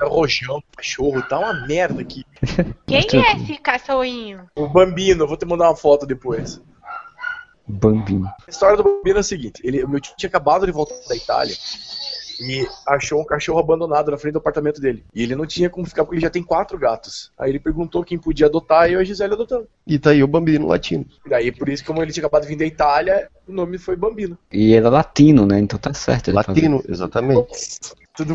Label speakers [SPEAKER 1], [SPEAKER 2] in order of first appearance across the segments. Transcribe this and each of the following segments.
[SPEAKER 1] rojão, cachorro, tá uma merda aqui.
[SPEAKER 2] Quem é esse cachorrinho?
[SPEAKER 1] O Bambino, vou te mandar uma foto depois.
[SPEAKER 3] Bambino.
[SPEAKER 1] A história do Bambino é a seguinte: ele, o meu tio tinha acabado de voltar da Itália e achou um cachorro abandonado na frente do apartamento dele. E ele não tinha como ficar porque ele já tem quatro gatos. Aí ele perguntou quem podia adotar e eu e a Gisele adotamos.
[SPEAKER 4] E tá aí o Bambino latino.
[SPEAKER 1] E daí, por isso, como ele tinha acabado de vir da Itália, o nome foi Bambino.
[SPEAKER 3] E ele é latino, né? Então tá certo.
[SPEAKER 4] Latino, exatamente.
[SPEAKER 1] Tudo.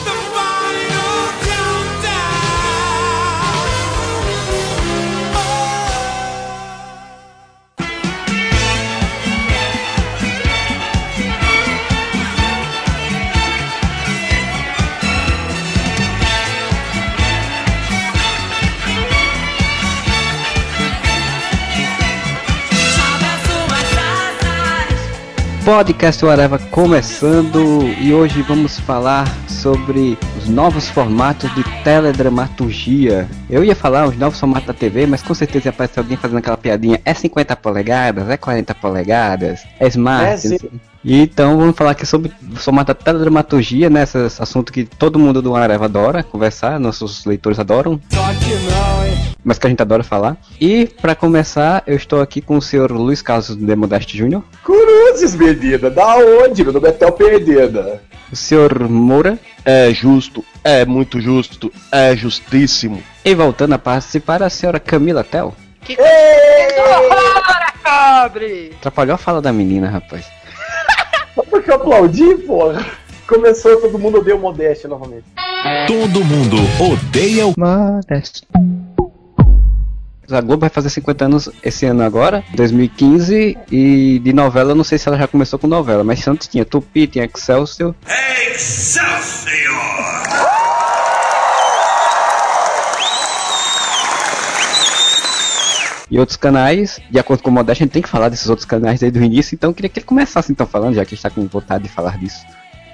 [SPEAKER 3] Podcast Whatever começando e hoje vamos falar sobre os novos formatos de teledramaturgia. Eu ia falar os novos formatos da TV, mas com certeza ia aparecer alguém fazendo aquela piadinha. É 50 polegadas? É 40 polegadas? É smart?
[SPEAKER 1] É, sim.
[SPEAKER 3] E então vamos falar aqui sobre o formato da teledramaturgia, né? Esse assunto que todo mundo do Whatever adora conversar, nossos leitores adoram. Mas que a gente adora falar. E para começar, eu estou aqui com o senhor Luiz Carlos Demodeste Júnior,
[SPEAKER 1] Cruzes, menina, da onde? Meu nome é Théo Perdida.
[SPEAKER 3] o senhor Moura
[SPEAKER 4] É justo, é muito justo, é justíssimo.
[SPEAKER 3] e voltando a participar a senhora Camila Tel.
[SPEAKER 2] Que horror, cobre!
[SPEAKER 3] Atrapalhou a fala da menina, rapaz.
[SPEAKER 1] Só porque eu aplaudi, porra. Começou, todo mundo odeia o Modeste novamente.
[SPEAKER 5] Todo mundo odeia o
[SPEAKER 3] Modesto. A Globo vai fazer 50 anos esse ano agora, 2015, e de novela, não sei se ela já começou com novela, mas antes tinha Tupi, tinha Excelsior, e outros canais. De acordo com o Modeste, a gente tem que falar desses outros canais desde o início, então eu queria que ele começasse então falando, já que a gente tá com vontade de falar disso.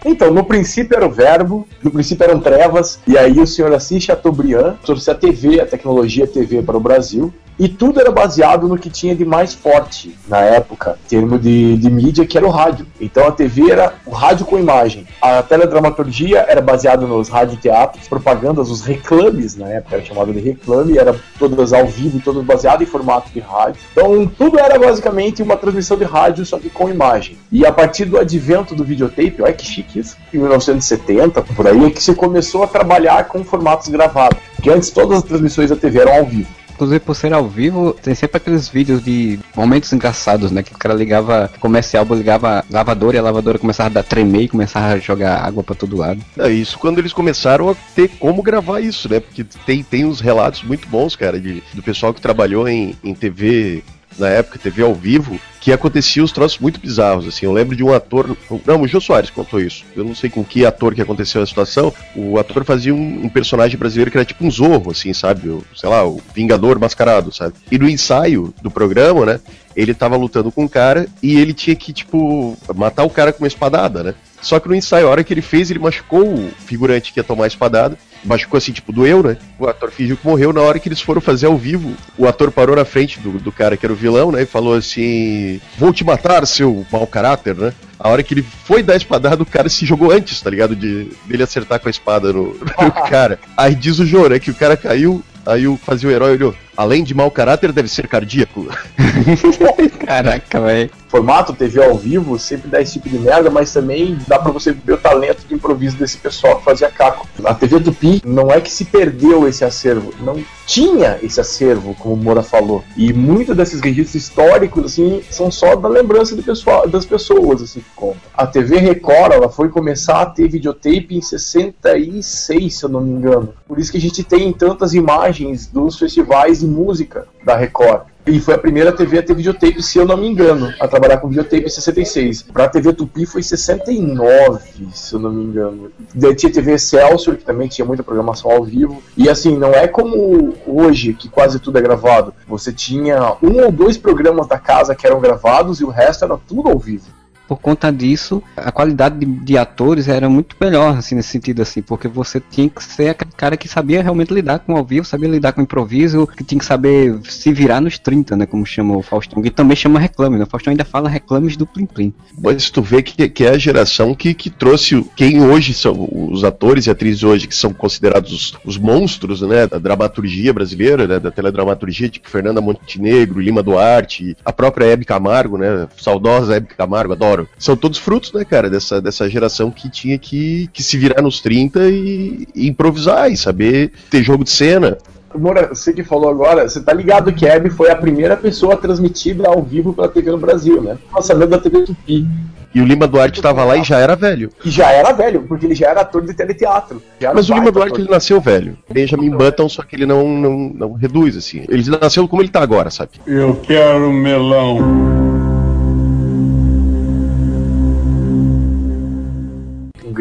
[SPEAKER 1] Então, no princípio era o verbo, no princípio eram trevas, e aí o senhor Assis Chateaubriand trouxe a TV, a tecnologia TV para o Brasil, e tudo era baseado no que tinha de mais forte na época, em termos de, de mídia, que era o rádio. Então a TV era o rádio com imagem. A teledramaturgia era baseada nos radioteatros, propagandas, os reclames, na época era chamado de reclame, era todas ao vivo, todas baseadas em formato de rádio. Então tudo era basicamente uma transmissão de rádio, só que com imagem. E a partir do advento do videotape, olha que chique isso, em 1970, por aí, é que se começou a trabalhar com formatos gravados. Porque antes todas as transmissões da TV eram ao vivo.
[SPEAKER 3] Inclusive, por ser ao vivo, tem sempre aqueles vídeos de momentos engraçados, né? Que o cara ligava comercial, ligava lavadora e a lavadora começava a dar tremer e começava a jogar água pra todo lado.
[SPEAKER 4] É isso quando eles começaram a ter como gravar isso, né? Porque tem, tem uns relatos muito bons, cara, de, do pessoal que trabalhou em, em TV na época, TV ao vivo, que acontecia os troços muito bizarros, assim. Eu lembro de um ator. Não, o Jô Soares contou isso. Eu não sei com que ator que aconteceu a situação. O ator fazia um, um personagem brasileiro que era tipo um zorro, assim, sabe? O, sei lá, o Vingador mascarado, sabe? E no ensaio do programa, né? Ele tava lutando com um cara e ele tinha que, tipo, matar o cara com uma espadada, né? Só que no ensaio, a hora que ele fez, ele machucou o figurante que ia tomar a espadada. Machucou assim, tipo, doeu, né? O ator fingiu que morreu. Na hora que eles foram fazer ao vivo, o ator parou na frente do, do cara que era o vilão, né? E falou assim: Vou te matar, seu mau caráter, né? A hora que ele foi dar a espadada, o cara se jogou antes, tá ligado? De dele acertar com a espada no, no cara. Aí diz o Jô, né? Que o cara caiu, aí o fazia o herói olhou. Além de mau caráter, deve ser cardíaco.
[SPEAKER 3] Caraca, velho.
[SPEAKER 1] Formato TV ao vivo sempre dá esse tipo de merda, mas também dá pra você ver o talento de improviso desse pessoal que fazia caco. A TV Tupi não é que se perdeu esse acervo, não tinha esse acervo, como o Moura falou. E muitos desses registros históricos, assim, são só da lembrança do pessoal, das pessoas, assim, que contam. A TV Record, ela foi começar a ter videotape em 66, se eu não me engano. Por isso que a gente tem tantas imagens dos festivais música da Record. E foi a primeira TV a ter videotape, se eu não me engano, a trabalhar com videotape em 66. Pra TV Tupi foi em 69, se eu não me engano. Daí tinha TV Excelsior, que também tinha muita programação ao vivo. E assim, não é como hoje, que quase tudo é gravado. Você tinha um ou dois programas da casa que eram gravados e o resto era tudo ao vivo.
[SPEAKER 3] Por conta disso, a qualidade de, de, atores era muito melhor, assim, nesse sentido, assim, porque você tinha que ser aquele cara que sabia realmente lidar com o ao vivo, sabia lidar com o improviso, que tinha que saber se virar nos 30, né, como chama o Faustão, que também chama reclame, né, o Faustão ainda fala reclames do Plim Plim.
[SPEAKER 4] Mas tu vê que, que é a geração que, que trouxe quem hoje são os atores e atrizes hoje que são considerados os, os monstros, né, da dramaturgia brasileira, né, da teledramaturgia, tipo Fernanda Montenegro, Lima Duarte, a própria Hebe Camargo, né, saudosa Hebe Camargo, adoro. São todos frutos, né, cara, dessa, dessa geração que tinha que, que se virar nos 30 e, e improvisar e saber ter jogo de cena.
[SPEAKER 1] Moura, você que falou agora, você tá ligado que a Hebe foi a primeira pessoa transmitida ao vivo pela TV no Brasil, né? Lançamento da TV Tupi.
[SPEAKER 4] E o Lima Duarte estava lá e já era velho.
[SPEAKER 1] E já era velho, porque ele já era ator de teleteatro.
[SPEAKER 4] Mas o Lima Duarte ele nasceu velho. Benjamin Button, só que ele não, não, não reduz, assim. Ele nasceu como ele tá agora, sabe?
[SPEAKER 6] Eu quero melão.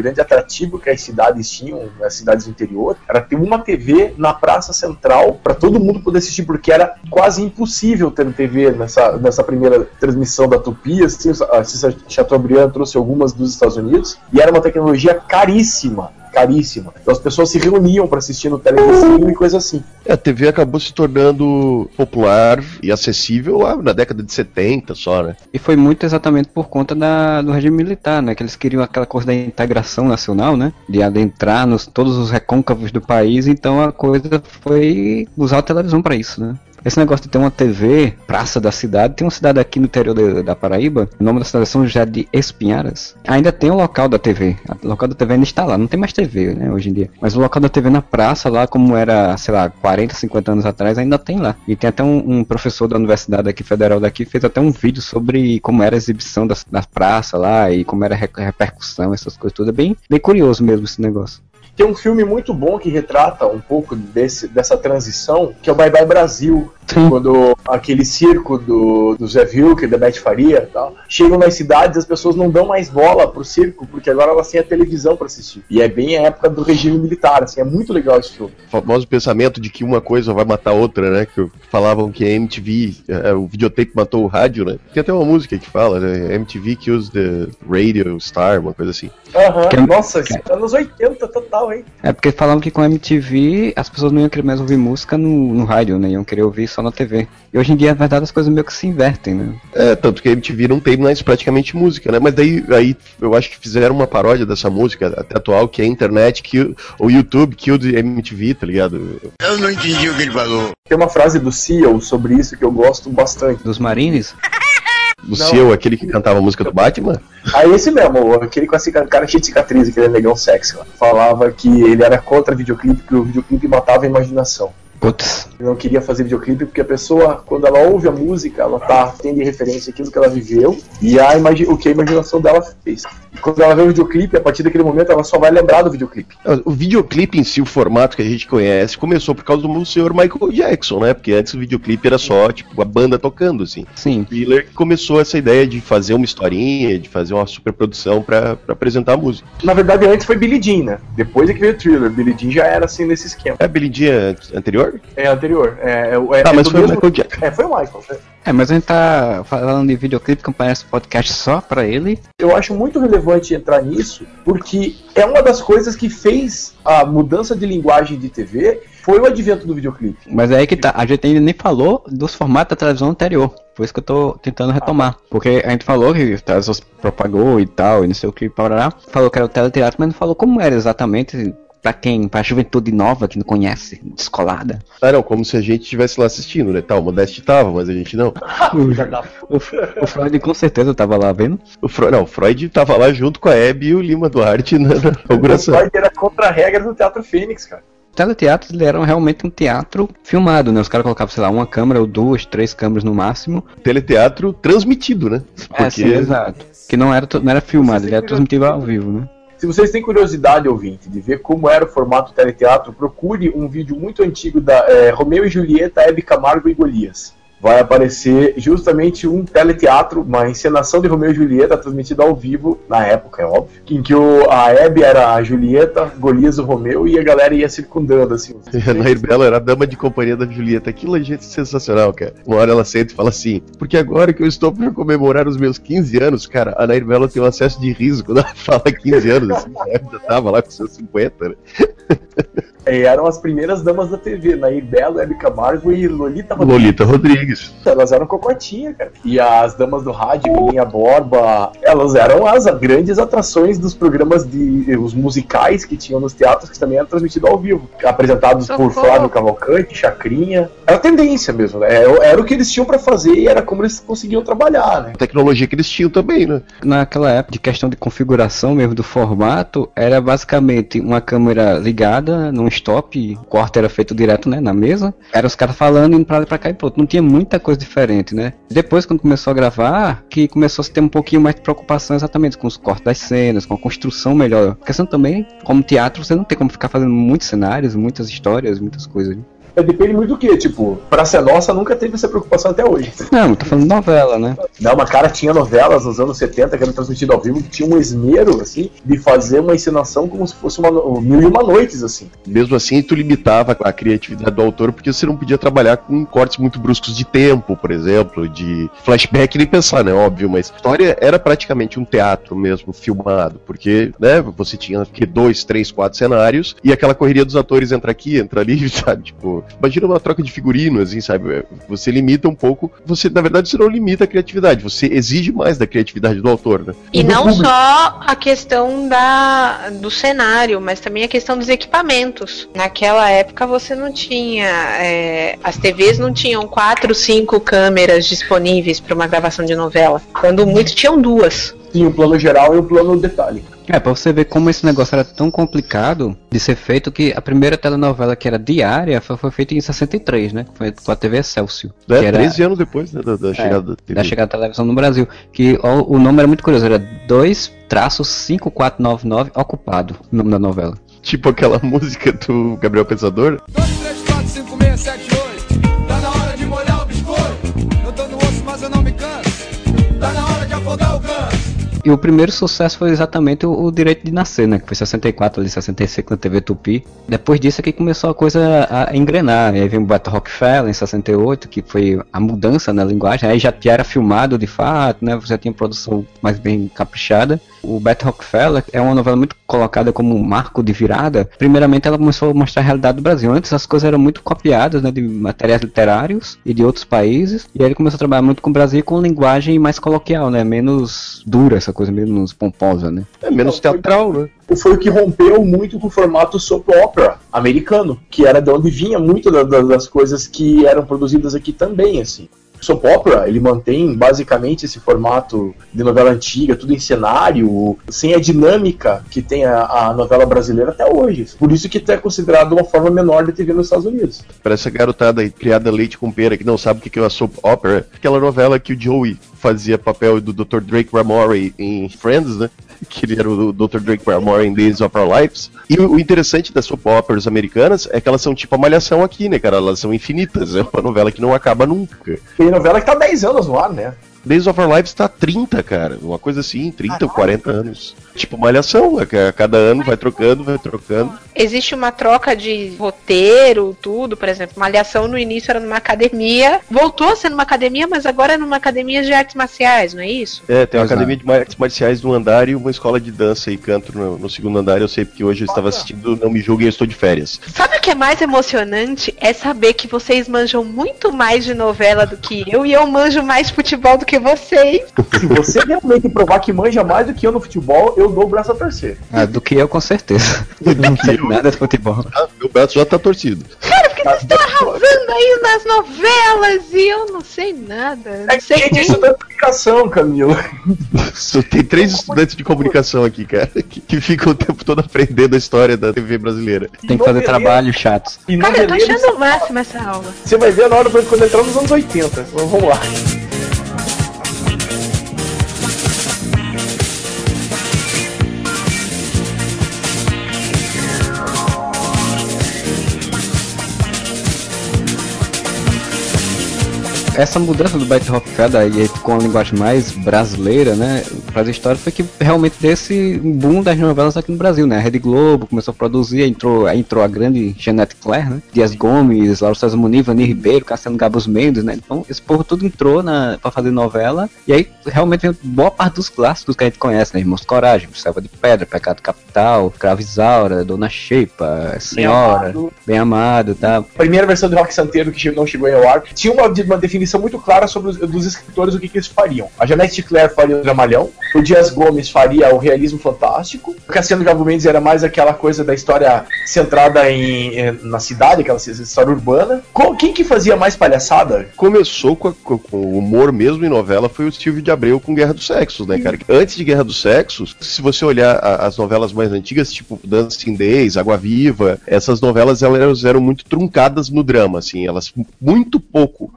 [SPEAKER 1] Grande atrativo que as cidades tinham, as cidades do interior, era ter uma TV na praça central para todo mundo poder assistir, porque era quase impossível ter TV nessa, nessa primeira transmissão da Tupi. Assim, a Cissa Chateaubriand trouxe algumas dos Estados Unidos e era uma tecnologia caríssima caríssima. Então as pessoas se reuniam para assistir no televisão e coisa assim.
[SPEAKER 4] É, a TV acabou se tornando popular e acessível lá na década de 70 só, né?
[SPEAKER 3] E foi muito exatamente por conta da, do regime militar, né? Que eles queriam aquela coisa da integração nacional, né? De adentrar nos todos os recôncavos do país, então a coisa foi usar a televisão para isso, né? Esse negócio de ter uma TV, praça da cidade, tem uma cidade aqui no interior de, da Paraíba, o nome da cidade é São José de Espinharas. Ainda tem o local da TV. O local da TV ainda está lá, não tem mais TV, né, hoje em dia. Mas o local da TV na praça, lá como era, sei lá, 40, 50 anos atrás, ainda tem lá. E tem até um, um professor da universidade aqui, federal daqui, fez até um vídeo sobre como era a exibição da, da praça lá e como era a repercussão, essas coisas tudo. É bem, bem curioso mesmo esse negócio.
[SPEAKER 1] Tem um filme muito bom que retrata um pouco desse, dessa transição, que é o Bye Bye Brasil. Sim. Quando aquele circo do, do Zé Vilker, da Beth Faria e tal, chegam nas cidades as pessoas não dão mais bola pro circo, porque agora elas têm a televisão para assistir. E é bem a época do regime militar, assim, é muito legal esse filme.
[SPEAKER 4] O famoso pensamento de que uma coisa vai matar a outra, né? Que falavam que a MTV, é, o videotape matou o rádio, né? Tem até uma música que fala, né? MTV kills the radio star, uma coisa assim.
[SPEAKER 1] Aham, uhum. nossa, que... anos 80 total, hein?
[SPEAKER 3] É porque falavam que com a MTV as pessoas não iam querer mais ouvir música no, no rádio, né? Iam querer ouvir só na TV. E hoje em dia, na verdade, as coisas meio que se invertem, né?
[SPEAKER 4] É, tanto que a MTV não tem mais praticamente música, né? Mas daí aí eu acho que fizeram uma paródia dessa música até atual, que é a internet, que o YouTube killed MTV, tá ligado?
[SPEAKER 6] Eu não entendi o que ele falou.
[SPEAKER 1] Tem uma frase do CEO sobre isso que eu gosto bastante.
[SPEAKER 3] Dos Marines?
[SPEAKER 4] Do CEO, aquele que cantava a música do Batman?
[SPEAKER 1] Aí esse mesmo, aquele com esse cara cheio de cicatriz, aquele negão sexy lá. Falava que ele era contra videoclipe, que o videoclipe matava a imaginação.
[SPEAKER 3] Putz.
[SPEAKER 1] Eu não queria fazer videoclipe porque a pessoa, quando ela ouve a música, ela tá tendo referência aquilo que ela viveu e a o que a imaginação dela fez. E quando ela vê o videoclipe, a partir daquele momento ela só vai lembrar do videoclipe.
[SPEAKER 4] O videoclipe em si, o formato que a gente conhece, começou por causa do senhor Michael Jackson, né? Porque antes o videoclipe era só, tipo, a banda tocando, assim.
[SPEAKER 3] Sim.
[SPEAKER 4] O Miller começou essa ideia de fazer uma historinha, de fazer uma superprodução para apresentar a música.
[SPEAKER 1] Na verdade, antes foi Billie Jean, né? Depois é que veio o Thriller. Billie Jean já era assim nesse esquema.
[SPEAKER 4] É Billie Jean anterior? Anterior?
[SPEAKER 1] É, anterior. É, é,
[SPEAKER 4] tá,
[SPEAKER 1] é
[SPEAKER 4] mas foi mesmo... o Michael Jackson.
[SPEAKER 1] É, foi o Michael. É.
[SPEAKER 3] é, mas a gente tá falando de videoclipe que parece podcast só pra ele.
[SPEAKER 1] Eu acho muito relevante entrar nisso, porque é uma das coisas que fez a mudança de linguagem de TV foi o advento do videoclipe.
[SPEAKER 3] Mas é aí que tá, a gente ainda nem falou dos formatos da televisão anterior. Por isso que eu tô tentando retomar. Ah. Porque a gente falou que o Tesla propagou e tal, e não sei o que, parará. Falou que era o teleteatro, mas não falou como era exatamente Pra quem? Pra juventude nova que não conhece, descolada.
[SPEAKER 4] Ah, não, como se a gente estivesse lá assistindo, né? Tal, o Modeste tava, mas a gente não.
[SPEAKER 3] o, o, o, Freud com certeza tava lá vendo.
[SPEAKER 4] O Freud, não, o Freud tava lá junto com a Hebe e o Lima Duarte na, na inauguração.
[SPEAKER 1] O Freud era contra a regra do Teatro Fênix, cara
[SPEAKER 3] teleteatros ele era realmente um teatro filmado, né? Os caras colocavam, sei lá, uma câmera ou duas, três câmeras no máximo.
[SPEAKER 4] Teleteatro transmitido, né?
[SPEAKER 3] Porque... É, sim, exato. Que não era, não era filmado, ele era transmitido ao vivo, né?
[SPEAKER 1] Se vocês têm curiosidade, ouvinte, de ver como era o formato teleteatro, procure um vídeo muito antigo da é, Romeu e Julieta, Hebe Camargo e Golias. Vai aparecer justamente um teleteatro, uma encenação de Romeu e Julieta transmitida ao vivo, na época, é óbvio, em que o, a Hebe era a Julieta, Golias o Romeu e a galera ia circundando, assim.
[SPEAKER 4] A Nair Bela era a dama de companhia da Julieta. Aquilo é gente sensacional, cara. Uma hora ela senta e fala assim: Porque agora que eu estou para comemorar os meus 15 anos, cara, a Nair Bela tem um acesso de riso quando ela fala 15 anos, assim, a Hebe já tava lá com seus 50, né?
[SPEAKER 1] É, eram as primeiras damas da TV, Nair Belo, Hebe Camargo e Lolita Rodrigues.
[SPEAKER 4] Lolita Rodrigues.
[SPEAKER 1] Elas eram cocotinha, cara. E as damas do rádio, Milinha Borba, elas eram as grandes atrações dos programas de os musicais que tinham nos teatros, que também eram transmitidos ao vivo. Apresentados por
[SPEAKER 2] Socorro.
[SPEAKER 1] Flávio Cavalcante, Chacrinha. Era tendência mesmo, né? Era, era o que eles tinham pra fazer e era como eles conseguiam trabalhar, né?
[SPEAKER 4] A tecnologia que eles tinham também, né?
[SPEAKER 3] Naquela época, de questão de configuração mesmo do formato, era basicamente uma câmera ligada num stop, o corte era feito direto né, na mesa, era os caras falando, indo pra lá pra cá e pronto. Não tinha muita coisa diferente, né? Depois, quando começou a gravar, que começou a se ter um pouquinho mais de preocupação exatamente com os cortes das cenas, com a construção melhor. A questão também, como teatro, você não tem como ficar fazendo muitos cenários, muitas histórias, muitas coisas. né?
[SPEAKER 1] É, Depende muito do que, tipo, Praça é Nossa nunca teve essa preocupação até hoje.
[SPEAKER 3] Não, tô falando novela, né?
[SPEAKER 1] Não, mas cara tinha novelas nos anos 70 que eram transmitidas ao vivo que tinha um esmero, assim, de fazer uma encenação como se fosse uma mil e uma noites, assim.
[SPEAKER 4] Mesmo assim, tu limitava a criatividade do autor porque você não podia trabalhar com cortes muito bruscos de tempo, por exemplo, de flashback, nem pensar, né? Óbvio, mas a história era praticamente um teatro mesmo, filmado, porque, né, você tinha que dois, três, quatro cenários e aquela correria dos atores entra aqui, entra ali, sabe? Tipo, imagina uma troca de figurino, assim, sabe? Você limita um pouco, você, na verdade, você não limita a criatividade, você exige mais da criatividade do autor, né?
[SPEAKER 2] E não
[SPEAKER 1] público.
[SPEAKER 2] só a questão da, do cenário, mas também a questão dos equipamentos. Naquela época você não tinha. é, as TVs não tinham quatro, cinco câmeras disponíveis para uma gravação de novela. Quando muito tinham duas.
[SPEAKER 1] Tinha o plano geral e o plano detalhe.
[SPEAKER 3] É, pra você ver como esse negócio era tão complicado de ser feito que a primeira telenovela que era diária foi, foi feita em 63, né? Foi com a TV Excelsior. Que era
[SPEAKER 4] 13 anos depois né, da, da chegada da TV.
[SPEAKER 3] da chegada da televisão no Brasil. Que o, o nome era muito curioso, era 2-5499 ocupado, o nome da novela.
[SPEAKER 4] Tipo aquela música do Gabriel Pensador.
[SPEAKER 7] 2, 3, 4, 5, 6, 7, 8.
[SPEAKER 3] E o primeiro sucesso foi exatamente o, o Direito de Nascer, né? Que foi 64, ali 65 na TV Tupi. Depois disso é que começou a coisa a engrenar. Aí veio o Beto Rockefeller em 68, que foi a mudança na linguagem. Aí já era filmado de fato, né? Você tinha produção mais bem caprichada. O Beto Rockefeller é uma novela muito colocada como um marco de virada. Primeiramente, ela começou a mostrar a realidade do Brasil. Antes as coisas eram muito copiadas, né? De materiais literários e de outros países. E aí ele começou a trabalhar muito com o Brasil com linguagem mais coloquial, né? Menos dura, essa coisa menos pomposa, né?
[SPEAKER 4] É menos teatral, né?
[SPEAKER 1] Foi o que rompeu muito com o formato soap opera americano, que era de onde vinha muito da- da- das coisas que eram produzidas aqui também, assim. Soap opera, ele mantém basicamente esse formato de novela antiga, tudo em cenário, sem a dinâmica que tem a, a novela brasileira até hoje. Por isso que é considerado uma forma menor de TV nos Estados Unidos.
[SPEAKER 4] Pra essa garotada aí, criada leite com pera, que não sabe o que que é uma soap opera, aquela novela que o Joey fazia papel do Dr. Drake Ramore em Friends, né? Que ele era o Dr. Drake Ramore em Days of Our Lives. E o interessante das soap operas americanas é que elas são tipo a malhação aqui, né, cara? Elas são infinitas. É uma novela que não acaba nunca.
[SPEAKER 1] Tem novela que tá 10 anos no ar, né?
[SPEAKER 4] Days of Our Lives tá 30, cara. Uma coisa assim, 30 ou 40 anos. Tipo malhação, né? que a cada ano vai trocando, vai trocando.
[SPEAKER 2] Existe uma troca de roteiro, tudo, por exemplo, Malhação no início era numa academia, voltou a ser numa academia, mas agora é numa academia de artes marciais, não é isso?
[SPEAKER 4] É, tem uma
[SPEAKER 3] Exato.
[SPEAKER 4] academia de artes marciais no andar e uma escola de dança e canto no, no segundo andar. Eu sei porque hoje eu estava assistindo Não Me Julguem, eu estou de férias.
[SPEAKER 2] Sabe o que é mais emocionante? É saber que vocês manjam muito mais de novela do que eu e eu manjo mais de futebol do que vocês.
[SPEAKER 1] Se você realmente provar que manja mais do que eu no futebol, eu dou o braço a torcer.
[SPEAKER 3] Ah, do que eu, com certeza. Não sei nada de futebol.
[SPEAKER 4] Ah, meu braço já tá torcido.
[SPEAKER 2] Cara, porque vocês estão arrasando aí nas novelas e eu não sei nada. Não
[SPEAKER 1] É que
[SPEAKER 2] sei
[SPEAKER 1] gente
[SPEAKER 2] nem.
[SPEAKER 1] estuda comunicação, Camilo.
[SPEAKER 4] Só tem três estudantes de comunicação aqui, cara, que, que ficam o tempo todo aprendendo a história da TV brasileira.
[SPEAKER 3] Tem que fazer trabalhos chatos.
[SPEAKER 1] E
[SPEAKER 2] Cara, eu tô achando o máximo essa aula.
[SPEAKER 1] Você vai ver na hora quando entrar nos anos 80. Então, vamos lá.
[SPEAKER 3] Essa mudança do Beto Rockefeller e com a linguagem mais brasileira, né, para a história foi que realmente desse boom das novelas aqui no Brasil, né? A Rede Globo começou a produzir, entrou, entrou a grande Jeanette Claire, né? Dias Gomes, Lauro César Muniz, Vani Ribeiro, Cassiano Gabos Mendes, né? Então esse povo tudo entrou na para fazer novela e aí realmente boa parte dos clássicos que a gente conhece, né? Irmãos Coragem, Selva de Pedra, Pecado Capital, Cravo Dona Sheipa, Senhora, Bem Amado, tá?
[SPEAKER 1] A primeira versão do Rock Santeiro que não chegou ao ar tinha uma, uma definição muito clara sobre os dos escritores o que, que eles fariam. A Janete Claire faria o dramalhão, o Dias Gomes faria o realismo fantástico, o Cassiano Gabo Mendes era mais aquela coisa da história centrada em, na cidade, aquela história urbana. Quem que fazia mais palhaçada?
[SPEAKER 4] Começou com, a, com, o humor mesmo em novela foi o Silvio de Abreu com Guerra dos Sexos, né, cara? Antes de Guerra dos Sexos, se você olhar a, as novelas mais antigas, tipo Dancing Days, Água Viva, essas novelas elas eram muito truncadas no drama, assim, elas muito pouco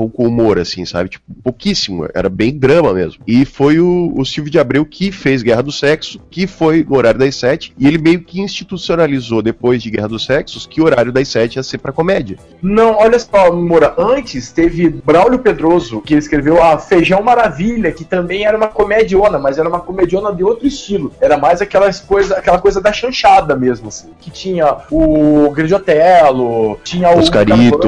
[SPEAKER 4] flertavam com humor, assim, sabe? Tipo, pouquíssimo, era bem drama mesmo. E foi o, o Silvio de Abreu que fez Guerra do Sexo, que foi no horário das sete, e ele meio que institucionalizou depois de Guerra dos Sexos que o horário das sete ia ser pra comédia.
[SPEAKER 1] Não, olha só, Moura, antes teve Braulio Pedroso, que escreveu a Feijão Maravilha, que também era uma comediona, mas era uma comediona de outro estilo. Era mais aquelas coisa, aquela coisa da chanchada mesmo, assim. Que tinha o Grande tinha o.
[SPEAKER 4] Oscarito.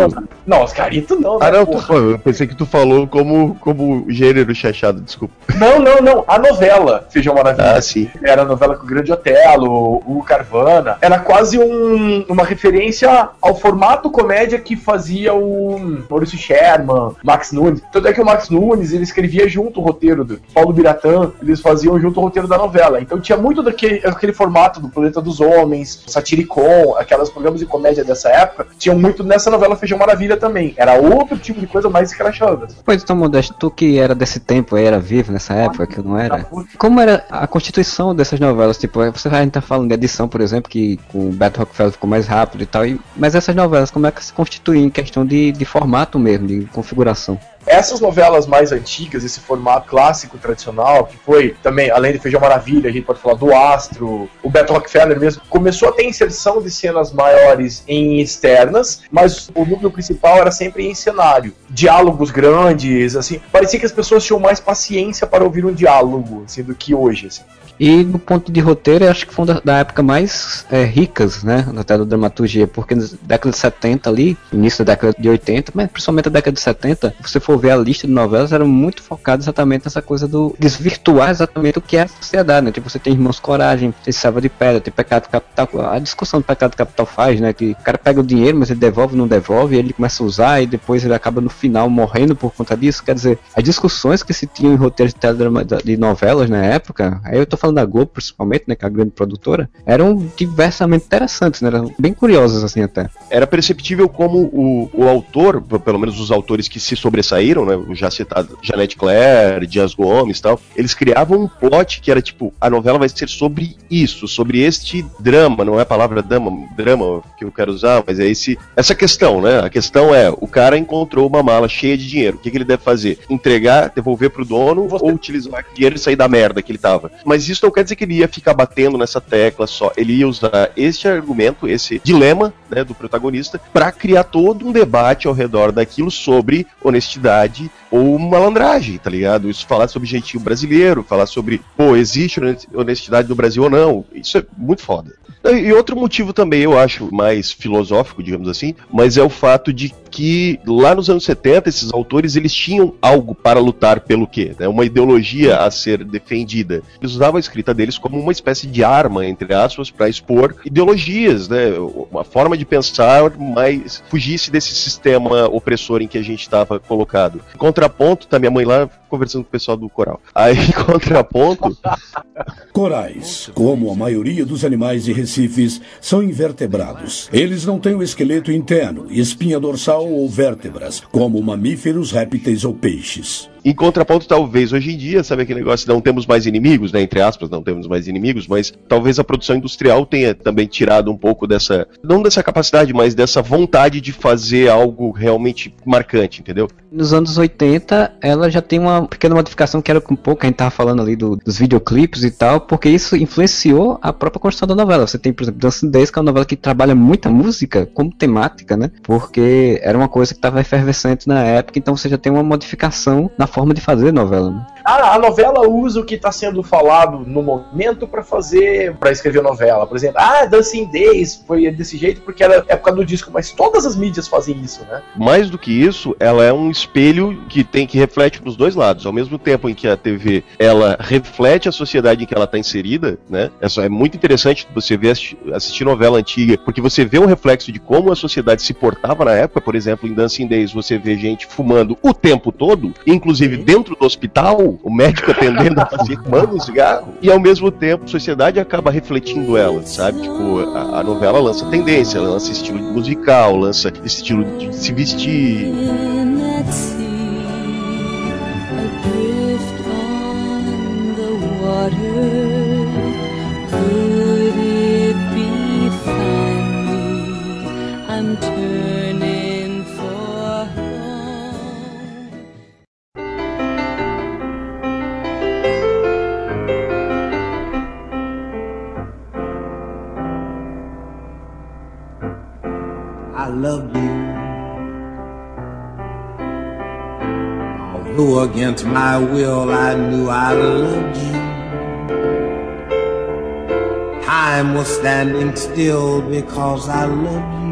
[SPEAKER 1] Não, Oscarito não,
[SPEAKER 4] né? Ah, não, tu, eu pensei que tu falou como, como gênero chachado, desculpa.
[SPEAKER 1] Não, não, não. A novela Feijão Maravilha.
[SPEAKER 4] Ah, sim.
[SPEAKER 1] Era a novela com o Grande Otelo, o Carvana. Era quase um, uma referência ao formato comédia que fazia o Maurício Sherman, Max Nunes. Tanto é que o Max Nunes, ele escrevia junto o roteiro do Paulo Biratã, eles faziam junto o roteiro da novela. Então tinha muito daquele aquele formato do Planeta dos Homens, Satiricon, aquelas programas de comédia dessa época, tinham muito nessa novela Feijão Maravilha também. Era outro tipo de coisa mais escrachada.
[SPEAKER 3] Pois então, Modesto, tu que era desse tempo, era vivo nessa época, que não era? Como era a constituição dessas novelas? Tipo, você vai estar falando de edição, por exemplo, que com o Beto Rockefeller ficou mais rápido e tal, e, mas essas novelas, como é que se constituem em questão de, de formato mesmo, de configuração?
[SPEAKER 1] Essas novelas mais antigas, esse formato clássico, tradicional, que foi também, além de Feijão Maravilha, a gente pode falar do Astro, o Beto Rockefeller mesmo, começou a ter inserção de cenas maiores em externas, mas o núcleo principal era sempre em cenário. Diálogos grandes, assim, parecia que as pessoas tinham mais paciência para ouvir um diálogo, assim, do que hoje, assim.
[SPEAKER 3] E no ponto de roteiro, acho que foi da, da época mais é, ricas, né, até da dramaturgia, porque na década de 70 ali, início da década de 80, mas principalmente na década de 70, se você for ver a lista de novelas, eram muito focadas exatamente nessa coisa do desvirtuar exatamente o que é a sociedade, né, tipo, você tem Irmãos Coragem, tem Selva de Pedra, tem Pecado Capital, a discussão do Pecado Capital faz, né, que o cara pega o dinheiro, mas ele devolve, não devolve, ele começa a usar e depois ele acaba no final morrendo por conta disso, quer dizer, as discussões que se tinham em roteiros de, de novelas na época, aí eu tô falando da Globo principalmente, né, que é a grande produtora, eram diversamente interessantes, né, eram bem curiosas assim até.
[SPEAKER 4] Era perceptível como o, o autor, pelo menos os autores que se sobressaíram, né, já citado Janete Claire, Dias Gomes tal, eles criavam um plot que era tipo, a novela vai ser sobre isso, sobre este drama, não é a palavra drama, drama que eu quero usar, mas é esse, essa questão, né, a questão é, o cara encontrou uma mala cheia de dinheiro, o que, que ele deve fazer? Entregar, devolver pro dono Você... ou utilizar o dinheiro e sair da merda que ele tava? Mas isso não quer dizer que ele ia ficar batendo nessa tecla só. Ele ia usar este argumento, esse dilema né, do protagonista, para criar todo um debate ao redor daquilo sobre honestidade ou malandragem, tá ligado? Isso falar sobre jeitinho brasileiro, falar sobre, pô, existe honestidade no Brasil ou não. Isso é muito foda. E outro motivo também, eu acho, mais filosófico, digamos assim, mas é o fato de que lá nos anos 70 esses autores eles tinham algo para lutar pelo quê? Né? Uma ideologia a ser defendida. Eles usavam a escrita deles como uma espécie de arma, entre aspas, para expor ideologias, né? Uma forma de pensar mais fugisse desse sistema opressor em que a gente estava colocado. Contraponto, tá minha mãe lá conversando com o pessoal do coral. Aí, contraponto.
[SPEAKER 8] Corais, como a maioria dos animais de são invertebrados. Eles não têm o esqueleto interno, espinha dorsal ou vértebras, como mamíferos, répteis ou peixes.
[SPEAKER 4] Em contraponto, talvez hoje em dia, sabe aquele negócio, não temos mais inimigos, né? Entre aspas, não temos mais inimigos, mas talvez a produção industrial tenha também tirado um pouco dessa, não dessa capacidade, mas dessa vontade de fazer algo realmente marcante, entendeu?
[SPEAKER 3] Nos anos 80, ela já tem uma pequena modificação que era um pouco, a gente tava falando ali do, dos videoclipes e tal, porque isso influenciou a própria construção da novela. Você tem, por exemplo, Dancing Days, que é uma novela que trabalha muita música como temática, né? Porque era uma coisa que estava efervescente na época, então você já tem uma modificação na forma de fazer novela. Né?
[SPEAKER 1] Ah, a novela usa o que está sendo falado no momento para fazer, para escrever novela. Por exemplo, ah, Dancing Days foi desse jeito porque era época do disco, mas todas as mídias fazem isso, né?
[SPEAKER 4] Mais do que isso, ela é um espelho que tem que reflete para os dois lados. Ao mesmo tempo em que a TV ela reflete a sociedade em que ela está inserida, né? É muito interessante você ver assistir novela antiga, porque você vê um reflexo de como a sociedade se portava na época. Por exemplo, em Dancing Days você vê gente fumando o tempo todo, inclusive Sim. dentro do hospital o médico atendendo a paciente fumando um cigarro, e ao mesmo tempo a sociedade acaba refletindo ela, sabe? Tipo, a, a novela lança tendência, lança estilo musical, lança estilo de se vestir.
[SPEAKER 9] Loved you. Although against my will I knew I loved you. Time was standing still because I loved you.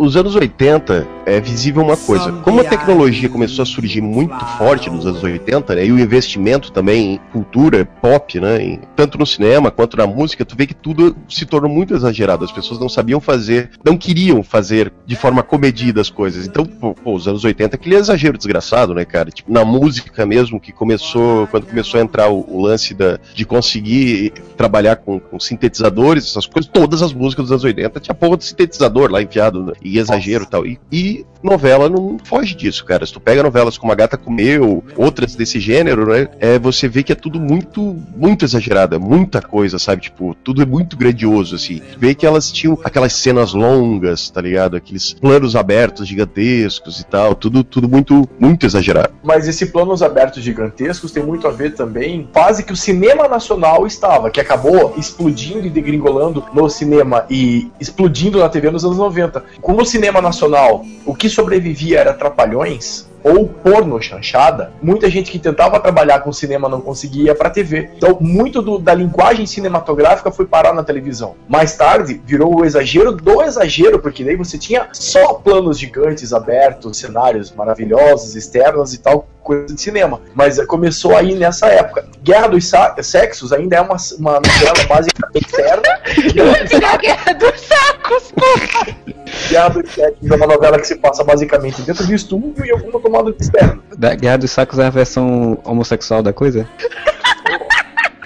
[SPEAKER 4] Os anos 80 é visível uma coisa. Como a tecnologia começou a surgir muito forte nos anos 80, né, e o investimento também em cultura pop, né, em, tanto no cinema quanto na música, tu vê que tudo se tornou muito exagerado. As pessoas não sabiam fazer, não queriam fazer de forma comedida as coisas. Então, pô, os anos 80, aquele exagero desgraçado, né, cara? Tipo, na música mesmo, que começou, quando começou a entrar o, o lance da, de conseguir trabalhar com, com, sintetizadores, essas coisas, todas as músicas dos anos 80 tinha porra de sintetizador lá enfiado, né, e exagero e tal. E, e novela não foge disso, cara. Se tu pega novelas como A Gata Comeu, outras desse gênero, né? É, você vê que é tudo muito, muito exagerado, é muita coisa, sabe? Tipo, tudo é muito grandioso, assim. Vê que elas tinham aquelas cenas longas, tá ligado? Aqueles planos abertos gigantescos e tal, tudo, tudo muito, muito exagerado.
[SPEAKER 1] Mas esse planos abertos gigantescos tem muito a ver também fase que o cinema nacional estava, que acabou explodindo e degringolando no cinema e explodindo na TV nos anos 90. Como o cinema nacional, o que sobrevivia era Trapalhões, ou porno chanchada, muita gente que tentava trabalhar com cinema não conseguia para TV. Então, muito do, da linguagem cinematográfica foi parar na televisão. Mais tarde, virou o exagero do exagero, porque daí você tinha só planos gigantes abertos, cenários maravilhosos, externos e tal, coisa de cinema. Mas começou aí nessa época. Guerra dos Sexos ainda é uma, uma novela basicamente externa.
[SPEAKER 2] Guerra dos Sacos, porra!
[SPEAKER 1] Guerra dos Sexos é uma novela que se passa basicamente dentro do estúdio e alguma tomada externa.
[SPEAKER 3] Da Guerra dos Sacos é a versão homossexual da coisa?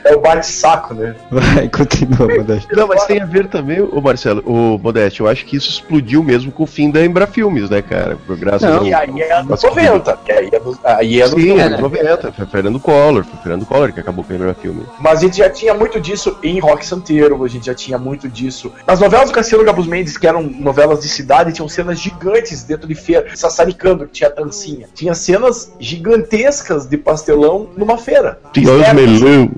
[SPEAKER 1] É o bate-saco, né?
[SPEAKER 3] Vai, continua, Modeste.
[SPEAKER 4] Não, mas tem a ver também, o Marcelo, o Modeste, eu acho que isso explodiu mesmo com o fim da Embra Filmes, né, cara? Por graças
[SPEAKER 1] Não, ao... e aí é anos 90, que aí é dos, aí é
[SPEAKER 4] Sim, anos 90, foi Fernando Collor, foi Fernando Collor que acabou com a Embra Filmes.
[SPEAKER 1] Mas a gente já tinha muito disso em Rock Santeiro, a gente já tinha muito disso. Nas novelas do Cassiano Gabus Mendes, que eram novelas de cidade, tinham cenas gigantes dentro de feira, sassaricando, que tinha dancinha. Tinha cenas gigantescas de pastelão numa feira.
[SPEAKER 4] Tinha os melão.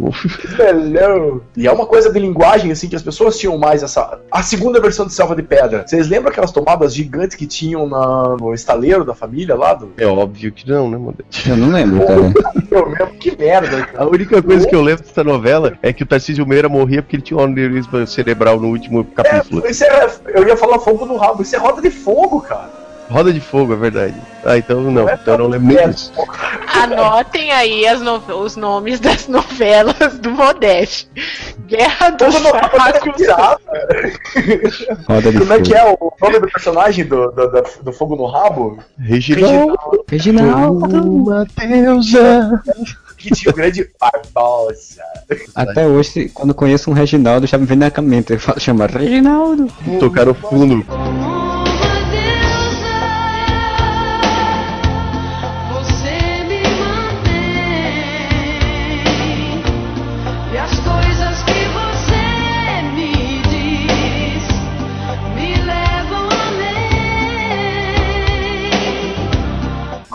[SPEAKER 1] Melão. E é uma coisa de linguagem, assim, que as pessoas tinham mais essa. A segunda versão de Selva de Pedra. Vocês lembram aquelas tomadas gigantes que tinham na... no estaleiro da família lá? Do...
[SPEAKER 4] É óbvio que não, né, Modeste?
[SPEAKER 3] Eu não lembro, cara.
[SPEAKER 1] eu lembro, que merda. Cara.
[SPEAKER 4] A única coisa que eu lembro dessa novela é que o Tarcísio Meira morria porque ele tinha um aneurisma cerebral no último capítulo.
[SPEAKER 1] É, é, eu ia falar fogo no rabo. Isso é roda de fogo, cara.
[SPEAKER 4] Roda de Fogo, é verdade. Ah, então não, então eu não lembro nem disso.
[SPEAKER 2] Anotem aí no... os nomes das novelas do Modeste. Guerra dos Sacos.
[SPEAKER 1] Roda de Como é que é o nome do personagem do, do, do, do Fogo no Rabo?
[SPEAKER 3] Reginaldo. Reginaldo.
[SPEAKER 1] Mateusa. Que tinha o grande Barbosa.
[SPEAKER 3] Até hoje, quando conheço um Reginaldo, já me vem na mente. Ele fala, chama Reginaldo.
[SPEAKER 4] Tocar o fundo.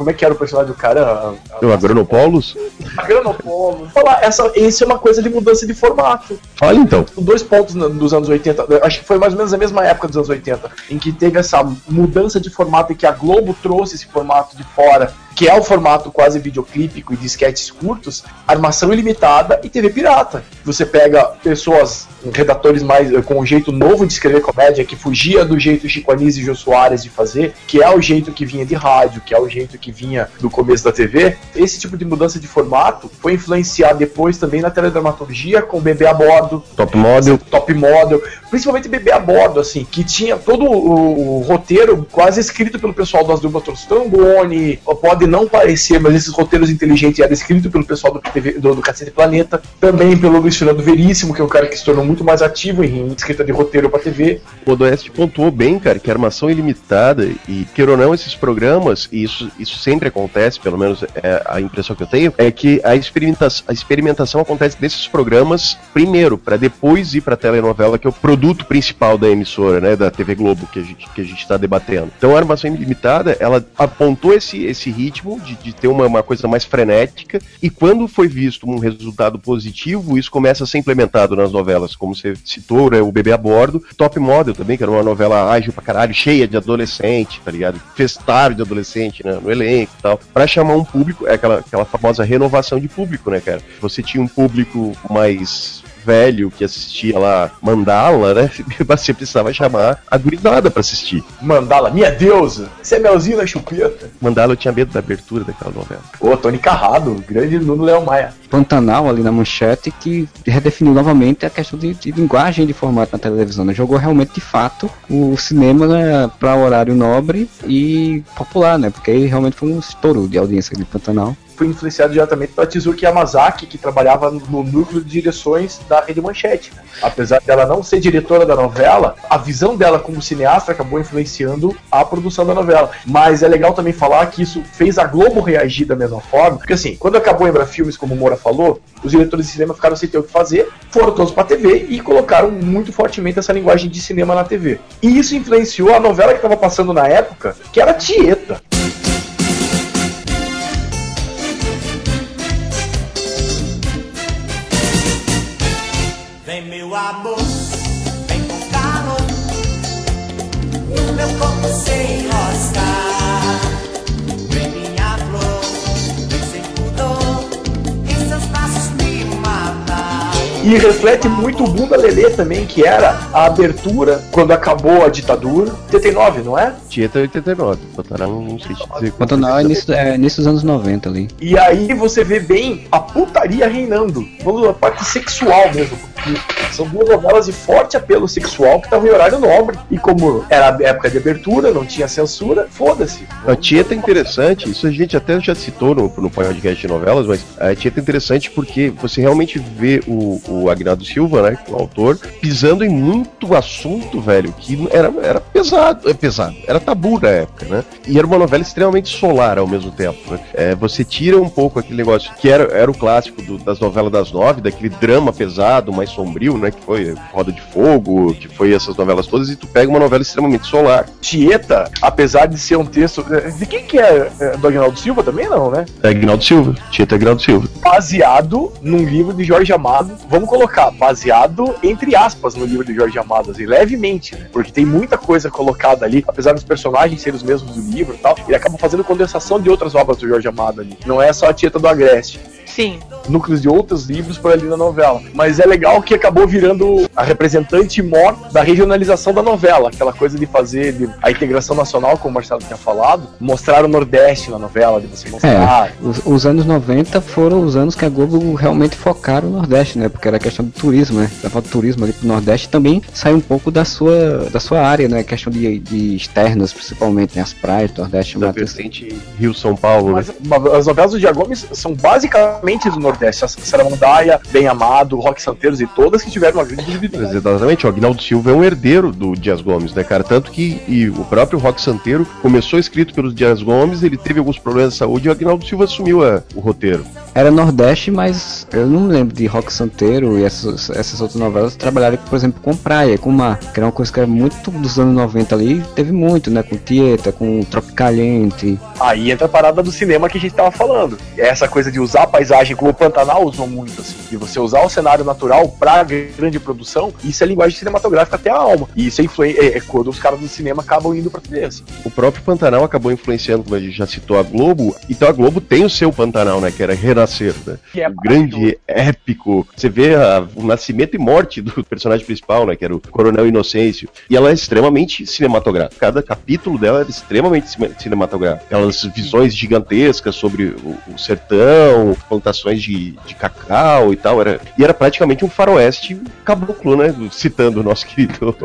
[SPEAKER 1] Como é que era o personagem do cara?
[SPEAKER 4] O Agronopoulos?
[SPEAKER 1] Agronopoulos. Falar, essa, esse é uma coisa de mudança de formato.
[SPEAKER 4] Fala então.
[SPEAKER 1] Dois pontos dos anos 80, acho que foi mais ou menos a mesma época dos anos 80, em que teve essa mudança de formato e que a Globo trouxe esse formato de fora que é o formato quase videoclípico e de sketches curtos, armação ilimitada e TV pirata. Você pega pessoas, redatores mais com um jeito novo de escrever comédia, que fugia do jeito Chico Anísio e Jô Soares de fazer, que é o jeito que vinha de rádio, que é o jeito que vinha do começo da TV. Esse tipo de mudança de formato foi influenciar depois também na teledramaturgia com o Bebê a Bordo,
[SPEAKER 4] Top Model,
[SPEAKER 1] Top Model, principalmente Bebê a Bordo, assim, que tinha todo o, o roteiro quase escrito pelo pessoal das duplas Trostangoni, pode não parecer, mas esses roteiros inteligentes eram escritos pelo pessoal do, TV, do, do Cacete Planeta, também pelo Luiz Fernando Veríssimo, que é um cara que se tornou muito mais ativo em escrita de roteiro para TV.
[SPEAKER 4] O Odoeste pontuou bem, cara, que a armação ilimitada e, queira ou não, esses programas, e isso, isso sempre acontece, pelo menos é a impressão que eu tenho, é que a experimentação, a experimentação acontece nesses programas primeiro, para depois ir para telenovela, que é o produto principal da emissora, né, da TV Globo, que a gente que a gente está debatendo. Então a armação ilimitada, ela apontou esse, esse ritmo de, de ter uma, uma coisa mais frenética, e quando foi visto um resultado positivo, isso começa a ser implementado nas novelas, como você citou, né, o Bebê a Bordo, Top Model também, que era uma novela ágil pra caralho, cheia de adolescente, tá ligado? Festário de adolescente, né, no elenco e tal, pra chamar um público, é aquela, aquela famosa renovação de público, né, cara? Você tinha um público mais velho que assistia lá Mandala, né? Você precisava chamar a gurizada pra assistir.
[SPEAKER 1] Mandala, minha deusa! Você é melzinho na chupeta.
[SPEAKER 4] Mandala eu tinha medo da abertura daquela novela.
[SPEAKER 1] Ô, Tony Carrado, grande Nuno Léo Maia.
[SPEAKER 3] Pantanal ali na manchete que redefiniu novamente a questão de, de linguagem de formato na televisão. Né? Jogou realmente de fato o cinema né, para horário nobre e popular, né? Porque aí realmente foi um estouro de audiência de Pantanal
[SPEAKER 1] foi influenciado diretamente pela Tizuki Yamazaki, que trabalhava no núcleo de direções da Rede Manchete. Apesar dela não ser diretora da novela, a visão dela como cineasta acabou influenciando a produção da novela. Mas é legal também falar que isso fez a Globo reagir da mesma forma, porque assim, quando acabou Embra Filmes, como o Moura falou, os diretores de cinema ficaram sem ter o que fazer, foram todos pra TV e colocaram muito fortemente essa linguagem de cinema na TV. E isso influenciou a novela que estava passando na época, que era Tieta. Amor, vem com calor, no meu corpo sem enroscar. E reflete muito o Bunda Lelê também, que era a abertura quando acabou a ditadura. 89, não é?
[SPEAKER 4] Tieta 89, Pantanal não sei te dizer.
[SPEAKER 3] Pantanal é início, é início dos anos 90 ali.
[SPEAKER 1] E aí você vê bem a putaria reinando. Vamos a parte sexual mesmo são duas novelas de forte apelo sexual que estavam em horário nobre. E como era a época de abertura, não tinha censura, foda-se.
[SPEAKER 4] A Tieta é interessante, isso a gente até já citou no, no podcast de novelas, mas a Tieta é interessante porque você realmente vê o, o Agnaldo Silva, né, o autor, pisando em muito assunto, velho, que era, era pesado, é pesado, era tabu na época, né? E era uma novela extremamente solar ao mesmo tempo, né? É, você tira um pouco aquele negócio que era, era o clássico do, das novelas das nove, daquele drama pesado, mais sombrio, né? Que foi Roda de Fogo, que foi essas novelas todas, e tu pega uma novela extremamente solar.
[SPEAKER 1] Tieta, apesar de ser um texto. Eh, de quem que é? é? Do Agnaldo Silva também, não, né?
[SPEAKER 4] É Agnaldo Silva. Tieta é Agnaldo Silva.
[SPEAKER 1] Baseado num livro de Jorge Amado. Vamos colocar, baseado, entre aspas, no livro de Jorge Amado, assim, levemente, né? Porque tem muita coisa colocada ali, apesar dos personagens serem os mesmos do livro e tal, ele acaba fazendo condensação de outras obras do Jorge Amado ali. Não é só a Tieta do Agreste.
[SPEAKER 2] Sim.
[SPEAKER 1] Núcleos de outros livros por ali na novela. Mas é legal que acabou virando a representante mor da regionalização da novela, aquela coisa de fazer de, a integração nacional, como o Marcelo tinha falado, mostrar o Nordeste na novela, de você mostrar.
[SPEAKER 3] É, os, os, anos 90 foram os anos que a Globo realmente focaram no Nordeste, né? Porque era questão do turismo, né? Levava o turismo ali pro Nordeste também sai um pouco da sua, da sua área, né? Questão de, de externas, principalmente, né? As praias do Nordeste.
[SPEAKER 4] Da Rio São Paulo,
[SPEAKER 1] Mas, né? As novelas do Dia Gomes são basicamente exatamente do Nordeste. A Saramandaia, Bem Amado, Rock Santeiros e todas que tiveram uma grande visibilidade.
[SPEAKER 4] Exatamente, o Agnaldo Silva é um herdeiro do Dias Gomes, né, cara? Tanto que e o próprio Rock Santeiro começou escrito pelos Dias Gomes, ele teve alguns problemas de saúde e o Agnaldo Silva assumiu a, o roteiro.
[SPEAKER 3] Era Nordeste, mas eu não me lembro de Rock Santeiro e essas, essas outras novelas trabalharem, por exemplo, com praia, com mar, que era uma coisa que era muito dos anos 90 ali, teve muito, né? Com Tieta, com Tropicaliente.
[SPEAKER 1] Aí entra a parada do cinema que a gente tava falando. É essa coisa de usar a paisagem, como o Pantanal usou muito, assim, de você usar o cenário natural pra grande produção, isso é linguagem cinematográfica até a alma. E isso é, é, é quando os caras do cinema acabam indo pra TV, assim.
[SPEAKER 4] O próprio Pantanal acabou influenciando, como a gente já citou, a Globo. Então a Globo tem o seu Pantanal, né? Que era Renascer, né?
[SPEAKER 1] Que é
[SPEAKER 4] o grande, épico. Você vê a- o nascimento e morte do personagem principal, né? Que era o Coronel Inocêncio. E ela é extremamente cinematográfica. Cada capítulo dela era extremamente cine- cinematográfico. Aquelas visões gigantescas sobre o, o sertão, plantações de, de cacau e tal. Era, e era praticamente um faroeste caboclo, né? Citando o nosso querido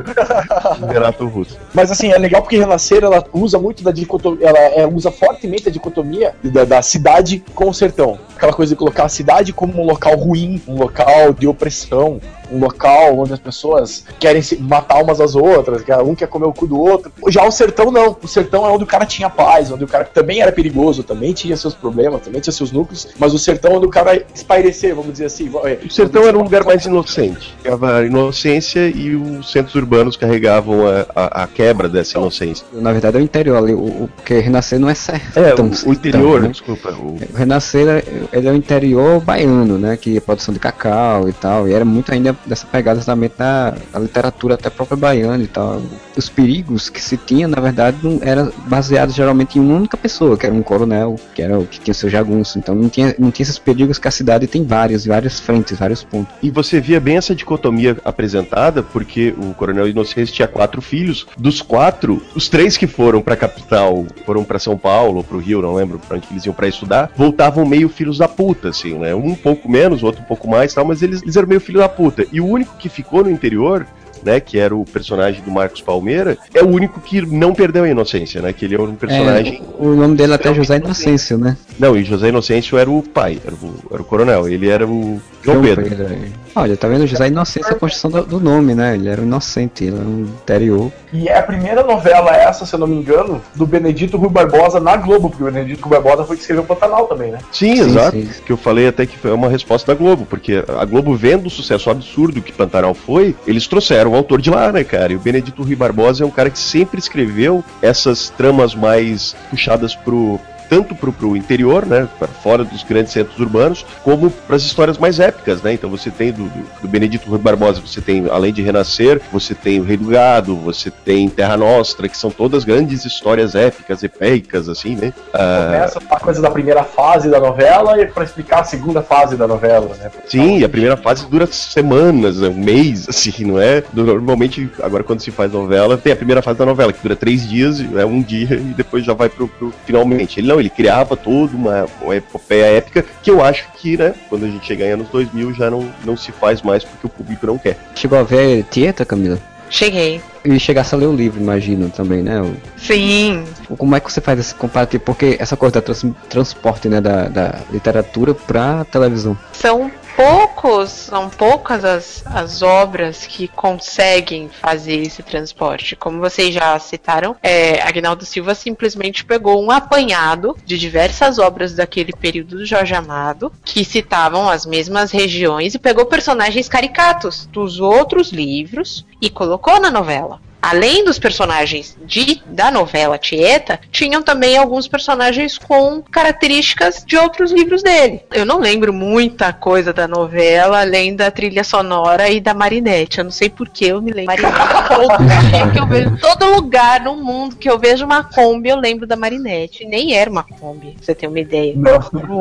[SPEAKER 4] Renato Russo.
[SPEAKER 1] Mas assim, é legal porque Renascer ela usa muito da dicotomia, ela é, usa fortemente a dicotomia da, da cidade com o sertão. Aquela coisa de colocar a cidade como um local ruim, um local de opressão, um local onde as pessoas querem se matar umas às outras, um quer comer o cu do outro. Já o sertão não. O sertão é onde o cara tinha paz, onde o cara também era perigoso, também tinha seus problemas, também tinha seus núcleos, mas o sertão é onde o cara espairecer, vamos dizer assim.
[SPEAKER 4] O sertão era um lugar mais inocente. A inocência e os centros urbanos carregavam a, a, a quebra dessa inocência.
[SPEAKER 3] Na verdade é o interior ali, o, o, porque Renascer não é sertão.
[SPEAKER 4] É, o, o interior,
[SPEAKER 3] né?
[SPEAKER 4] desculpa. O...
[SPEAKER 3] o Renascer ele é o interior baiano, né? Que é produção de cacau e tal. E era muito ainda dessa pegada também da, da literatura até própria baiana e tal. Os perigos que se tinha, na verdade, não era baseados geralmente em uma única pessoa, que era um coronel, que era o que tinha o seu jagunço. Então não tinha, não tinha esses perigos que a cidade tem vários, várias frentes, vários pontos.
[SPEAKER 4] E você via bem essa dicotomia apresentada, porque o coronel Inocêncio tinha quatro filhos. Dos quatro, os três que foram pra capital, foram para São Paulo, ou pro Rio, não lembro pra onde eles iam pra estudar, voltavam meio filhos da puta, assim, né? Um pouco menos, o outro um pouco mais tal, mas eles, eles eram meio filho da puta. E o único que ficou no interior né, que era o personagem do Marcos Palmeira, é o único que não perdeu a inocência, né? Que ele é um personagem.
[SPEAKER 3] É, o nome dele até é José Inocêncio, né?
[SPEAKER 4] Não, e José Inocêncio era o pai, era o, era o coronel, ele era o João, João Pedro. Pedro
[SPEAKER 3] Olha, tá vendo? José Inocêncio é a construção do, do, nome, né? Ele era um inocente, ele era um interior.
[SPEAKER 1] E é a primeira novela essa, se eu não me engano, do Benedito Rui Barbosa na Globo, porque o Benedito Rui Barbosa foi que escreveu o Pantanal também, né?
[SPEAKER 4] Sim, sim exato. Sim. Que eu falei até que foi uma resposta da Globo, porque a Globo vendo o sucesso absurdo que Pantanal foi, eles trouxeram o autor de lá, né, cara? E o Benedito Rui Barbosa é um cara que sempre escreveu essas tramas mais puxadas pro tanto pro, pro interior, né, para fora dos grandes centros urbanos, como para as histórias mais épicas, né? Então você tem do, do, do Benedito Rui Barbosa, você tem além de Renascer, você tem o Rei do Gado, você tem Terra Nostra, que são todas grandes histórias épicas, epicas, assim, né?
[SPEAKER 1] Começa a coisa da primeira fase da novela e para explicar a segunda fase da novela, né?
[SPEAKER 4] Sim, a primeira fase dura semanas, um mês, assim, não é? Normalmente, agora quando se faz novela, tem a primeira fase da novela, que dura três dias, é um dia, e depois já vai pro, pro finalmente. Ele não, ele criava toda uma, uma epopeia épica que eu acho que, né, quando a gente chegar em anos 2000 já não, não se faz mais porque o público não quer.
[SPEAKER 3] Chegou a ver Tieta, Camila?
[SPEAKER 2] Cheguei.
[SPEAKER 3] E chegasse a ler o livro, imagino, também, né?
[SPEAKER 2] Sim.
[SPEAKER 3] Como é que você faz esse comparativo? Porque essa coisa da trans transporte, né, da, da literatura pra televisão.
[SPEAKER 2] São poucos, são poucas as, as obras que conseguem fazer esse transporte. Como vocês já citaram, é, Agnaldo Silva simplesmente pegou um apanhado de diversas obras daquele período do Jorge Amado, que citavam as mesmas regiões, e pegou personagens caricatos dos outros livros e colocou na novela. Além dos personagens de, da novela Tieta, tinham também alguns personagens com características de outros livros dele. Eu não lembro muita coisa da novela, além da trilha sonora e da Marinette. Eu não sei por que eu me lembro. Marinette, que eu vejo, todo lugar no mundo que eu vejo uma Kombi, eu lembro da Marinette. Nem era uma Kombi, pra você ter uma ideia.
[SPEAKER 1] Não, um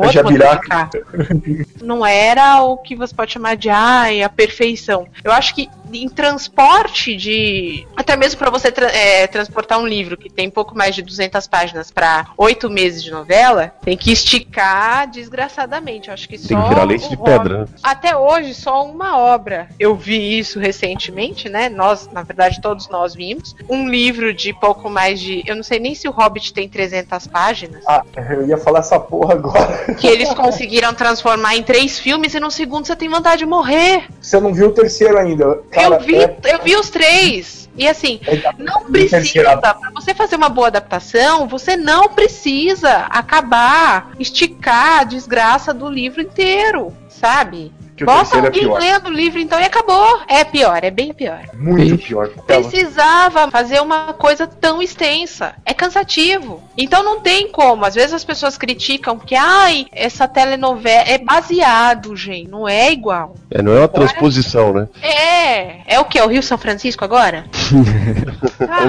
[SPEAKER 2] não era o que você pode chamar de ai, a perfeição. Eu acho que em transporte de. Até mesmo para você tra é, transportar um livro que tem pouco mais de 200 páginas para oito meses de novela, tem que esticar desgraçadamente. Eu acho que
[SPEAKER 4] Tem
[SPEAKER 2] só.
[SPEAKER 4] que virar leite de pedra. né?
[SPEAKER 2] Até hoje, só uma obra. Eu vi isso recentemente, né? Nós, na verdade, todos nós vimos. Um livro de pouco mais de. Eu não sei nem se o Hobbit tem 300 páginas.
[SPEAKER 1] Ah, eu ia falar essa porra agora.
[SPEAKER 2] Que eles conseguiram transformar em três filmes e no segundo você tem vontade de morrer.
[SPEAKER 1] Você não viu o terceiro ainda. Cara,
[SPEAKER 2] eu vi,
[SPEAKER 1] é-
[SPEAKER 2] eu vi os três. E assim, não precisa, pra você fazer uma boa adaptação, você não precisa acabar, esticar a desgraça do livro inteiro, sabe?
[SPEAKER 1] Que o
[SPEAKER 2] Bota
[SPEAKER 1] terceiro é
[SPEAKER 2] alguém
[SPEAKER 1] pior.
[SPEAKER 2] lendo o livro então e acabou. É pior, é bem pior.
[SPEAKER 1] Muito pior.
[SPEAKER 2] Precisava fazer uma coisa tão extensa. É cansativo. Então não tem como. Às vezes as pessoas criticam porque, ai, essa telenovela é baseado, gente. Não é igual.
[SPEAKER 4] É, não é uma transposição, né?
[SPEAKER 2] É. É o que? O Rio São Francisco agora?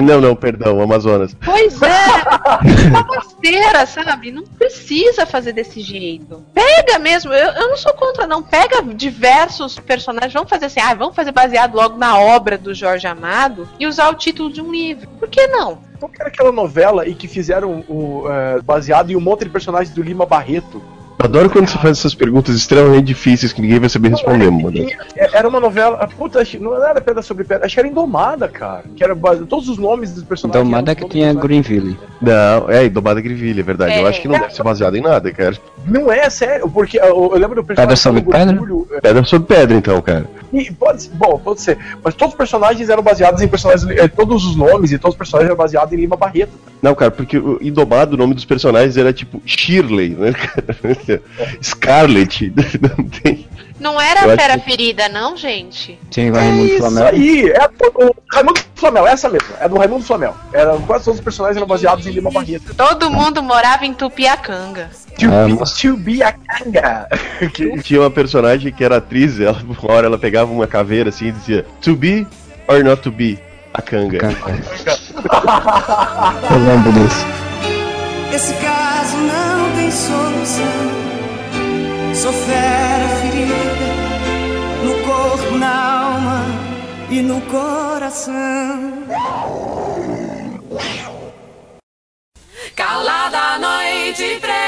[SPEAKER 4] Não, não, perdão, Amazonas.
[SPEAKER 2] Pois é. Uma besteira, sabe? Não precisa fazer desse jeito. Pega mesmo. Eu, eu não sou contra, não. Pega diversos personagens. Vamos fazer assim. Ah, vamos fazer baseado logo na obra do Jorge Amado e usar o título de um livro. Por que não?
[SPEAKER 1] Qual era aquela novela e que fizeram o, é, baseado em um monte de personagens do Lima Barreto?
[SPEAKER 4] Eu Adoro quando você faz essas perguntas extremamente difíceis que ninguém vai saber responder, mano.
[SPEAKER 1] É, Era uma novela. Puta, não era Pedra sobre Pedra, acho que era Indomada, cara. Que era todos os nomes dos personagens.
[SPEAKER 3] Domada
[SPEAKER 1] eram
[SPEAKER 3] que tinha Greenville.
[SPEAKER 4] Não, é, Indomada Griville, é verdade. Eu
[SPEAKER 2] É.
[SPEAKER 4] acho que não deve ser baseado em nada, cara.
[SPEAKER 1] Não é sério, porque eu, eu lembro do personagem.
[SPEAKER 3] Pedra sobre pedra?
[SPEAKER 1] É,
[SPEAKER 4] Pedra sobre pedra, então, cara.
[SPEAKER 1] E pode bom, pode ser. Mas todos os personagens eram baseados em personagens. é, Todos os nomes e todos os personagens eram baseados em Lima Barreto.
[SPEAKER 4] Não, cara, porque o Indomado, o nome dos personagens era tipo Shirley, né? Scarlet. Não tem.
[SPEAKER 2] Não era
[SPEAKER 4] Eu
[SPEAKER 2] a Fera
[SPEAKER 4] que-
[SPEAKER 2] Ferida, não, gente?
[SPEAKER 3] Tinha
[SPEAKER 1] É
[SPEAKER 3] Raimundo
[SPEAKER 1] isso
[SPEAKER 3] Flamel.
[SPEAKER 1] aí, é o Raimundo Flamel, essa mesmo, é do Raimundo Flamel. Era, quase todos os personagens eram baseados em Lima Barreto.
[SPEAKER 2] Todo mundo morava em Tupiacanga.
[SPEAKER 1] To,
[SPEAKER 3] Ah,
[SPEAKER 1] be,
[SPEAKER 3] mas-
[SPEAKER 1] to be a canga. Que-
[SPEAKER 4] Tinha uma personagem que era atriz, ela, uma hora ela pegava uma caveira assim e dizia To be or not to be? A canga.
[SPEAKER 3] Eu lembro disso.
[SPEAKER 9] Esse caso não tem solução. Sou fera ferida no corpo, na alma e no coração.
[SPEAKER 10] Calada a noite preta,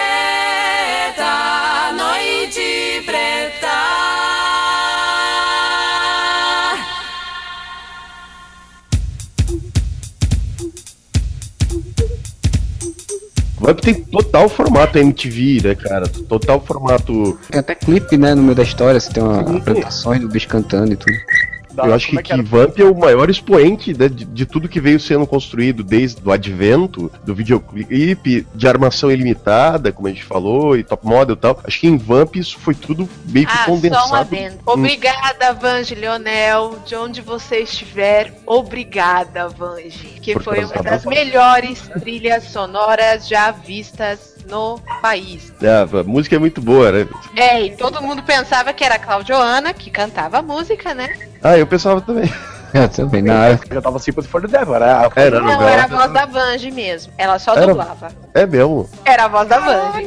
[SPEAKER 4] Vamp tem total formato MTV, né, cara? Total formato.
[SPEAKER 3] Tem até clipe, né, no meio da história, você tem uma apresentações do bicho cantando e tudo.
[SPEAKER 4] Eu acho que, que Vamp é o maior expoente né, de, de tudo que veio sendo construído desde o advento do videoclipe, de armação ilimitada, como a gente falou, e top model e tal. Acho que em Vamp isso foi tudo meio que
[SPEAKER 2] Ah,
[SPEAKER 4] condensado.
[SPEAKER 2] só um adendo. Obrigada, Vange Leonel, de onde você estiver. Obrigada, Vange. Que
[SPEAKER 4] Por
[SPEAKER 2] foi uma das melhores trilhas sonoras já vistas no país.
[SPEAKER 4] Ah, a música é muito boa, né?
[SPEAKER 2] É, e todo mundo pensava que era a Claudioana que cantava a música, né?
[SPEAKER 4] Ah, eu pensava também.
[SPEAKER 3] Eu também, na época.
[SPEAKER 1] Já tava Sympathy for the Devil, era a-
[SPEAKER 4] Era,
[SPEAKER 2] Não, era a voz da Vange mesmo. Ela só
[SPEAKER 4] Era-
[SPEAKER 2] dublava.
[SPEAKER 4] É mesmo.
[SPEAKER 2] Era a voz da Vange.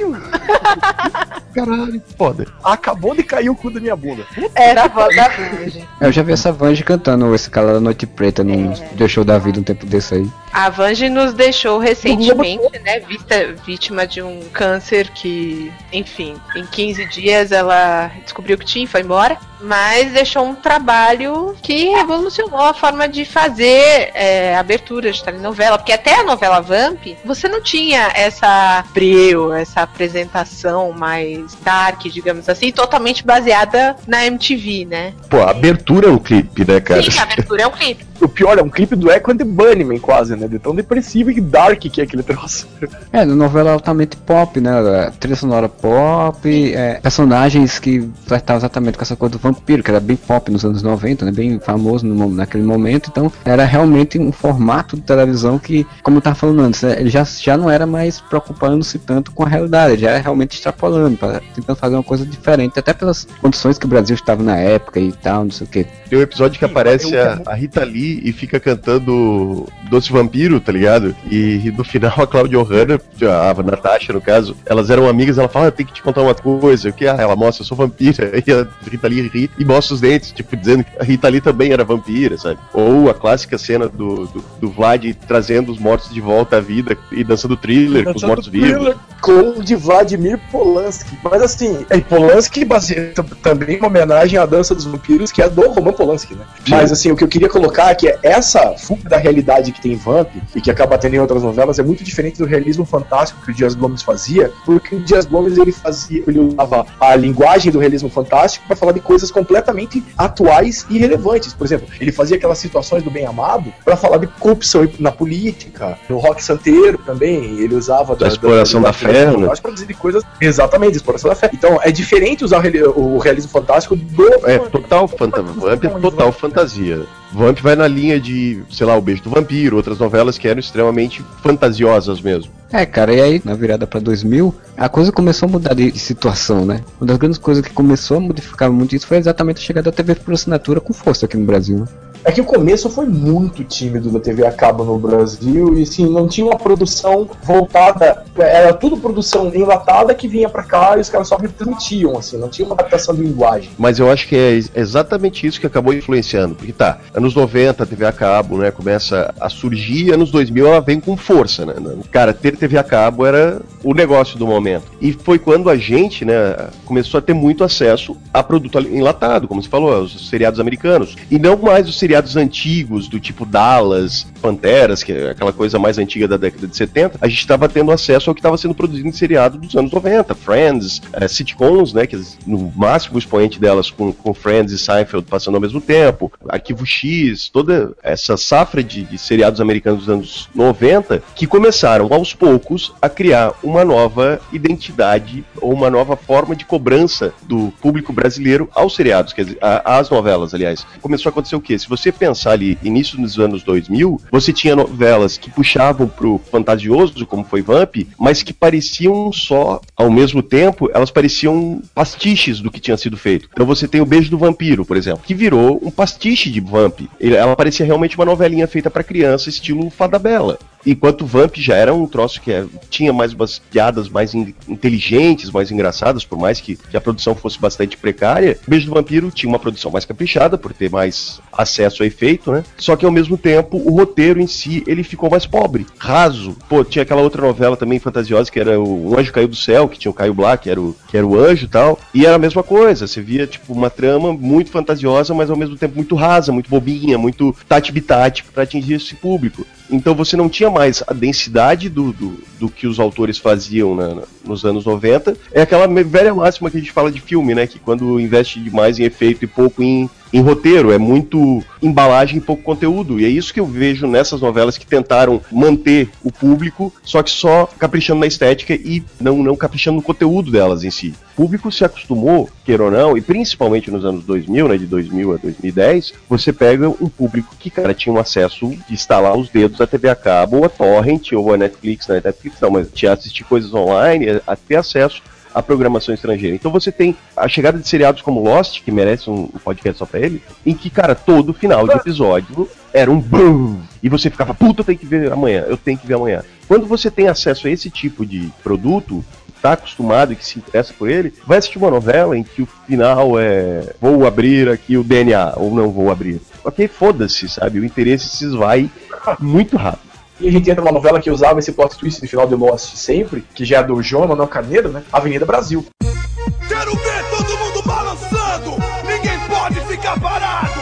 [SPEAKER 4] Caralho, foda.
[SPEAKER 1] Acabou de cair o cu da minha bunda.
[SPEAKER 2] Era a voz da Vange.
[SPEAKER 3] Eu já vi essa Vange cantando esse cara da Noite Preta num é. show da vida um tempo desse aí.
[SPEAKER 2] A Vange nos deixou recentemente, né, vista, vítima de um câncer que, enfim, em 15 dias ela descobriu que tinha e foi embora, mas deixou um trabalho que revolucionou a forma de fazer é, abertura de telenovela, porque até a novela Vamp, você não tinha essa breu, essa apresentação mais dark, digamos assim, totalmente baseada na MTV, né?
[SPEAKER 4] Pô, a abertura é um clipe, né, cara?
[SPEAKER 2] Sim, a abertura é um clipe.
[SPEAKER 1] O pior, é um clipe do Echo and the Bunnymen, quase, né? De tão depressivo e dark que é aquele troço.
[SPEAKER 3] É, na novela altamente pop, né? Trilha sonora pop, é, personagens que tratavam exatamente com essa coisa do vampiro, que era bem pop nos anos 90, né? Bem famoso no, naquele momento. Então, era realmente um formato de televisão que, como eu tava falando antes, né, ele já, já não era mais preocupando-se tanto com a realidade, ele já era realmente extrapolando, pra, tentando fazer uma coisa diferente, até pelas condições que o Brasil estava na época e tal, não sei o que.
[SPEAKER 4] Tem um episódio que aparece a, a Rita Lee ali e fica cantando Doce Vampiro, tá ligado? E, e no final a Claudia O'Hara, a Natasha no caso, elas eram amigas, ela fala, ah, tem que te contar uma coisa, o que? Ah, ela mostra, eu sou vampira, e a Rita Lee ri e mostra os dentes, tipo, dizendo que a Rita Lee também era vampira, sabe? Ou a clássica cena do, do, do Vlad trazendo os mortos de volta à vida e dançando thriller com os mortos-vivos.
[SPEAKER 1] Com o de Vladimir Polanski. Mas assim, é Polanski baseia também uma homenagem à dança dos vampiros, que é do Roman Polanski, né?
[SPEAKER 4] Sim.
[SPEAKER 1] Mas assim, o que eu queria colocar é que essa fuga da realidade que tem em Vamp e que acaba tendo em outras novelas é muito diferente do realismo fantástico que o Dias Gomes fazia, porque o Dias Gomes ele fazia, ele usava a linguagem do realismo fantástico para falar de coisas completamente atuais e relevantes. Por exemplo, ele fazia aquelas situações do bem amado para falar de corrupção na política, no rock santeiro também, ele usava
[SPEAKER 4] Da exploração da fé, né?
[SPEAKER 1] para dizer de coisas exatamente, exploração da fé. Então é diferente usar o reali- o realismo fantástico do
[SPEAKER 4] É total fantasia. Vamp é total fantasia. Vamp vai na linha de, sei lá, o Beijo do Vampiro, outras novelas que eram extremamente fantasiosas mesmo.
[SPEAKER 3] É, cara, e aí, na virada pra 2000, a coisa começou a mudar de, situação, né? Uma das grandes coisas que começou a modificar muito isso foi exatamente a chegada da TV por assinatura com força aqui no Brasil, né?
[SPEAKER 1] É que o começo foi muito tímido da TV a cabo no Brasil e assim, não tinha uma produção voltada, era tudo produção enlatada que vinha pra cá e os caras só retransmitiam, assim, não tinha uma adaptação de linguagem.
[SPEAKER 4] Mas eu acho que é ex- exatamente isso que acabou influenciando. Porque tá, anos 90, a TV a cabo, né, começa a surgir, anos 2000 ela vem com força, né? Cara, ter TV a cabo era o negócio do momento. E foi quando a gente, né, começou a ter muito acesso a produto enlatado, como você falou, os seriados americanos. E não mais os seriados antigos, do tipo Dallas, Panteras, que é aquela coisa mais antiga da década de 70. A gente estava tendo acesso ao que estava sendo produzido em seriado dos anos 90, Friends, eh, sitcoms, né, que no máximo expoente delas com, com Friends e Seinfeld passando ao mesmo tempo, Arquivo X, toda essa safra de, de seriados americanos dos anos 90, que começaram aos poucos a criar uma nova identidade ou uma nova forma de cobrança do público brasileiro aos seriados, quer dizer, às novelas, aliás. Começou a acontecer o quê? Se você pensar ali, início dos anos 2000, você tinha novelas que puxavam pro fantasioso, como foi Vamp, mas que pareciam só, ao mesmo tempo, elas pareciam pastiches do que tinha sido feito. Então você tem o Beijo do Vampiro, por exemplo, que virou um pastiche de Vamp. Ela parecia realmente uma novelinha feita pra criança, estilo Fada Bela. Enquanto Vamp já era um troço que é- tinha mais umas piadas mais in- inteligentes, mais engraçadas, por mais que, que a produção fosse bastante precária, Beijo do Vampiro tinha uma produção mais caprichada, por ter mais acesso a efeito, né? Só que ao mesmo tempo, o roteiro em si, ele ficou mais pobre, raso. Pô, tinha aquela outra novela também fantasiosa, que era o Anjo Caiu do Céu, que tinha o Caio Black, que era o, que era o anjo e tal, e era a mesma coisa, você via, tipo, uma trama muito fantasiosa, mas ao mesmo tempo muito rasa, muito bobinha, muito tati-bitati pra atingir esse público. Então você não tinha mais a densidade do, do, do que os autores faziam na- nos anos 90. É aquela velha máxima que a gente fala de filme, né? Que quando investe demais em efeito e pouco em, em roteiro, é muito embalagem e pouco conteúdo. E é isso que eu vejo nessas novelas que tentaram manter o público, só que só caprichando na estética e não, não caprichando no conteúdo delas em si. O público se acostumou, queira ou não, e principalmente nos anos 2000, né, de 2000 a 2010, você pega um público que, cara, tinha um acesso de instalar os dedos à TV a cabo, ou a Torrent, ou a Netflix, né, Netflix não, mas tinha assistir coisas online, a ter acesso à programação estrangeira. Então você tem a chegada de seriados como Lost, que merece um um podcast só pra ele, em que, cara, todo final de episódio era um BUM! E você ficava, puta, eu tenho que ver amanhã, eu tenho que ver amanhã. Quando você tem acesso a esse tipo de produto, tá acostumado e que se interessa por ele, vai assistir uma novela em que o final é vou abrir aqui o DNA ou não vou abrir. Ok, foda-se, sabe? O interesse se esvai muito rápido.
[SPEAKER 1] E a gente entra numa novela que usava esse plot twist no final de Lost sempre, que já é do João Manuel Carneiro, né? Avenida Brasil.
[SPEAKER 7] Quero ver todo mundo balançando! Ninguém pode ficar parado!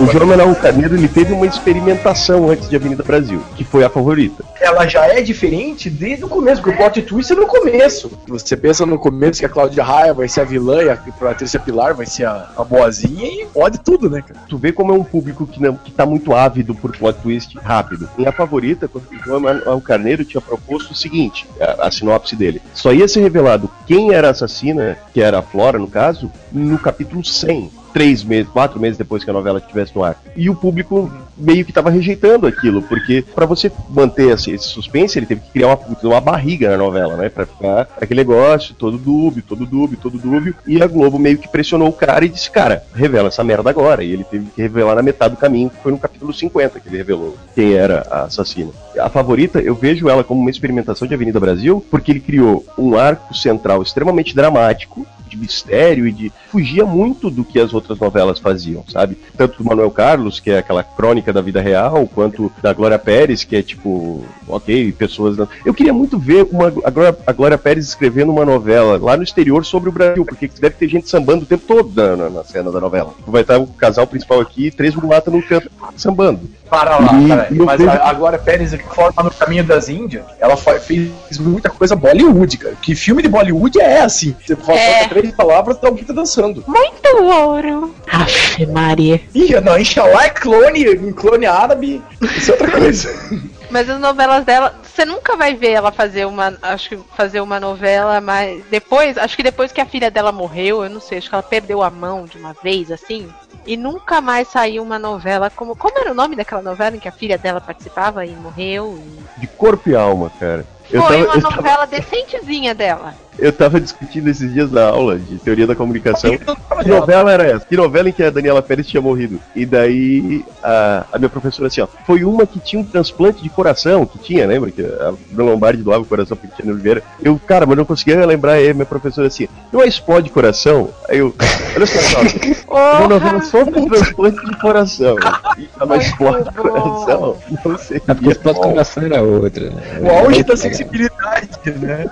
[SPEAKER 4] O João Manuel Carneiro ele teve uma experimentação antes de Avenida Brasil, que foi a favorita.
[SPEAKER 1] Ela já é diferente desde o começo, porque o plot twist é no começo. Você pensa no começo que a Cláudia Raia vai ser a vilã e a Patrícia Pilar vai ser a, a boazinha e pode tudo, né, cara?
[SPEAKER 4] Tu vê como é um público que, não, que tá muito ávido por plot twist rápido. Em A Favorita, quando o João Manuel Carneiro tinha proposto o seguinte, a, a sinopse dele. Só ia ser revelado quem era a assassina, que era a Flora no caso, no capítulo 100. Três meses, quatro meses depois que a novela estivesse no ar. E o público meio que estava rejeitando aquilo, porque para você manter esse, esse, suspense, ele teve que criar uma, uma barriga na novela, né? Pra ficar aquele negócio, todo dúbio, todo dúbio, todo dúbio. E a Globo meio que pressionou o cara e disse, cara, revela essa merda agora. E ele teve que revelar na metade do caminho, que foi no capítulo 50 que ele revelou quem era a assassina. A favorita, eu vejo ela como uma experimentação de Avenida Brasil, porque ele criou um arco central extremamente dramático, de mistério e de. fugia muito do que as outras novelas faziam, sabe? Tanto do Manuel Carlos, que é aquela crônica da vida real, quanto da Glória Pérez, que é tipo, ok, pessoas. Eu queria muito ver uma, a, Glória, a Glória Pérez escrevendo uma novela lá no exterior sobre o Brasil, porque deve ter gente sambando o tempo todo na, na, na cena da novela. Vai estar o casal principal aqui, três mulatas no canto sambando.
[SPEAKER 1] Para lá, cara. Mas a, a Glória Pérez, que forma no caminho das Índias, ela fez muita coisa Bollywood, cara. Que filme de Bollywood é assim. Você
[SPEAKER 2] É.
[SPEAKER 1] três palavras, tá alguém tá dançando.
[SPEAKER 2] Muito ouro. Aff, Maria.
[SPEAKER 1] Ih, não, Inshallah é clone, clone árabe, isso é outra coisa.
[SPEAKER 2] Mas as novelas dela, você nunca vai ver ela fazer uma, acho que fazer uma novela, mas depois, acho que depois que a filha dela morreu, eu não sei, acho que ela perdeu a mão de uma vez assim, e nunca mais saiu uma novela como, como era o nome daquela novela em que a filha dela participava e morreu? E...
[SPEAKER 4] De corpo e alma, cara. Eu
[SPEAKER 2] Foi
[SPEAKER 4] tava,
[SPEAKER 2] uma
[SPEAKER 4] eu, tava,
[SPEAKER 2] novela decentezinha dela.
[SPEAKER 4] Eu tava discutindo esses dias na aula de teoria da comunicação. Que novela era essa? Que novela em que a Daniela Pérez tinha morrido? E daí a, a minha professora assim, ó, foi uma que tinha um transplante de coração, que tinha, lembra? Que a Bruna Lombardi doava o coração pra Cristiano Oliveira. Eu, cara, mas não conseguia lembrar aí, minha professora assim, não é explode coração? Aí eu, olha só, só uma novela sobre transplante de coração. E ela explode coração? Não sei.
[SPEAKER 3] É porque plot coração era outra. né?
[SPEAKER 1] O auge da sensibilidade, né?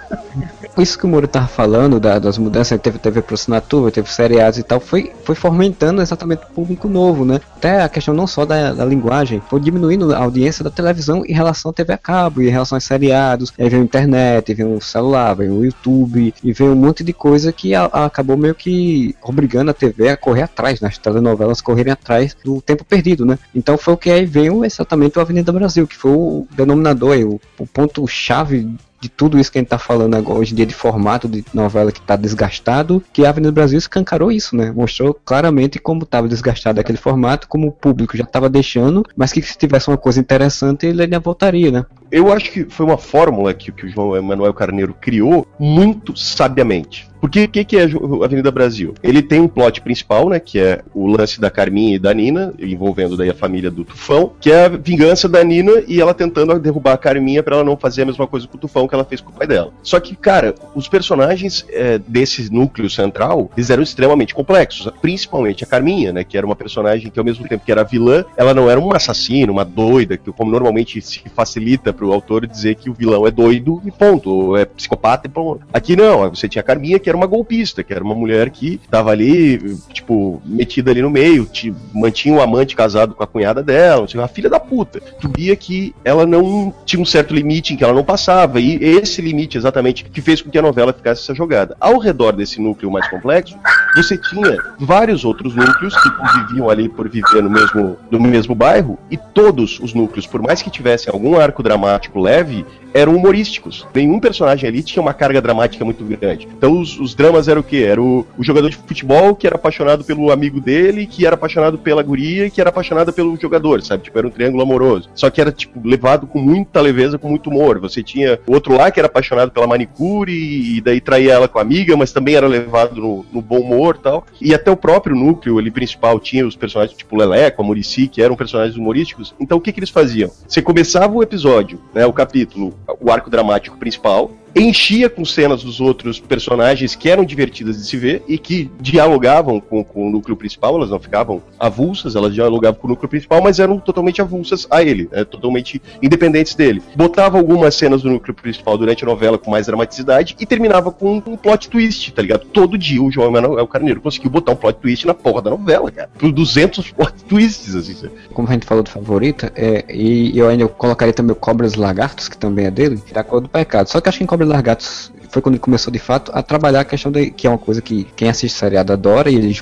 [SPEAKER 3] Isso que o Moro tava falando, da- das mudanças, teve TV por assinatura, teve seriados e tal, foi, foi fomentando exatamente o público novo, né? Até a questão não só da, da linguagem, foi diminuindo a audiência da televisão em relação à TV a cabo, em relação aos seriados, aí veio a internet, veio o celular, veio o YouTube, e veio um monte de coisa que a- a- acabou meio que obrigando a TV a correr atrás, nas telenovelas correrem atrás do tempo perdido, né? Então foi o que aí veio exatamente o Avenida Brasil, que foi o denominador, aí, o, o ponto-chave de tudo isso que a gente tá falando agora hoje em dia de formato de novela que tá desgastado, que a Avenida Brasil escancarou isso, né? Mostrou claramente como estava desgastado aquele formato, como o público já estava deixando, mas que se tivesse uma coisa interessante ele ainda voltaria, né?
[SPEAKER 4] Eu acho que foi uma fórmula que, que o João Emanuel Carneiro criou muito sabiamente. Porque o que, que é Avenida Brasil? Ele tem um plot principal, né? Que é o lance da Carminha e da Nina, envolvendo daí a família do Tufão, que é a vingança da Nina e ela tentando derrubar a Carminha pra ela não fazer a mesma coisa com o Tufão que ela fez com o pai dela. Só que, cara, os personagens é, desse núcleo central, eles eram extremamente complexos. Principalmente a Carminha, né? Que era uma personagem que ao mesmo tempo que era vilã, ela não era uma assassina, uma doida, que como normalmente se facilita pro autor dizer que o vilão é doido e ponto, ou é psicopata e ponto. Aqui não, você tinha a Carminha, que era uma golpista, que era uma mulher que tava ali, tipo, metida ali no meio, te, mantinha um amante casado com a cunhada dela, tipo, uma filha da puta. Tu via que ela não tinha um certo limite em que ela não passava, e esse limite exatamente que fez com que a novela ficasse essa jogada. Ao redor desse núcleo mais complexo, você tinha vários outros núcleos que conviviam ali por viver no mesmo, no mesmo bairro, e todos os núcleos, por mais que tivessem algum arco dramático leve, eram humorísticos. Nenhum personagem ali tinha uma carga dramática muito grande. Então os, os dramas eram o quê? Era o, o jogador de futebol que era apaixonado pelo amigo dele, que era apaixonado pela guria que era apaixonada pelo jogador, sabe? Tipo, era um triângulo amoroso. Só que era, tipo, levado com muita leveza, com muito humor. Você tinha o outro lá que era apaixonado pela manicure e daí traía ela com a amiga, mas também era levado no, no bom humor e tal. E até o próprio núcleo ali principal tinha os personagens tipo Leleco, a Murici, que eram personagens humorísticos. Então o que que eles faziam? Você começava o episódio, né, o capítulo, o arco dramático principal, enchia com cenas dos outros personagens que eram divertidas de se ver e que dialogavam com, com o núcleo principal, elas não ficavam avulsas, elas dialogavam com o núcleo principal, mas eram totalmente avulsas a ele, né, totalmente independentes dele. Botava algumas cenas do núcleo principal durante a novela com mais dramaticidade e terminava com um plot twist, tá ligado? Todo dia o João Emanuel Carneiro conseguiu botar um plot twist na porra da novela, cara. Por 200 plot twists, assim. sabe?
[SPEAKER 3] Como a gente falou do favorita, é, e eu ainda colocaria também o Cobras Lagartos, que também é dele, da cor do pecado. Só que acho que em Lagartos foi quando ele começou de fato a trabalhar a questão de, que é uma coisa que quem assiste seriado adora, e ele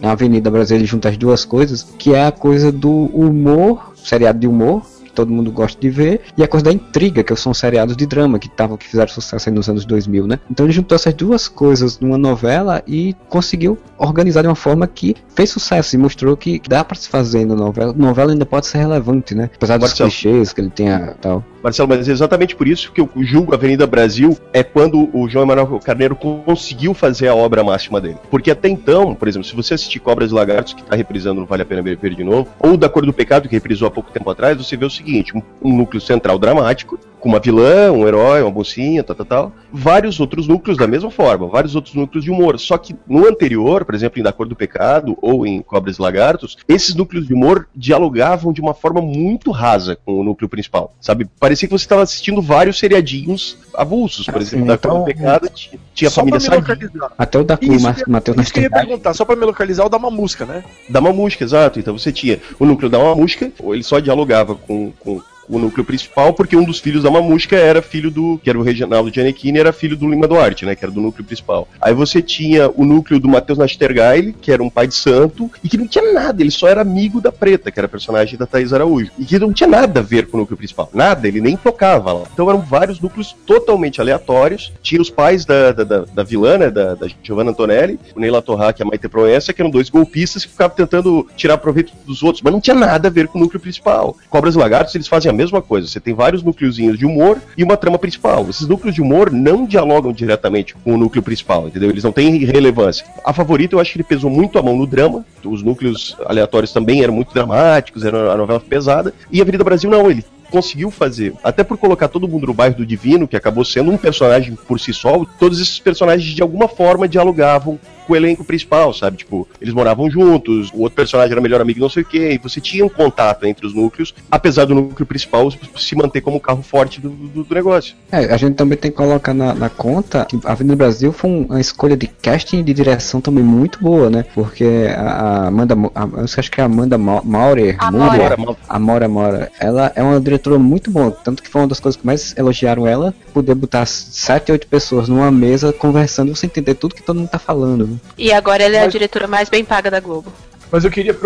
[SPEAKER 3] na Avenida Brasil ele junta as duas coisas, que é a coisa do humor, seriado de humor, que todo mundo gosta de ver, e a coisa da intriga, que são seriados de drama, que, tavam, que fizeram sucesso aí nos anos 2000, né? Então ele juntou essas duas coisas numa novela e conseguiu organizar de uma forma que fez sucesso e mostrou que dá para se fazer na novela. Novela ainda pode ser relevante, né? Apesar dos
[SPEAKER 4] Marcelo.
[SPEAKER 3] clichês que ele tenha tal.
[SPEAKER 4] Marcelo, mas é exatamente por isso que eu julgo Avenida Brasil é quando o João Emanuel Carneiro conseguiu fazer a obra máxima dele. Porque até então, por exemplo, se você assistir Cobras e Lagartos, que tá reprisando, não vale a pena ver de novo, ou Da Cor do Pecado, que reprisou há pouco tempo atrás, você vê o seguinte: um núcleo central dramático, com uma vilã, um herói, uma mocinha, tal, tal, tal. Vários outros núcleos da mesma forma, vários outros núcleos de humor. Só que no anterior, por exemplo, em Da Cor do Pecado ou em Cobras e Lagartos, esses núcleos de humor dialogavam de uma forma muito rasa com o núcleo principal, sabe? Parecia que você estava assistindo vários seriadinhos avulsos, por exemplo, Da Cor do Pecado tinha,
[SPEAKER 11] Só
[SPEAKER 4] família
[SPEAKER 11] pra me
[SPEAKER 4] Sadia.
[SPEAKER 11] localizar.
[SPEAKER 3] Até o da Ma- Matheus
[SPEAKER 11] isso que eu ia
[SPEAKER 3] Nastergalli.
[SPEAKER 11] perguntar, só pra me localizar, o da Mamusca, né?
[SPEAKER 4] da Mamusca, exato. Então você tinha o núcleo da Mamusca, ou ele só dialogava com, com o núcleo principal, porque um dos filhos da Mamusca era filho do. que era o Reginaldo Giannichini, era filho do Lima Duarte, né? Que era do núcleo principal. Aí você tinha o núcleo do Matheus Nastergaile, que era um pai de santo, e que não tinha nada, ele só era amigo da Preta, que era personagem da Thaís Araújo. E que não tinha nada a ver com o núcleo principal. Nada, ele nem tocava lá. Então eram vários núcleos totalmente aleatórios. Tinha os pais da, da, da, da vilã, né? Da, da Giovanna Antonelli, o Neila Torraca e a Maite Proença, que eram dois golpistas que ficavam tentando tirar proveito dos outros, mas não tinha nada a ver com o núcleo principal. Cobras e Lagartos, eles fazem a mesma coisa. Você tem vários núcleozinhos de humor e uma trama principal. Esses núcleos de humor não dialogam diretamente com o núcleo principal, entendeu? Eles não têm relevância. A favorita, eu acho que ele pesou muito a mão no drama. Os núcleos aleatórios também eram muito dramáticos, era a novela pesada. E a Avenida Brasil não, ele conseguiu fazer, até por colocar todo mundo no bairro do Divino, que acabou sendo um personagem por si só, todos esses personagens de alguma forma dialogavam com o elenco principal, sabe? Tipo, eles moravam juntos, o outro personagem era melhor amigo, não sei o quê, e você tinha um contato entre os núcleos, apesar do núcleo principal se manter como carro forte do, do- do negócio.
[SPEAKER 3] É, a gente também tem que colocar na, na conta que a Avenida Brasil foi um- uma escolha de casting e de direção também muito boa, né? Porque a, a Amanda, a, eu acho que é a Amanda Ma- Maurer,
[SPEAKER 2] Amora.
[SPEAKER 3] Maurer, Amora Amora, ela é uma diretora muito boa, tanto que foi uma das coisas que mais elogiaram ela, poder botar sete, oito pessoas numa mesa conversando, você entender tudo que todo mundo tá falando.
[SPEAKER 2] E agora ela é a
[SPEAKER 1] Mas-
[SPEAKER 2] diretora mais bem paga da Globo.
[SPEAKER 1] Mas eu queria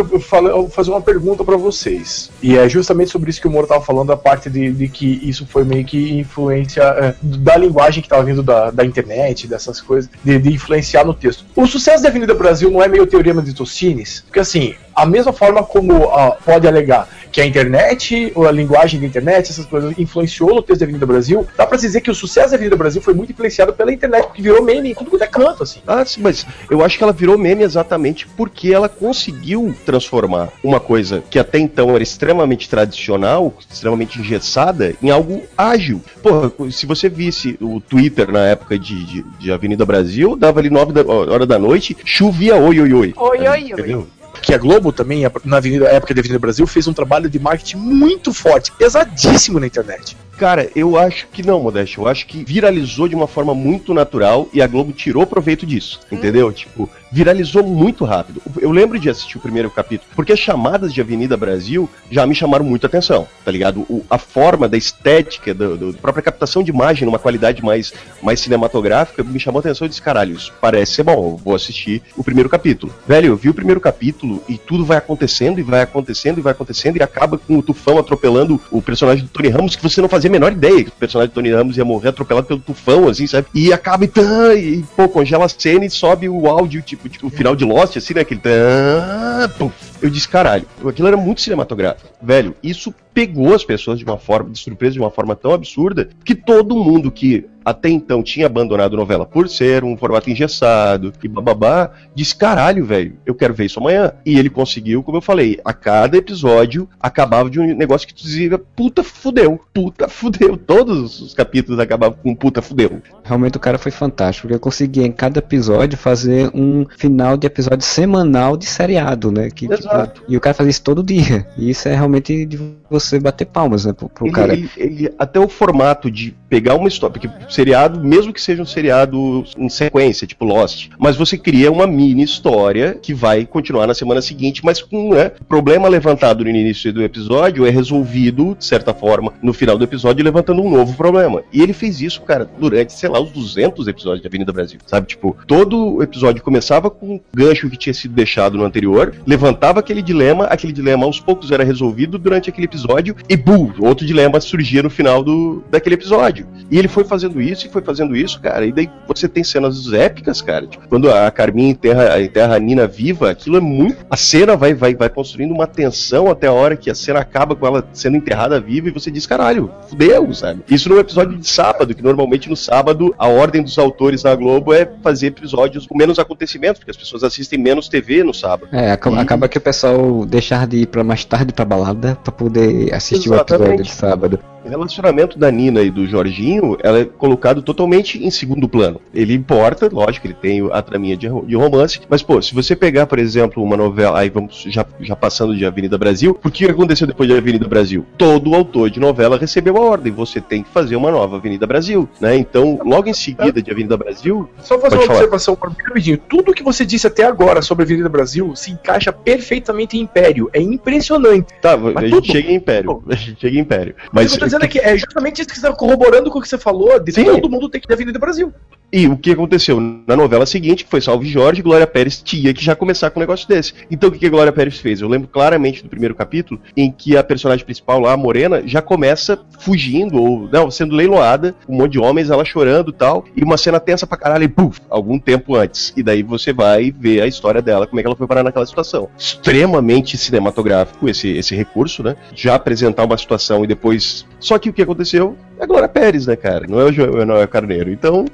[SPEAKER 1] fazer uma pergunta pra vocês. E é justamente sobre isso que o Moro tava falando, a parte de, de que isso foi meio que influência é, da linguagem que tava vindo da, da internet, dessas coisas, de, de influenciar no texto. O sucesso da Avenida Brasil não é meio teorema de Tocines? Porque assim, a mesma forma como ah, pode alegar que a internet, ou a linguagem da internet, essas coisas, influenciou no texto da Avenida Brasil, dá pra dizer que o sucesso da Avenida Brasil foi muito influenciado pela internet, porque virou meme em tudo quanto é canto, assim.
[SPEAKER 4] Ah, sim, mas eu acho que ela virou meme exatamente porque ela conseguiu transformar uma coisa que até então era extremamente tradicional, extremamente engessada, em algo ágil. Porra, se você visse o Twitter na época de, de, de Avenida Brasil, dava ali 9 da, hora da noite, chovia oi, oi, oi.
[SPEAKER 2] Oi, oi, oi.
[SPEAKER 4] Entendeu?
[SPEAKER 11] Que a Globo também, na avenida, época da Avenida Brasil, fez um trabalho de marketing muito forte, pesadíssimo na internet.
[SPEAKER 4] Cara, eu acho que não, Modeste. Eu acho que viralizou de uma forma muito natural e a Globo tirou proveito disso, entendeu? Tipo, viralizou muito rápido. Eu lembro de assistir o primeiro capítulo, porque as chamadas de Avenida Brasil já me chamaram muita atenção, tá ligado? O- a forma da estética, da própria captação de imagem numa qualidade mais, mais cinematográfica me chamou a atenção e disse, caralho, isso parece ser bom, eu vou assistir o primeiro capítulo. Velho, eu vi o primeiro capítulo e tudo vai acontecendo e vai acontecendo e vai acontecendo e acaba com o Tufão atropelando o personagem do Tony Ramos, que você não fazia a menor ideia que o personagem do Tony Ramos ia morrer atropelado pelo Tufão, assim, sabe? E acaba e, tã, e pô, congela a cena e sobe o áudio, tipo, tipo o final de Lost, assim, né? Aquele tã, puf. Eu disse, caralho, aquilo era muito cinematográfico. Velho, isso pegou as pessoas de uma forma, de surpresa, de uma forma tão absurda, que todo mundo que até então tinha abandonado novela por ser um formato engessado e bababá, disse, caralho, velho, eu quero ver isso amanhã. E ele conseguiu, como eu falei, a cada episódio acabava de um negócio que tu dizia, puta fudeu, puta fudeu. Todos os capítulos acabavam com puta fudeu.
[SPEAKER 3] Realmente o cara foi fantástico, porque eu conseguia em cada episódio fazer um final de episódio semanal de seriado, né? Que, tipo,
[SPEAKER 4] Exato.
[SPEAKER 3] e o cara fazia isso todo dia. E isso é realmente de você bater palmas, né? Pro, pro
[SPEAKER 4] Ele,
[SPEAKER 3] cara.
[SPEAKER 4] ele- ele- até o formato de pegar uma história, porque seriado, mesmo que seja um seriado em sequência, tipo Lost, mas você cria uma mini história que vai continuar na semana seguinte, mas com né, problema levantado no início do episódio é resolvido, de certa forma, no final do episódio, levantando um novo problema. E ele fez isso, cara, durante, sei lá, os 200 episódios de Avenida Brasil, sabe? Tipo, todo episódio começava com um gancho que tinha sido deixado no anterior, levantava aquele dilema, aquele dilema aos poucos era resolvido durante aquele episódio e, bum, outro dilema surgia no final do, daquele episódio. E ele foi fazendo isso e foi fazendo isso, cara. E daí você tem cenas épicas, cara. Tipo, quando a Carminha enterra, enterra a Nina viva, aquilo é muito. A cena vai, vai, vai construindo uma tensão até a hora que a cena acaba com ela sendo enterrada viva e você diz, caralho, fudeu, sabe? Isso num episódio de sábado, que normalmente no sábado a ordem dos autores na Globo é fazer episódios com menos acontecimentos, porque as pessoas assistem menos TV no sábado.
[SPEAKER 3] É, acaba, acaba que o pessoal deixar de ir pra mais tarde pra balada pra poder assistir o episódio
[SPEAKER 4] Exatamente.
[SPEAKER 3] de sábado.
[SPEAKER 4] O relacionamento da Nina e do Jorginho ela é colocado totalmente em segundo plano. Ele importa, lógico, ele tem a traminha de, ro- de romance, mas pô, se você pegar, por exemplo, uma novela, aí vamos já, já passando de Avenida Brasil, o que aconteceu depois de Avenida Brasil? Todo autor de novela recebeu a ordem, você tem que fazer uma nova Avenida Brasil, né? Então, logo em seguida de Avenida Brasil,
[SPEAKER 11] Só fazer uma
[SPEAKER 4] falar.
[SPEAKER 11] observação bem rapidinho. Tudo que você disse até agora sobre a Avenida Brasil se encaixa perfeitamente em Império. É impressionante.
[SPEAKER 4] tá, a
[SPEAKER 11] Mas
[SPEAKER 4] gente
[SPEAKER 11] tudo.
[SPEAKER 4] chega em Império, a gente chega em Império.
[SPEAKER 11] Mas Dizendo é que é justamente isso que você está corroborando com o que você falou, de
[SPEAKER 4] Sim.
[SPEAKER 11] todo mundo tem que ter Avenida Brasil.
[SPEAKER 4] E o que aconteceu? Na novela seguinte, que foi Salve Jorge, Glória Pérez tinha que já começar com um negócio desse. Então o que a Glória Pérez fez? Eu lembro claramente do primeiro capítulo, em que a personagem principal lá, a Morena, já começa fugindo, ou não, sendo leiloada, um monte de homens, ela chorando e tal, e uma cena tensa pra caralho, e puf, algum tempo antes. E daí você vai ver a história dela, como é que ela foi parar naquela situação. Extremamente cinematográfico esse, esse recurso, né? Já apresentar uma situação e depois. Só que o que aconteceu? É a Glória Pérez, né, cara? Não é o Jo- não é o Carneiro. Então,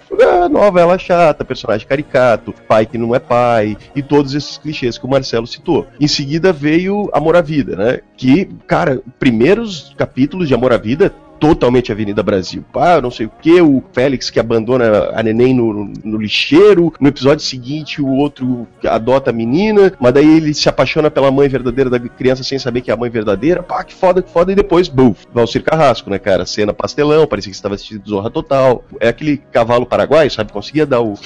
[SPEAKER 4] a novela chata, personagem caricato, pai que não é pai, e todos esses clichês que o Marcelo citou. Em seguida veio Amor à Vida, né? Que, cara, primeiros capítulos de Amor à Vida totalmente Avenida Brasil. Pá, não sei o que, o Félix que abandona a neném no, no- lixeiro, no episódio seguinte o outro adota a menina, mas daí ele se apaixona pela mãe verdadeira da criança sem saber que é a mãe verdadeira, pá, que foda, que foda, e depois, buf, Valcir Carrasco, né, cara, cena pastelão, parecia que estava assistindo Zorra Total, é aquele cavalo paraguaio, sabe, conseguia dar o, o-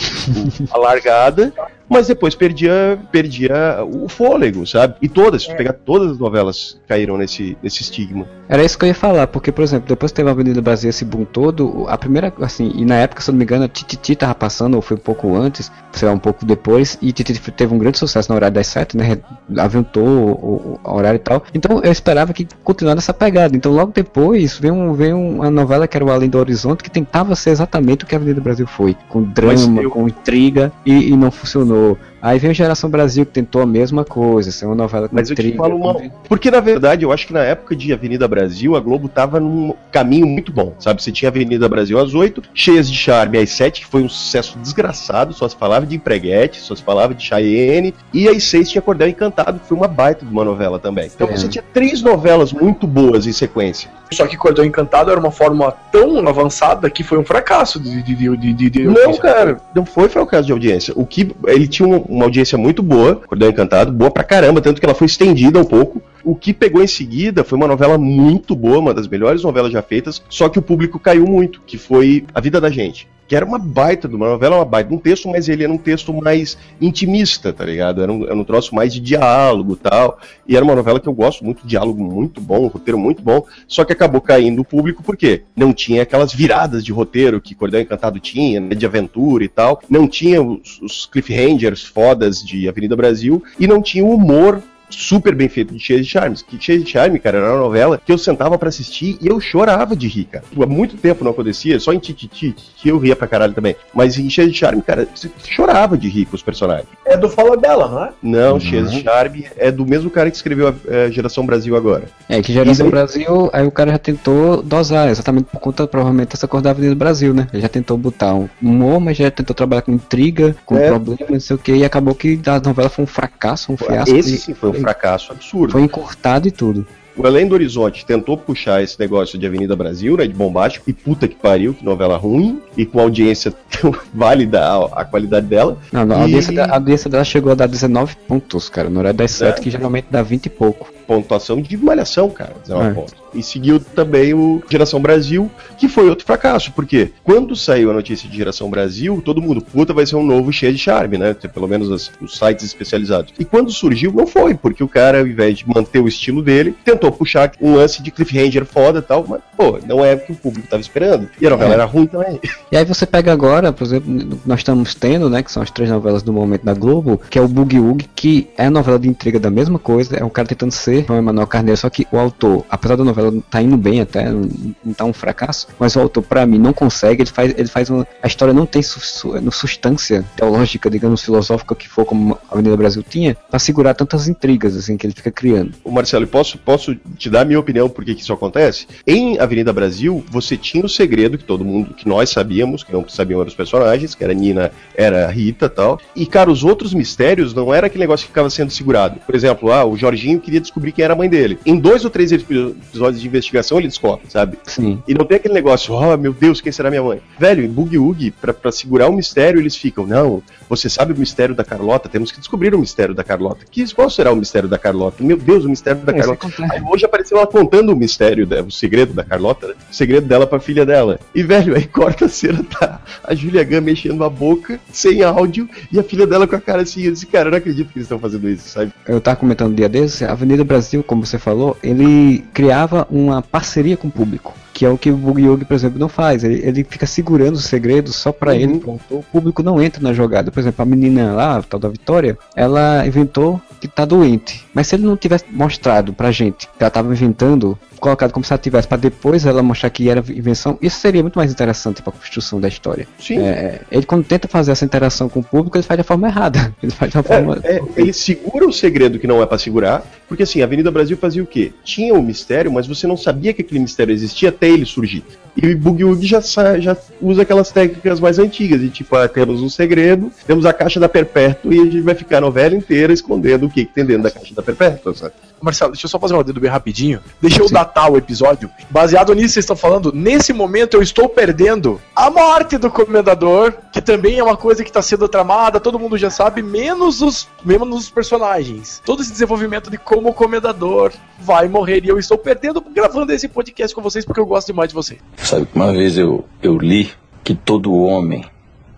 [SPEAKER 4] a largada, mas depois perdia, perdia o fôlego, sabe? E todas, se tu pegar todas as novelas caíram nesse, nesse estigma.
[SPEAKER 3] Era isso que eu ia falar, porque, por exemplo, depois que teve a Avenida Brasil esse boom todo, a primeira, assim, e na época, se eu não me engano, a Tititi tava passando, ou foi um pouco antes, sei lá, um pouco depois, e Tititi teve um grande sucesso no horário das sete, né, aventou o, o horário e tal, então eu esperava que continuasse essa pegada, então logo depois veio, um, veio uma novela que era o Além do Horizonte, que tentava ser exatamente o que a Avenida Brasil foi, com drama,
[SPEAKER 4] eu-
[SPEAKER 3] com intriga, e, e não funcionou. Aí veio Geração Brasil, que tentou a mesma coisa, ser uma novela com
[SPEAKER 4] Mas eu te falo uma. Porque na verdade eu acho que na época de Avenida Brasil, a Globo tava num caminho muito bom, sabe? Você tinha Avenida Brasil às 8, cheias de charme às 7, que foi um sucesso desgraçado, só se falava de empreguete, só se falava de Cheyenne, e às 6 tinha Cordel Encantado, que foi uma baita de uma novela também. Então
[SPEAKER 3] É.
[SPEAKER 4] você tinha três novelas muito boas em sequência.
[SPEAKER 11] Só que Cordão Encantado era uma fórmula tão avançada que foi um fracasso de, de, de, de, de-
[SPEAKER 4] Não, cara, não foi fracasso de audiência. O que ele tinha uma, uma audiência muito boa, Cordão Encantado, boa pra caramba, tanto que ela foi estendida um pouco. O que pegou em seguida foi uma novela muito boa, uma das melhores novelas já feitas, só que o público caiu muito, que foi A Vida da Gente. Que era uma baita de uma novela, uma baita de um texto, mas ele era um texto mais intimista, tá ligado? Era um, era um troço mais de diálogo tal. E era uma novela que eu gosto muito, diálogo muito bom, roteiro muito bom, só que acabou caindo o público porque não tinha aquelas viradas de roteiro que Cordão Encantado tinha, né, de aventura e tal, não tinha os, os cliffhangers fodas de Avenida Brasil e não tinha o humor super bem feito de Cheia de Charmes. Que Cheia de Charme, cara, era uma novela que eu sentava pra assistir e eu chorava de rir, cara. Há muito tempo não acontecia, só em Tititi, que eu ria pra caralho também. Mas em Cheia de Charme, cara, você chorava de rir com os personagens.
[SPEAKER 1] É do Fala Bela, não é?
[SPEAKER 4] Não,
[SPEAKER 3] Uhum.
[SPEAKER 4] Cheia de Charme é do mesmo cara que escreveu a eh, Geração Brasil agora.
[SPEAKER 3] É, que Geração
[SPEAKER 4] daí-
[SPEAKER 3] Brasil, aí o cara já tentou dosar, exatamente por conta, provavelmente, dessa cor da Avenida Brasil, né? Ele já tentou botar um humor, mas já tentou trabalhar com intriga, com
[SPEAKER 4] É.
[SPEAKER 3] problema, não sei o que, e acabou que a novela foi um fracasso, um fiasco.
[SPEAKER 4] Esse
[SPEAKER 3] e
[SPEAKER 4] sim foi um fracasso absurdo.
[SPEAKER 3] Foi encurtado e tudo.
[SPEAKER 4] O Além do Horizonte tentou puxar esse negócio de Avenida Brasil, né, de bombástico, e puta que pariu, que novela ruim, e com audiência tão válida a, a qualidade dela.
[SPEAKER 3] Não, não, a,
[SPEAKER 4] E-
[SPEAKER 3] audiência da- a audiência dela chegou a dar 19 pontos, cara, no horário das 7, que geralmente dá 20 e pouco.
[SPEAKER 4] Pontuação de malhação, cara, 19
[SPEAKER 3] É.
[SPEAKER 4] pontos. E seguiu também o Geração Brasil, que foi outro fracasso, porque quando saiu a notícia de Geração Brasil, todo mundo, puta, vai ser um novo cheio de charme, né? Pelo menos as- os sites especializados. E quando surgiu, não foi, porque o cara, ao invés de manter o estilo dele, tentou puxar um lance de cliffhanger foda e tal, mas, pô, não é o que o público tava esperando. E a novela
[SPEAKER 3] É.
[SPEAKER 4] era ruim também.
[SPEAKER 3] E aí você pega agora, por exemplo, nós estamos tendo, né, que são as três novelas do momento da Globo, que é o Boogie Woogie, que é a novela de intriga da mesma coisa, é um cara tentando ser o Emanuel Carneiro, só que o autor, apesar da novela tá indo bem até, não, não tá um fracasso, mas o autor, pra mim, não consegue, ele faz, ele faz uma, a história não tem su, su, no substância teológica, digamos, filosófica que for como a Avenida Brasil tinha, pra segurar tantas intrigas, assim, que ele fica criando.
[SPEAKER 4] O Marcelo, posso, posso te dar a minha opinião por que isso acontece? Em Avenida Brasil, você tinha o segredo que todo mundo, que nós sabíamos, que não sabiam eram os personagens, que era Nina, era Rita tal. E, cara, os outros mistérios não era aquele negócio que ficava sendo segurado. Por exemplo, ah, o Jorginho queria descobrir quem era a mãe dele. Em dois ou três episódios de investigação ele descobre, sabe?
[SPEAKER 3] Sim.
[SPEAKER 4] E não tem aquele negócio, oh meu Deus, quem será minha mãe? Velho, em Boogie Woogie, pra, pra segurar o mistério, eles ficam, não, você sabe o mistério da Carlota? Temos que descobrir o mistério da Carlota. Que, qual será o mistério da Carlota? Meu Deus, o mistério da
[SPEAKER 3] Esse
[SPEAKER 4] Carlota. Aí hoje apareceu ela contando o mistério, o segredo da Carlota, né? O segredo dela pra filha dela. E, velho, aí corta a cena, tá a Julia Gunn mexendo a boca, sem áudio, e a filha dela com a cara assim. Eu disse, cara, eu não acredito que eles estão fazendo isso, sabe?
[SPEAKER 3] Eu tava comentando um dia desses, a Avenida Brasil, como você falou, ele criava uma parceria com o público. Que é o que o Boogie Woogie, por exemplo, não faz. Ele, ele fica segurando os segredos só pra
[SPEAKER 4] Uhum.
[SPEAKER 3] ele, pro autor. O público não entra na jogada. Por exemplo, a menina lá, a tal da Vitória, ela inventou que tá doente. Mas se ele não tivesse mostrado pra gente que ela tava inventando, colocado como se ela tivesse, pra depois ela mostrar que era invenção, isso seria muito mais interessante pra construção da história.
[SPEAKER 4] Sim.
[SPEAKER 3] É, ele quando tenta fazer essa interação com o público, ele faz da forma errada. Ele faz da forma.
[SPEAKER 4] É, é, ele segura o segredo que não é pra segurar, porque assim, a Avenida Brasil fazia o quê? Tinha o mistério, mas você não sabia que aquele mistério existia até ele surgir. E o Boogie Woogie já, já usa aquelas técnicas mais antigas, de tipo, ah, temos um segredo, temos a caixa da Perpétua e a gente vai ficar a novela inteira escondendo o que, que tem dentro da caixa da Perpétua, sabe?
[SPEAKER 11] Marcelo, deixa eu só fazer uma dedo bem rapidinho. Deixa eu datar o episódio. Baseado nisso, vocês estão falando, nesse momento eu estou perdendo a morte do comendador, que também é uma coisa que está sendo tramada, todo mundo já sabe, menos os, menos os personagens. Todo esse desenvolvimento de como o comendador vai morrer. E eu estou perdendo gravando esse podcast com vocês porque eu gosto demais de vocês.
[SPEAKER 12] Sabe que uma vez eu, eu li que todo homem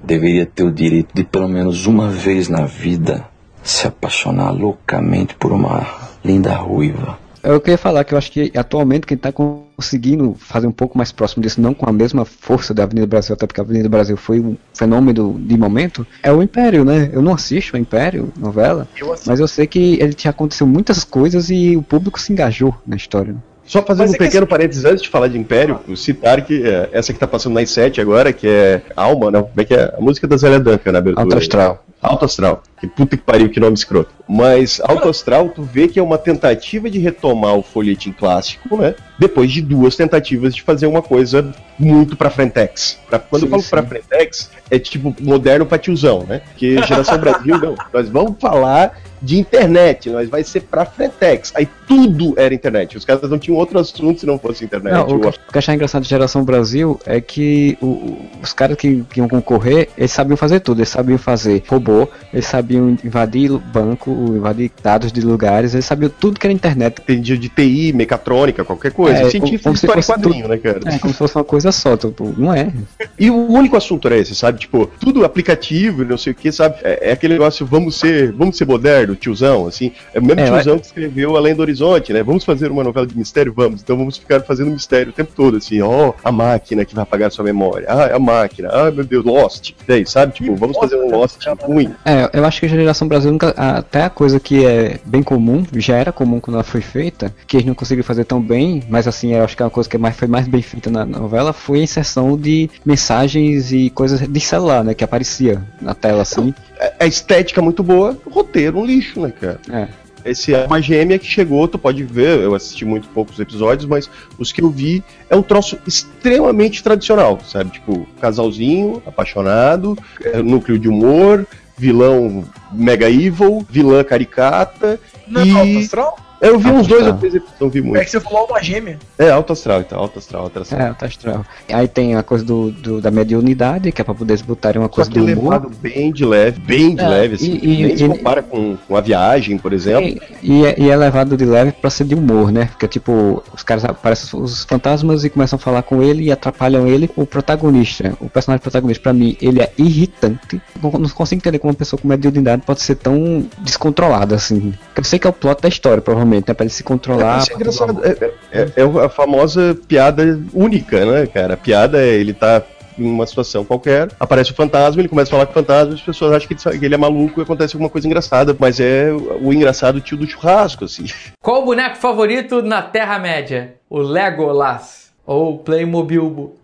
[SPEAKER 12] deveria ter o direito de, pelo menos uma vez na vida, se apaixonar loucamente por uma linda ruiva.
[SPEAKER 3] Eu queria falar que eu acho que atualmente quem está conseguindo fazer um pouco mais próximo disso, não com a mesma força da Avenida Brasil, até porque a Avenida Brasil foi um fenômeno de momento, é o Império, né? Eu não assisto o Império, novela, mas eu sei que ele tinha acontecido muitas coisas e o público se engajou na história. né?
[SPEAKER 4] Só fazendo
[SPEAKER 11] Mas
[SPEAKER 4] um
[SPEAKER 11] é que
[SPEAKER 4] pequeno parênteses antes de falar de Império, citar que é, essa que tá passando na i7 agora, que é Alma, né? Como é que é? A música da Zélia Duncan na abertura.
[SPEAKER 3] Alto Astral.
[SPEAKER 4] Alto Astral. Que puta que pariu, que nome escroto. Mas Alto Astral, tu vê que é uma tentativa de retomar o folhetim clássico, né? Depois de duas tentativas de fazer uma coisa muito pra frentex. Pra, quando
[SPEAKER 3] Sim,
[SPEAKER 4] eu falo
[SPEAKER 3] sim.
[SPEAKER 4] pra frentex, é tipo moderno pra tiozão, né? Porque geração Brasil, não. Nós vamos falar de internet, nós vai ser pra frentex. Aí tudo era internet. Os caras não tinham outro assunto se não fosse internet.
[SPEAKER 3] Não, o que o que eu achava engraçado de Geração Brasil é que o- os caras que, que iam concorrer, eles sabiam fazer tudo. Eles sabiam fazer robô, eles sabiam invadir banco, invadir dados de lugares, eles sabiam tudo que era internet.
[SPEAKER 4] Entendia de TI, mecatrônica, qualquer coisa.
[SPEAKER 3] É,
[SPEAKER 4] Científico
[SPEAKER 3] como fosse
[SPEAKER 4] quadrinho,
[SPEAKER 3] tudo.
[SPEAKER 4] né, cara?
[SPEAKER 3] É, como se fosse uma coisa só, tipo, não é.
[SPEAKER 4] E o único assunto era esse, sabe? Tipo, tudo aplicativo não sei o que, sabe? É, é aquele negócio, vamos ser, vamos ser moderno, tiozão, assim. É o mesmo
[SPEAKER 3] É,
[SPEAKER 4] tiozão que escreveu Além do Horizonte, né? Vamos fazer uma novela de mistério? Vamos. Então vamos ficar fazendo mistério o tempo todo, assim. Ó, a máquina que vai apagar sua memória. Ah, é a máquina. Ah, meu Deus, Lost. Daí, sabe? Tipo, vamos fazer um Lost ruim.
[SPEAKER 3] É, eu acho que a geração Brasil nunca. Até a coisa que é bem comum, já era comum quando ela foi feita, que eles não conseguiram fazer tão bem, mas assim, eu acho que é uma coisa que mais, foi mais bem feita na novela, foi a inserção de mensagens e coisas de celular, né? Que aparecia na tela assim.
[SPEAKER 4] A estética muito boa, o roteiro um lixo, né, cara?
[SPEAKER 3] É.
[SPEAKER 4] Esse é uma gêmea que chegou, tu pode ver, eu assisti muito poucos episódios, mas os que eu vi é um troço extremamente tradicional, sabe? Tipo, casalzinho, apaixonado, é, núcleo de humor, vilão mega evil, vilã caricata.
[SPEAKER 11] Não
[SPEAKER 4] e...
[SPEAKER 11] é alto astral?
[SPEAKER 4] Eu vi uns
[SPEAKER 3] Alto
[SPEAKER 4] dois
[SPEAKER 3] astral.
[SPEAKER 4] ou três episódios, não vi
[SPEAKER 11] É
[SPEAKER 4] muito.
[SPEAKER 11] que você falou uma gêmea.
[SPEAKER 4] É, alto astral, então, alto astral, alto astral.
[SPEAKER 3] É, tá astral. Aí tem a coisa do, do- da mediunidade, que é pra poder botarem uma
[SPEAKER 4] Só
[SPEAKER 3] coisa
[SPEAKER 4] que
[SPEAKER 3] do humor.
[SPEAKER 4] levado bem de leve, bem de
[SPEAKER 3] É,
[SPEAKER 4] leve, assim.
[SPEAKER 3] e- e-
[SPEAKER 4] nem se
[SPEAKER 3] e-
[SPEAKER 4] compara com, com a viagem, por exemplo.
[SPEAKER 3] E, e é, e é levado de leve pra ser de humor, né? Porque, tipo, os caras aparecem os fantasmas e começam a falar com ele e atrapalham ele. O protagonista, o personagem protagonista, pra mim, ele é irritante. Não, não consigo entender como uma pessoa com mediunidade pode ser tão descontrolada assim. Eu sei que é o plot da história, provavelmente, né? Pra ele se controlar.
[SPEAKER 4] Isso é engraçado. É, é- é a famosa piada única, né, cara? A piada é ele tá em uma situação qualquer, aparece o fantasma, ele começa a falar com o fantasma, as pessoas acham que ele, que ele é maluco e acontece alguma coisa engraçada, mas é o engraçado tio do churrasco, assim.
[SPEAKER 13] Qual o boneco favorito na Terra-média? O Legolas ou o Playmobil?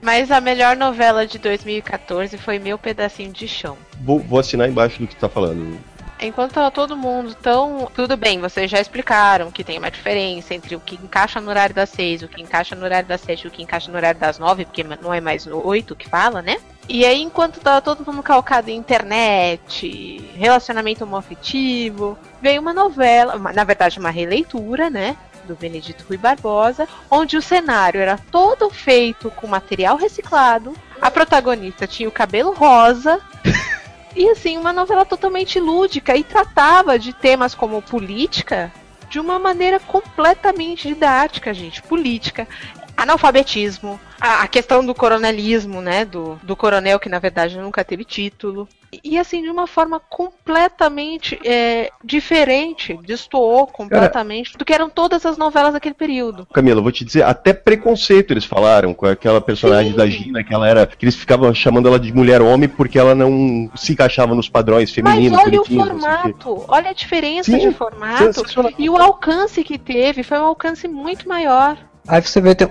[SPEAKER 2] Mas a melhor novela de 2014 foi Meu Pedacinho de Chão.
[SPEAKER 4] Vou, vou assinar embaixo do que tu tá falando.
[SPEAKER 2] Enquanto tava todo mundo tão. Tudo bem, vocês já explicaram que tem uma diferença entre o que encaixa no horário das seis, o que encaixa no horário das sete o que encaixa no horário das nove, porque não é mais oito que fala, né? E aí, enquanto tava todo mundo calcado em internet, relacionamento homoafetivo, veio uma novela, uma- na verdade, uma releitura, né? Do Benedito Rui Barbosa, onde o cenário era todo feito com material reciclado, a protagonista tinha o cabelo rosa. E assim, uma novela totalmente lúdica e tratava de temas como política de uma maneira completamente didática, gente. Política, analfabetismo, a, questão do coronelismo, né? Do, do coronel que na verdade nunca teve título. E, assim, de uma forma completamente é, diferente, destoou completamente do que eram todas as novelas daquele período.
[SPEAKER 4] Camila, eu vou te dizer, até preconceito eles falaram com aquela personagem da Gina, que ela era. que eles ficavam chamando ela de mulher-homem porque ela não se encaixava nos padrões femininos,
[SPEAKER 2] Mas olha o
[SPEAKER 4] o
[SPEAKER 2] formato, olha a diferença
[SPEAKER 4] Sim,
[SPEAKER 2] de formato e o alcance que teve foi um alcance muito maior.
[SPEAKER 3] Aí você vê. Tem,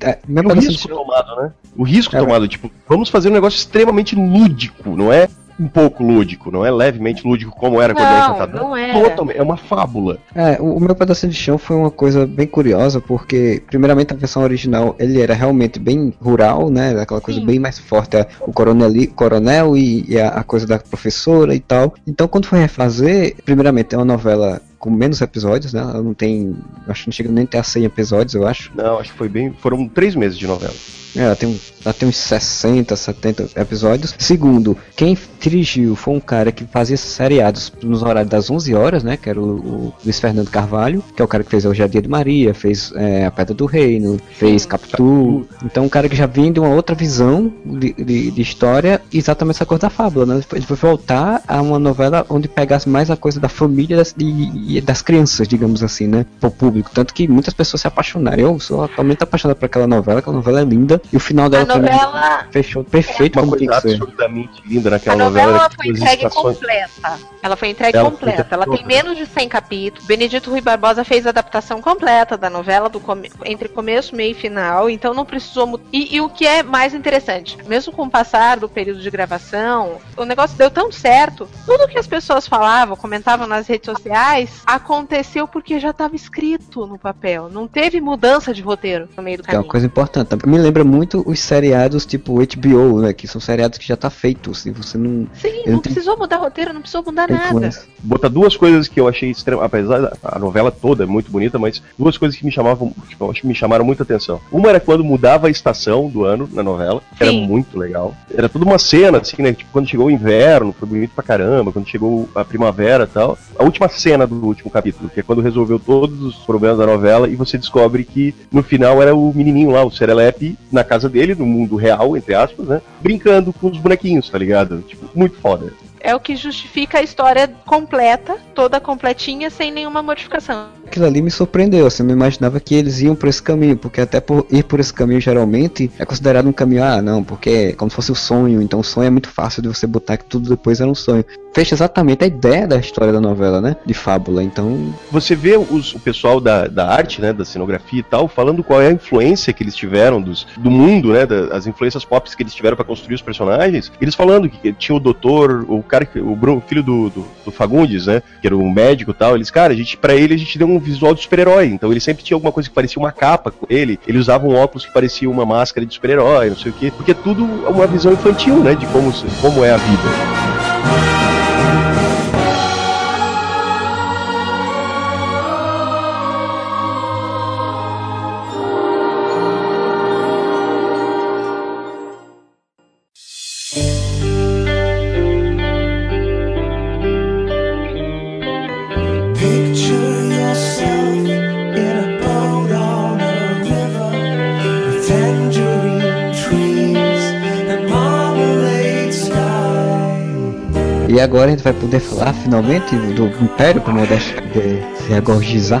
[SPEAKER 3] é, mesmo
[SPEAKER 4] o
[SPEAKER 3] pedaço
[SPEAKER 4] risco tomado, né? O risco
[SPEAKER 3] É,
[SPEAKER 4] tomado, tipo, vamos fazer um negócio extremamente lúdico, não é um pouco lúdico, não é levemente lúdico como era quando
[SPEAKER 2] Não,
[SPEAKER 4] era encantador.
[SPEAKER 2] não era.
[SPEAKER 4] Totalmente, é uma fábula.
[SPEAKER 3] É, o, o meu pedacinho de chão foi uma coisa bem curiosa, porque, primeiramente, a versão original ele era realmente bem rural, né? Aquela coisa bem mais forte, o coroneli, coronel e, e a, a coisa da professora e tal. Então, quando foi refazer, primeiramente, é uma novela com menos episódios, né? Ela não tem. Acho que não chega nem a ter a 100 episódios, eu acho.
[SPEAKER 4] Não, acho que foi bem. Foram três meses de novela.
[SPEAKER 3] É, ela tem, ela tem uns 60, 70 episódios. Segundo, quem dirigiu foi um cara que fazia seriados nos horários das 11 horas, né? Que era o, o Luiz Fernando Carvalho, que é o cara que fez Hoje é Dia de Maria, fez é, A Pedra do Reino, fez Capitu. Então, um cara que já vinha de uma outra visão de, de, de história, exatamente essa coisa da fábula, né? Ele foi voltar a uma novela onde pegasse mais a coisa da família das, e, e das crianças, digamos assim, né? Pro público. Tanto que muitas pessoas se apaixonaram. Eu sou atualmente apaixonado por aquela novela, aquela novela é linda. E o final dela
[SPEAKER 2] novela-
[SPEAKER 3] fechou perfeito
[SPEAKER 4] Uma
[SPEAKER 3] como
[SPEAKER 4] coisa absurdamente linda
[SPEAKER 2] A
[SPEAKER 4] naquela
[SPEAKER 2] novela
[SPEAKER 4] novela.
[SPEAKER 2] ela
[SPEAKER 4] que
[SPEAKER 2] foi entregue
[SPEAKER 4] estações-
[SPEAKER 2] completa. Ela foi entregue
[SPEAKER 4] Ela foi
[SPEAKER 2] completa.
[SPEAKER 4] entregue
[SPEAKER 2] Ela tem
[SPEAKER 4] completa.
[SPEAKER 2] menos de 100 capítulos. Benedito Rui Barbosa fez a adaptação completa da novela do come- entre começo, meio e final. Então não precisou. mu- E, e o que é mais interessante, mesmo com o passar do período de gravação, o negócio deu tão certo. Tudo que as pessoas falavam, comentavam nas redes sociais, aconteceu porque já estava escrito no papel. Não teve mudança de roteiro no meio do
[SPEAKER 3] Que é uma
[SPEAKER 2] caminho.
[SPEAKER 3] coisa importante. Me lembra muito os seriados tipo HBO, né? Que são seriados que já tá feitos. E você não.
[SPEAKER 2] Sim, não
[SPEAKER 3] tem
[SPEAKER 2] precisou mudar roteiro, não precisou mudar nada.
[SPEAKER 3] influência.
[SPEAKER 4] botar duas coisas que eu achei extrema, apesar da a novela toda é muito bonita, mas duas coisas que me chamavam, que eu acho que me chamaram muita atenção. Uma era quando mudava a estação do ano na novela, que era muito legal. Era toda uma cena assim, né, tipo quando chegou o inverno, foi bonito pra caramba, quando chegou a primavera e tal. A última cena do último capítulo, que é quando resolveu todos os problemas da novela e você descobre que no final era o menininho lá, o Serelepe, na casa dele, no mundo real, entre aspas, né, brincando com os bonequinhos, tá ligado? Tipo, muito foda.
[SPEAKER 2] É o que justifica a história completa, toda completinha, sem nenhuma modificação.
[SPEAKER 3] Aquilo ali me surpreendeu, assim, eu não imaginava que eles iam por esse caminho, porque até por ir por esse caminho geralmente é considerado um caminho, ah, não, porque é como se fosse o sonho, então o sonho é muito fácil de você botar que tudo depois era um sonho. Fecha exatamente a ideia da história da novela, né? De fábula, então.
[SPEAKER 4] você vê os- o pessoal da, da arte, né, da cenografia e tal, falando qual é a influência que eles tiveram dos, do mundo, né, da- as influências pop que eles tiveram pra construir os personagens. Eles falando que tinha o doutor, o cara, o filho do, do, do Fagundes, né, que era um médico e tal. Eles, cara, a gente, para ele a gente deu um visual de super-herói. Então ele sempre tinha alguma coisa que parecia uma capa com ele. Ele usava um óculos que parecia uma máscara de super-herói, não sei o quê. Porque é tudo uma visão infantil, né, de como, como é a vida.
[SPEAKER 3] E agora a gente vai poder falar finalmente do Império, para Modeste poder se agorgizar.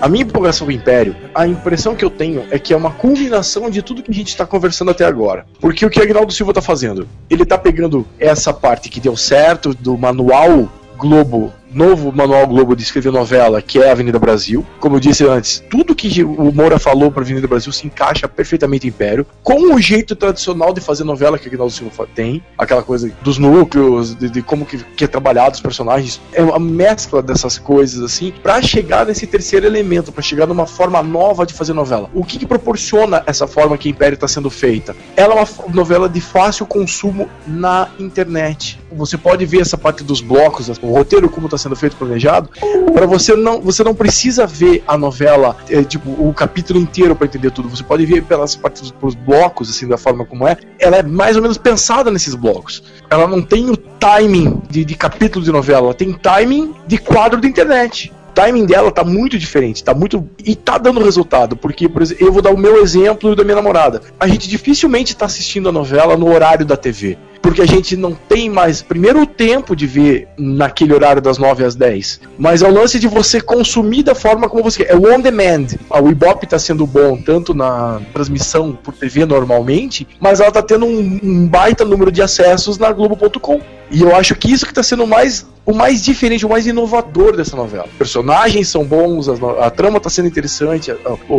[SPEAKER 1] A minha empolgação com o Império, a impressão que eu tenho é que é uma culminação de tudo que a gente está conversando até agora. Porque o que Agnaldo Silva está fazendo? Ele está pegando essa parte que deu certo do manual Globo novo manual Globo de escrever novela, que é Avenida Brasil. Como eu disse antes, tudo que o Moura falou para Avenida Brasil se encaixa perfeitamente em Império, com o jeito tradicional de fazer novela que Aguinaldo Silva tem, aquela coisa dos núcleos, de, de como que, que, é trabalhado os personagens, é uma mescla dessas coisas assim, para chegar nesse terceiro elemento, para chegar numa forma nova de fazer novela. O que, que proporciona essa forma que Império está sendo feita? Ela é uma novela de fácil consumo na internet. Você pode ver essa parte dos blocos, o roteiro como está sendo feito planejado, para você não, você não precisa ver a novela, é, tipo, o capítulo inteiro para entender tudo. Você pode ver pelas partes dos blocos, assim, da forma como é. Ela é mais ou menos pensada nesses blocos. Ela não tem o timing de, de capítulo de novela, ela tem timing de quadro de internet o timing dela tá muito diferente, tá muito. E tá dando resultado, porque, por exemplo, eu vou dar o meu exemplo da minha namorada. A gente dificilmente tá assistindo a novela no horário da TV porque a gente não tem mais, primeiro, o tempo de ver naquele horário das 9 às 10, mas é o lance de você consumir da forma como você quer. É o on demand. O Ibope está sendo bom tanto na transmissão por TV normalmente, mas ela está tendo um, um baita número de acessos na Globo.com. E eu acho que isso que está sendo mais o mais diferente, o mais inovador dessa novela. Os personagens são bons, a, a trama está sendo interessante, a,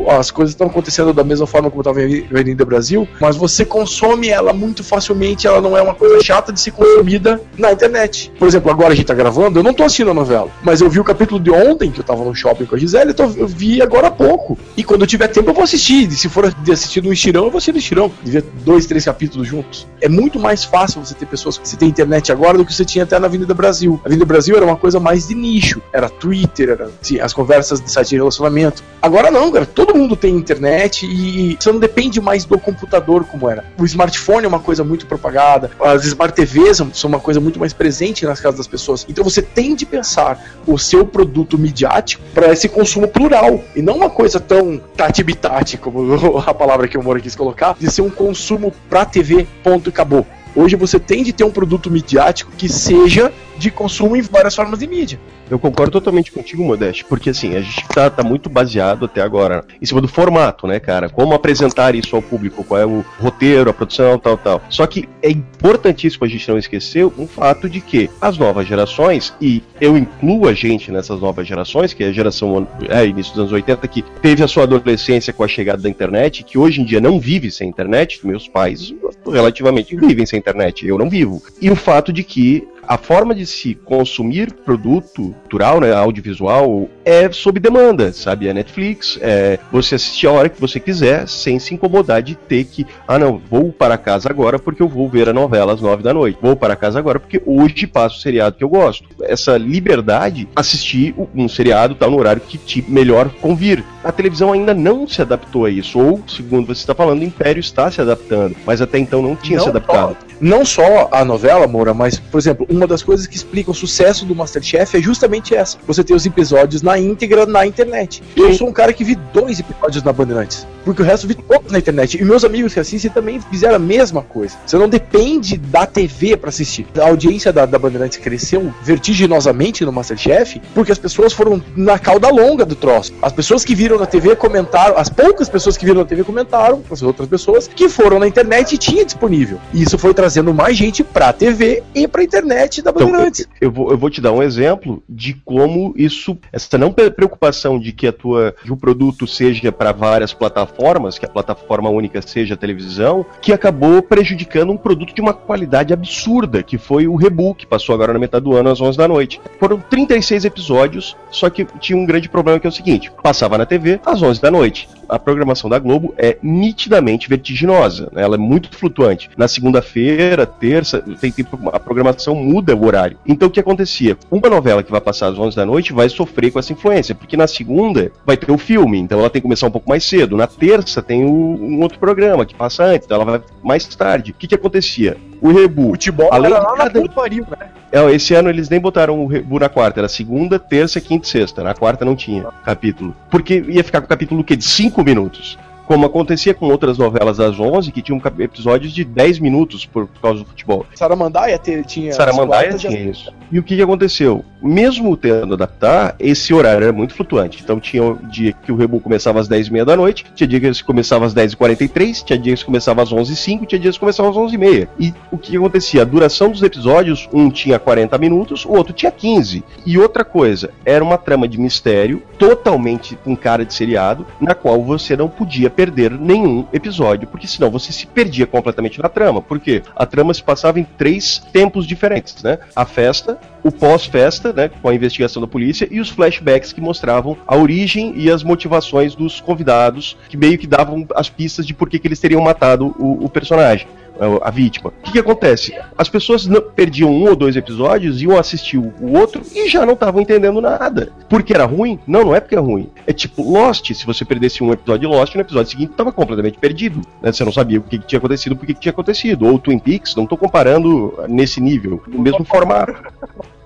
[SPEAKER 1] a, as coisas estão acontecendo da mesma forma como estava em Avenida Brasil, mas você consome ela muito facilmente, ela não é uma coisa chata de ser consumida na internet. Por exemplo, agora a gente está gravando, eu não estou assistindo a novela, mas eu vi o capítulo de ontem, que eu estava no shopping com a Gisele, então eu vi agora há pouco. E quando eu tiver tempo eu vou assistir. E se for assistir no estirão, eu vou assistir no estirão. De ver dois, três capítulos juntos. É muito mais fácil você ter pessoas que você tem internet agora do que você tinha até na Avenida Brasil. A Avenida Brasil era uma coisa mais de nicho. Era Twitter, era assim, as conversas de site de relacionamento. Agora não, cara. Todo mundo tem internet e você não depende mais do computador como era. O smartphone é uma coisa muito propagada. As smart TVs são uma coisa muito mais presente nas casas das pessoas. Então você tem de pensar o seu produto midiático para esse consumo plural e não uma coisa tão tati-bitati, como a palavra que o Moro quis colocar, de ser um consumo para TV, ponto e acabou. Hoje você tem de ter um produto midiático que seja de consumo em várias formas de mídia.
[SPEAKER 4] Eu concordo totalmente contigo, Modeste, porque assim, a gente tá, tá, muito baseado até agora em cima do formato, né, cara? Como apresentar isso ao público, qual é o roteiro, a produção, tal, tal. Só que é importantíssimo a gente não esquecer um fato de que as novas gerações, e eu incluo a gente nessas novas gerações, que é a geração é, início dos anos 80, que teve a sua adolescência com a chegada da internet, que hoje em dia não vive sem internet, meus pais relativamente vivem sem internet, eu não vivo. E o fato de que a forma de se consumir produto cultural, né, audiovisual, é sob demanda, sabe? É Netflix, é você assistir a hora que você quiser, sem se incomodar de ter que, ah não, vou para casa agora porque eu vou ver a novela às nove da noite. Vou para casa agora porque hoje passa o seriado que eu gosto. Essa liberdade, assistir um seriado tal no horário que te melhor convir. A televisão ainda não se adaptou a isso, ou, segundo você está falando, o Império está se adaptando, mas até então não tinha não se adaptado.
[SPEAKER 1] Não só a novela, Moura, mas, por exemplo, uma das coisas que explica o sucesso do Masterchef é justamente essa. Você ter os episódios na íntegra na internet. Eu sou um cara que vi dois episódios na Bandeirantes. Porque o resto vi todos na internet. E meus amigos que assistem também fizeram a mesma coisa. Você não depende da TV para assistir. A audiência da, da Bandeirantes cresceu vertiginosamente no Masterchef porque as pessoas foram na cauda longa do troço. As pessoas que viram na TV comentaram, as poucas pessoas que viram na TV comentaram com as outras pessoas que foram na internet e tinha disponível. E isso foi trazendo mais gente pra TV e pra internet da Bandeirantes.
[SPEAKER 4] Então, eu, eu, vou, eu vou te dar um exemplo de como isso, essa não preocupação de que a tua que o produto seja para várias plataformas, que a plataforma única seja a televisão, que acabou prejudicando um produto de uma qualidade absurda, que foi o Reboot, que passou agora na metade do ano às 11 da noite. Foram 36 episódios, só que tinha um grande problema que é o seguinte, passava na TV às 11 da noite a programação da Globo é nitidamente vertiginosa, né? ela é muito flutuante. Na segunda-feira, terça, tem, tem, a programação muda o horário. Então o que acontecia? Uma novela que vai passar às 11 da noite vai sofrer com essa influência, porque na segunda vai ter o filme, então ela tem que começar um pouco mais cedo. Na terça tem o, um outro programa que passa antes, então ela vai mais tarde. O que, que acontecia? O reboot.
[SPEAKER 1] Futebol além era lá cada... na pariu, né?
[SPEAKER 4] É, esse ano eles nem botaram o reboot na quarta, era segunda, terça, quinta e sexta. Na quarta não tinha capítulo. Porque ia ficar com o capítulo que de 5 minutos como acontecia com outras novelas das 11, que tinham episódios de 10 minutos por, por causa do futebol.
[SPEAKER 1] Saramandaia te- tinha.
[SPEAKER 4] Saramandaia tinha isso. E o que, que aconteceu? Mesmo tendo adaptar, esse horário era muito flutuante. Então tinha o dia que o Rebu começava às 10h30 da noite, tinha dia que ele começava às 10h43, tinha dias que começava às 11h05, tinha dias que começava às 11h30. E o que, que acontecia? A duração dos episódios, um tinha 40 minutos, o outro tinha 15. E outra coisa, era uma trama de mistério, totalmente com cara de seriado, na qual você não podia perder nenhum episódio, porque senão você se perdia completamente na trama. Por quê? A trama se passava em três tempos diferentes, né? A festa, o pós-festa, né, com a investigação da polícia, e os flashbacks que mostravam a origem e as motivações dos convidados, que meio que davam as pistas de por que, que eles teriam matado o, o personagem. A- A vítima. O que, que acontece? As pessoas não- perdiam um ou dois episódios, iam assistir o outro e já não estavam entendendo nada. Porque era ruim? Não, não é porque é ruim. É tipo Lost. Se você perdesse um episódio de Lost, no episódio seguinte estava completamente perdido. né? Você não sabia o que, que tinha acontecido, por que tinha acontecido. Ou Twin Peaks, não estou comparando nesse nível, no mesmo formato.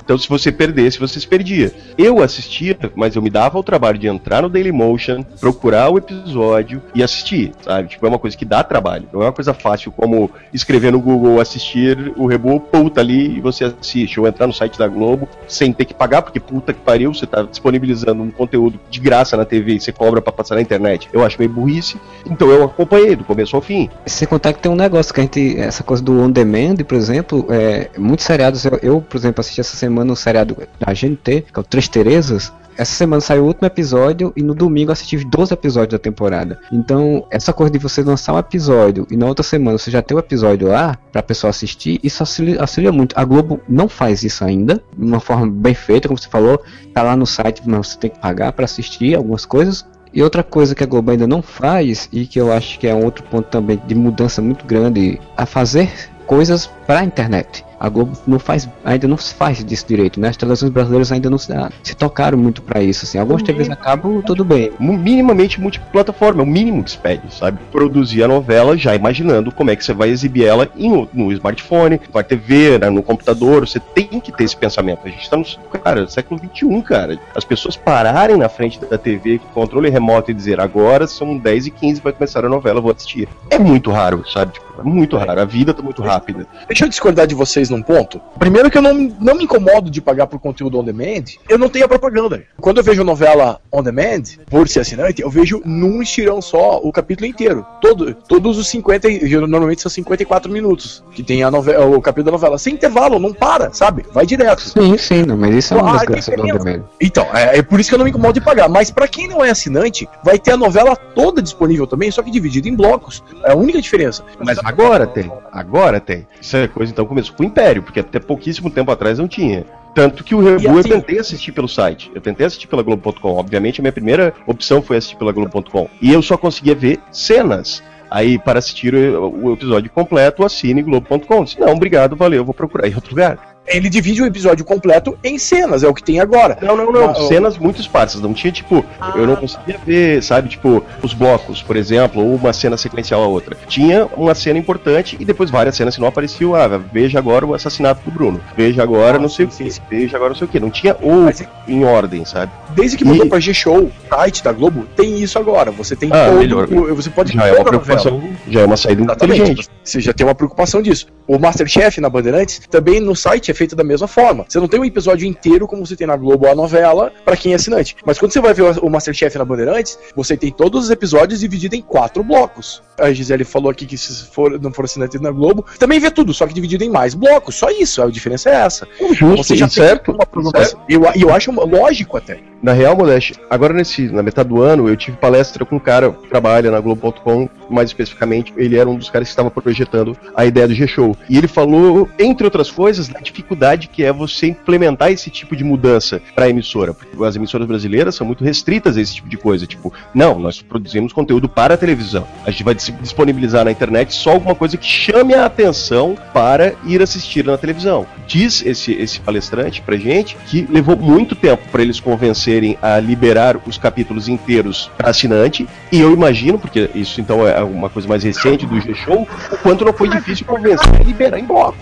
[SPEAKER 4] Então, se você perdesse, você se perdia. Eu assistia, mas eu me dava o trabalho de entrar no Dailymotion, procurar o episódio e assistir, sabe? Tipo, é uma coisa que dá trabalho. Não é uma coisa fácil como escrever no Google, assistir o Rebu, puta ali e você assiste. Ou entrar no site da Globo sem ter que pagar, porque puta que pariu, você tá disponibilizando um conteúdo de graça na TV e você cobra pra passar na internet. Eu acho meio burrice. Então eu acompanhei do começo ao fim.
[SPEAKER 3] Sem contar que tem um negócio que a gente. Essa coisa do on demand, por exemplo, é, muitos seriados. Eu, eu, por exemplo, assisti essa semana um seriado da GNT, que é o Três Terezas. Essa semana saiu o último episódio e no domingo assisti os 12 episódios da temporada. Então, essa coisa de você lançar um episódio e na outra semana você já tem o episódio lá pra pessoa assistir, isso auxilia, auxilia muito. A Globo não faz isso ainda, de uma forma bem feita, como você falou, tá lá no site, mas você tem que pagar pra assistir algumas coisas. E outra coisa que a Globo ainda não faz, e que eu acho que é um outro ponto também de mudança muito grande, a fazer coisas para a internet. A Globo não faz, ainda não se faz disso direito, né? As televisões brasileiras ainda não se, se tocaram muito para isso, assim. Algumas TVs a cabo, tudo bem.
[SPEAKER 4] Minimamente multiplataforma, é o mínimo que se pede, sabe? Produzir a novela já imaginando como é que você vai exibir ela em- no smartphone, na TV, né, no computador. Você tem que ter esse pensamento. A gente tá no cara, século XXI, cara. As pessoas pararem na frente da TV com controle remoto e dizer agora são 10 e 15 vai começar a novela, vou assistir. É muito raro, sabe? Tipo, é muito raro. A vida tá muito rápida.
[SPEAKER 1] Deixa eu discordar de vocês num ponto. Primeiro que eu não, não me incomodo de pagar por conteúdo on demand, eu não tenho a propaganda. Quando eu vejo novela on demand, por ser assinante, eu vejo num estirão só o capítulo inteiro. Todo, todos os 50, e normalmente são 54 minutos que tem a novela, o capítulo da novela. Sem intervalo, não para, sabe? Vai direto.
[SPEAKER 3] Sim, sim, não, mas isso é uma
[SPEAKER 1] Ah,
[SPEAKER 3] graças do on
[SPEAKER 1] diferença.
[SPEAKER 3] demand.
[SPEAKER 1] Então, é, é por isso que eu não me incomodo de pagar. Mas pra quem não é assinante, vai ter a novela toda disponível também, só que dividida em blocos. É a única diferença.
[SPEAKER 4] Mas agora tem, agora tem. Isso é coisa então começou com o Império, porque até pouquíssimo tempo atrás não tinha. Tanto que o Rebu
[SPEAKER 1] assim-
[SPEAKER 4] eu tentei assistir pelo site. Eu tentei assistir pela Globo.com. Obviamente a minha primeira opção foi assistir pela Globo.com. E eu só conseguia ver cenas. Aí, para assistir o, o episódio completo, assine Globo.com. Não, obrigado, valeu, vou procurar em outro lugar.
[SPEAKER 1] Ele divide o episódio completo em cenas, é o que tem agora.
[SPEAKER 4] Não, não, não.
[SPEAKER 1] Ah,
[SPEAKER 4] cenas muito esparsas. Não tinha, tipo, eu não conseguia ver, sabe, tipo, os blocos, por exemplo, ou uma cena sequencial a outra. Tinha uma cena importante e depois várias cenas que não apareciam. Ah, veja agora o assassinato do Bruno. Veja agora não sei o que. Veja agora não sei o que. Não tinha ou em ordem, sabe?
[SPEAKER 1] Desde que mudou pra G-Show, site da Globo, tem isso agora. Você tem
[SPEAKER 4] Ah,
[SPEAKER 1] todo.
[SPEAKER 4] melhor.
[SPEAKER 1] o- Você pode
[SPEAKER 4] Já
[SPEAKER 1] ver
[SPEAKER 4] é uma
[SPEAKER 1] novela.
[SPEAKER 4] preocupação, já é uma saída
[SPEAKER 1] Exatamente.
[SPEAKER 4] inteligente.
[SPEAKER 1] Você já tem uma preocupação disso. O Masterchef na Bandeirantes também no site é feito da mesma forma. Você não tem um episódio inteiro como você tem na Globo ou a novela pra quem é assinante. Mas quando você vai ver o Masterchef na Bandeirantes, você tem todos os episódios divididos em quatro blocos. A Gisele falou aqui que se for, não for assinante na Globo, também vê tudo, só que dividido em mais blocos. Só isso, a diferença é essa.
[SPEAKER 4] Justo, e certo,
[SPEAKER 1] uma programação. Eu, e eu acho lógico até.
[SPEAKER 4] Na real, Modeste, agora nesse, na metade do ano, eu tive palestra com um cara que trabalha na Globo.com, mais especificamente, ele era um dos caras que estava projetando a ideia do G-Show. E ele falou, entre outras coisas, da dificuldade que é você implementar esse tipo de mudança para a emissora. Porque as emissoras brasileiras são muito restritas a esse tipo de coisa. Tipo, não, nós produzimos conteúdo para a televisão. A gente vai dis- disponibilizar na internet só alguma coisa que chame a atenção para ir assistir na televisão. Diz esse, esse palestrante pra gente que levou muito tempo para eles convencerem a liberar os capítulos inteiros para assinante. E eu imagino, porque isso então é uma coisa mais recente do G-Show, o quanto não foi difícil convencer a liberar em bloco.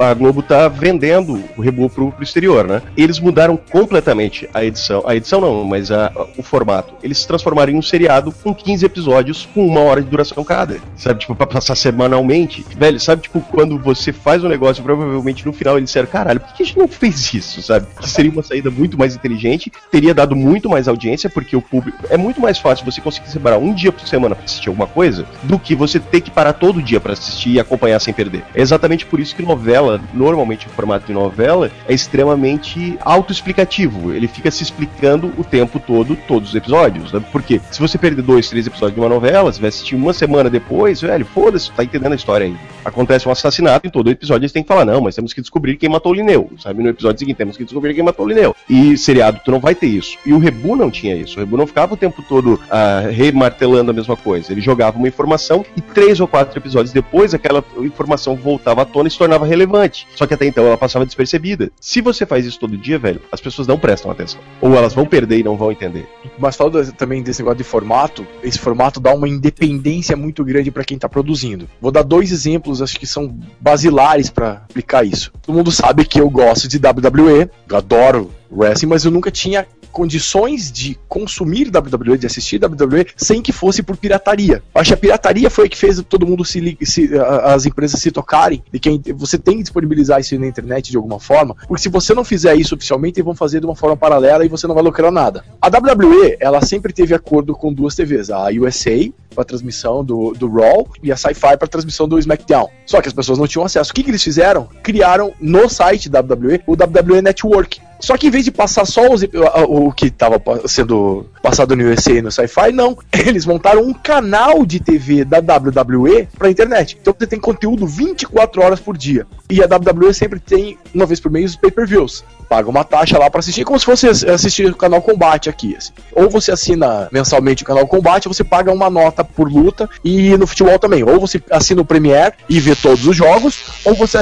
[SPEAKER 4] A Globo tá vendendo o Rebu pro, pro exterior, né? Eles mudaram completamente a edição. A edição não, mas a- o formato. Eles se transformaram em um seriado com 15 episódios com uma hora de duração cada. Sabe, tipo, pra passar semanalmente. Velho, sabe, tipo, quando você faz um negócio, provavelmente no final eles disseram, caralho, por que a gente não fez isso, sabe? Que seria uma saída muito mais inteligente, teria dado muito mais audiência, porque o público. É muito mais fácil você conseguir separar um dia por semana pra assistir alguma coisa, do que você ter que parar todo dia pra assistir e acompanhar sem perder. É exatamente por isso que novela, normalmente o formato de novela, é extremamente autoexplicativo. Ele fica se explicando o tempo todo, todos os episódios. Né? Porque se você perder dois, três episódios de uma novela, você vai assistir uma semana depois, velho, foda-se, tá entendendo a história ainda. Acontece um assassinato, em todo episódio eles têm que falar, não, mas temos que descobrir quem matou o Lineu. Sabe, no episódio seguinte temos que descobrir quem matou o Lineu. E seriado, tu não vai ter isso. E o Rebu não tinha isso. O Rebu não ficava o tempo todo ah, remartelando a mesma coisa. Ele jogava uma informação e três ou quatro episódios depois aquela informação voltava à tona e se tornava relevante. Só que até então ela passava despercebida. Se você faz isso todo dia, velho, as pessoas não prestam atenção. Ou elas vão perder e não vão entender.
[SPEAKER 1] Mas falando também desse negócio de formato, esse formato dá uma independência muito grande pra quem tá produzindo. Vou dar dois exemplos, acho que são basilares pra aplicar isso. Todo mundo sabe que eu gosto de WWE, eu adoro wrestling, mas eu nunca tinha condições de consumir WWE, de assistir WWE, sem que fosse por pirataria. Acho que a pirataria foi a que fez todo mundo se, se as empresas se tocarem de que você tem que disponibilizar isso na internet de alguma forma, porque se você não fizer isso oficialmente, eles vão fazer de uma forma paralela e você não vai lucrar nada. A WWE, ela sempre teve acordo com duas TVs, a USA para transmissão do, do Raw e a Sci-Fi para transmissão do SmackDown. Só que as pessoas não tinham acesso. O que, que eles fizeram? Criaram no site WWE o WWE Network. Só que em vez de passar só os, o, o que estava sendo passado no USA e no Sci-Fi, não. Eles montaram um canal de TV da WWE pra internet. Então você tem conteúdo 24 horas por dia. E a WWE sempre tem, uma vez por mês, os pay-per-views. Paga uma taxa lá pra assistir, como se fosse assistir o canal Combate aqui. assim. Ou você assina mensalmente o canal Combate, você paga uma nota por luta, e no futebol também. Ou você assina o Premiere e vê todos os jogos, ou você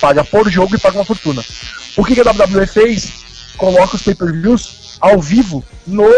[SPEAKER 1] paga por jogo e paga uma fortuna. O que, que a WWE fez? Coloca os pay-per-views ao vivo no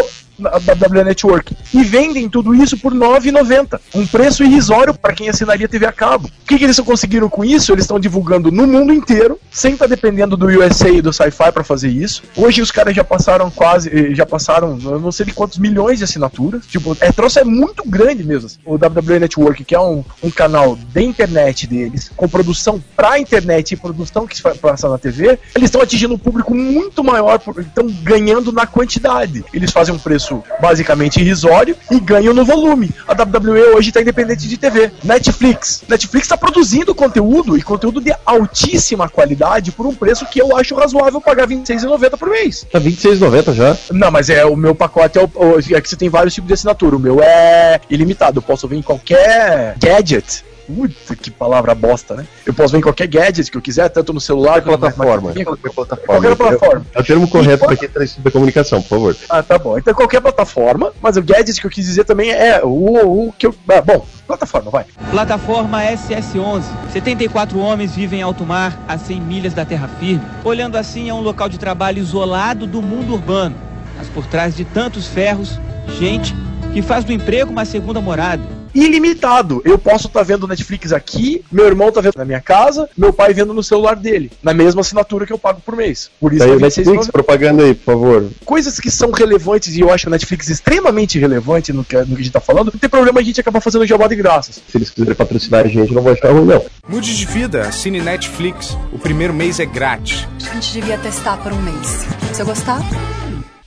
[SPEAKER 1] na WWE Network e vendem tudo isso por R$ 9,90. Um preço irrisório para quem assinaria TV a cabo. O que, que eles conseguiram com isso? Eles estão divulgando no mundo inteiro, sem estar dependendo do USA e do Sci-Fi para fazer isso. Hoje os caras já passaram quase, eh, já passaram, não sei de quantos milhões de assinaturas. Tipo, é troço é muito grande mesmo. assim. O WWE Network, que é um, um canal da internet deles, com produção pra internet e produção que se passa na TV, eles estão atingindo um público muito maior, estão ganhando na quantidade. Eles fazem um preço basicamente irrisório e ganham no volume. A WWE hoje está independente de TV. Netflix. Netflix está produzindo conteúdo e conteúdo de altíssima qualidade por um preço que eu acho razoável pagar R$ 26,90 por mês.
[SPEAKER 4] Tá 26,90 já.
[SPEAKER 1] Não, mas é o meu pacote é, o, o- é que você tem vários tipos de assinatura. O meu é ilimitado. Eu posso ver em qualquer gadget. Puta, que palavra bosta, né? Eu posso ver em qualquer gadget que eu quiser, tanto no celular quanto na
[SPEAKER 4] plataforma.
[SPEAKER 1] Qualquer qualquer plataforma.
[SPEAKER 4] É o termo correto para quem está da comunicação, por favor.
[SPEAKER 1] Ah, tá bom. Então qualquer plataforma, mas o gadget que eu quis dizer também é o, o que eu. ah, bom, plataforma, vai.
[SPEAKER 14] Plataforma SS-11. 74 homens vivem em alto mar, a 100 milhas da terra firme. Olhando assim, é um local de trabalho isolado do mundo urbano. Mas por trás de tantos ferros, gente que faz do emprego uma segunda morada.
[SPEAKER 1] Ilimitado. Eu posso estar vendo Netflix aqui, meu irmão tá vendo na minha casa, meu pai vendo no celular dele, na mesma assinatura que eu pago por mês. Por isso
[SPEAKER 4] Daí
[SPEAKER 1] é
[SPEAKER 4] o Netflix,
[SPEAKER 1] 26,90.
[SPEAKER 4] propaganda aí, por favor.
[SPEAKER 1] coisas que são relevantes e eu acho o Netflix extremamente relevante no que, no que a gente tá falando, não tem problema a gente acabar fazendo jabá de graças.
[SPEAKER 4] Se eles quiserem patrocinar a gente, não vai achar ruim, não.
[SPEAKER 7] Mude de vida, assine Netflix. O primeiro mês é grátis.
[SPEAKER 15] A gente devia testar por um mês. Se eu gostar,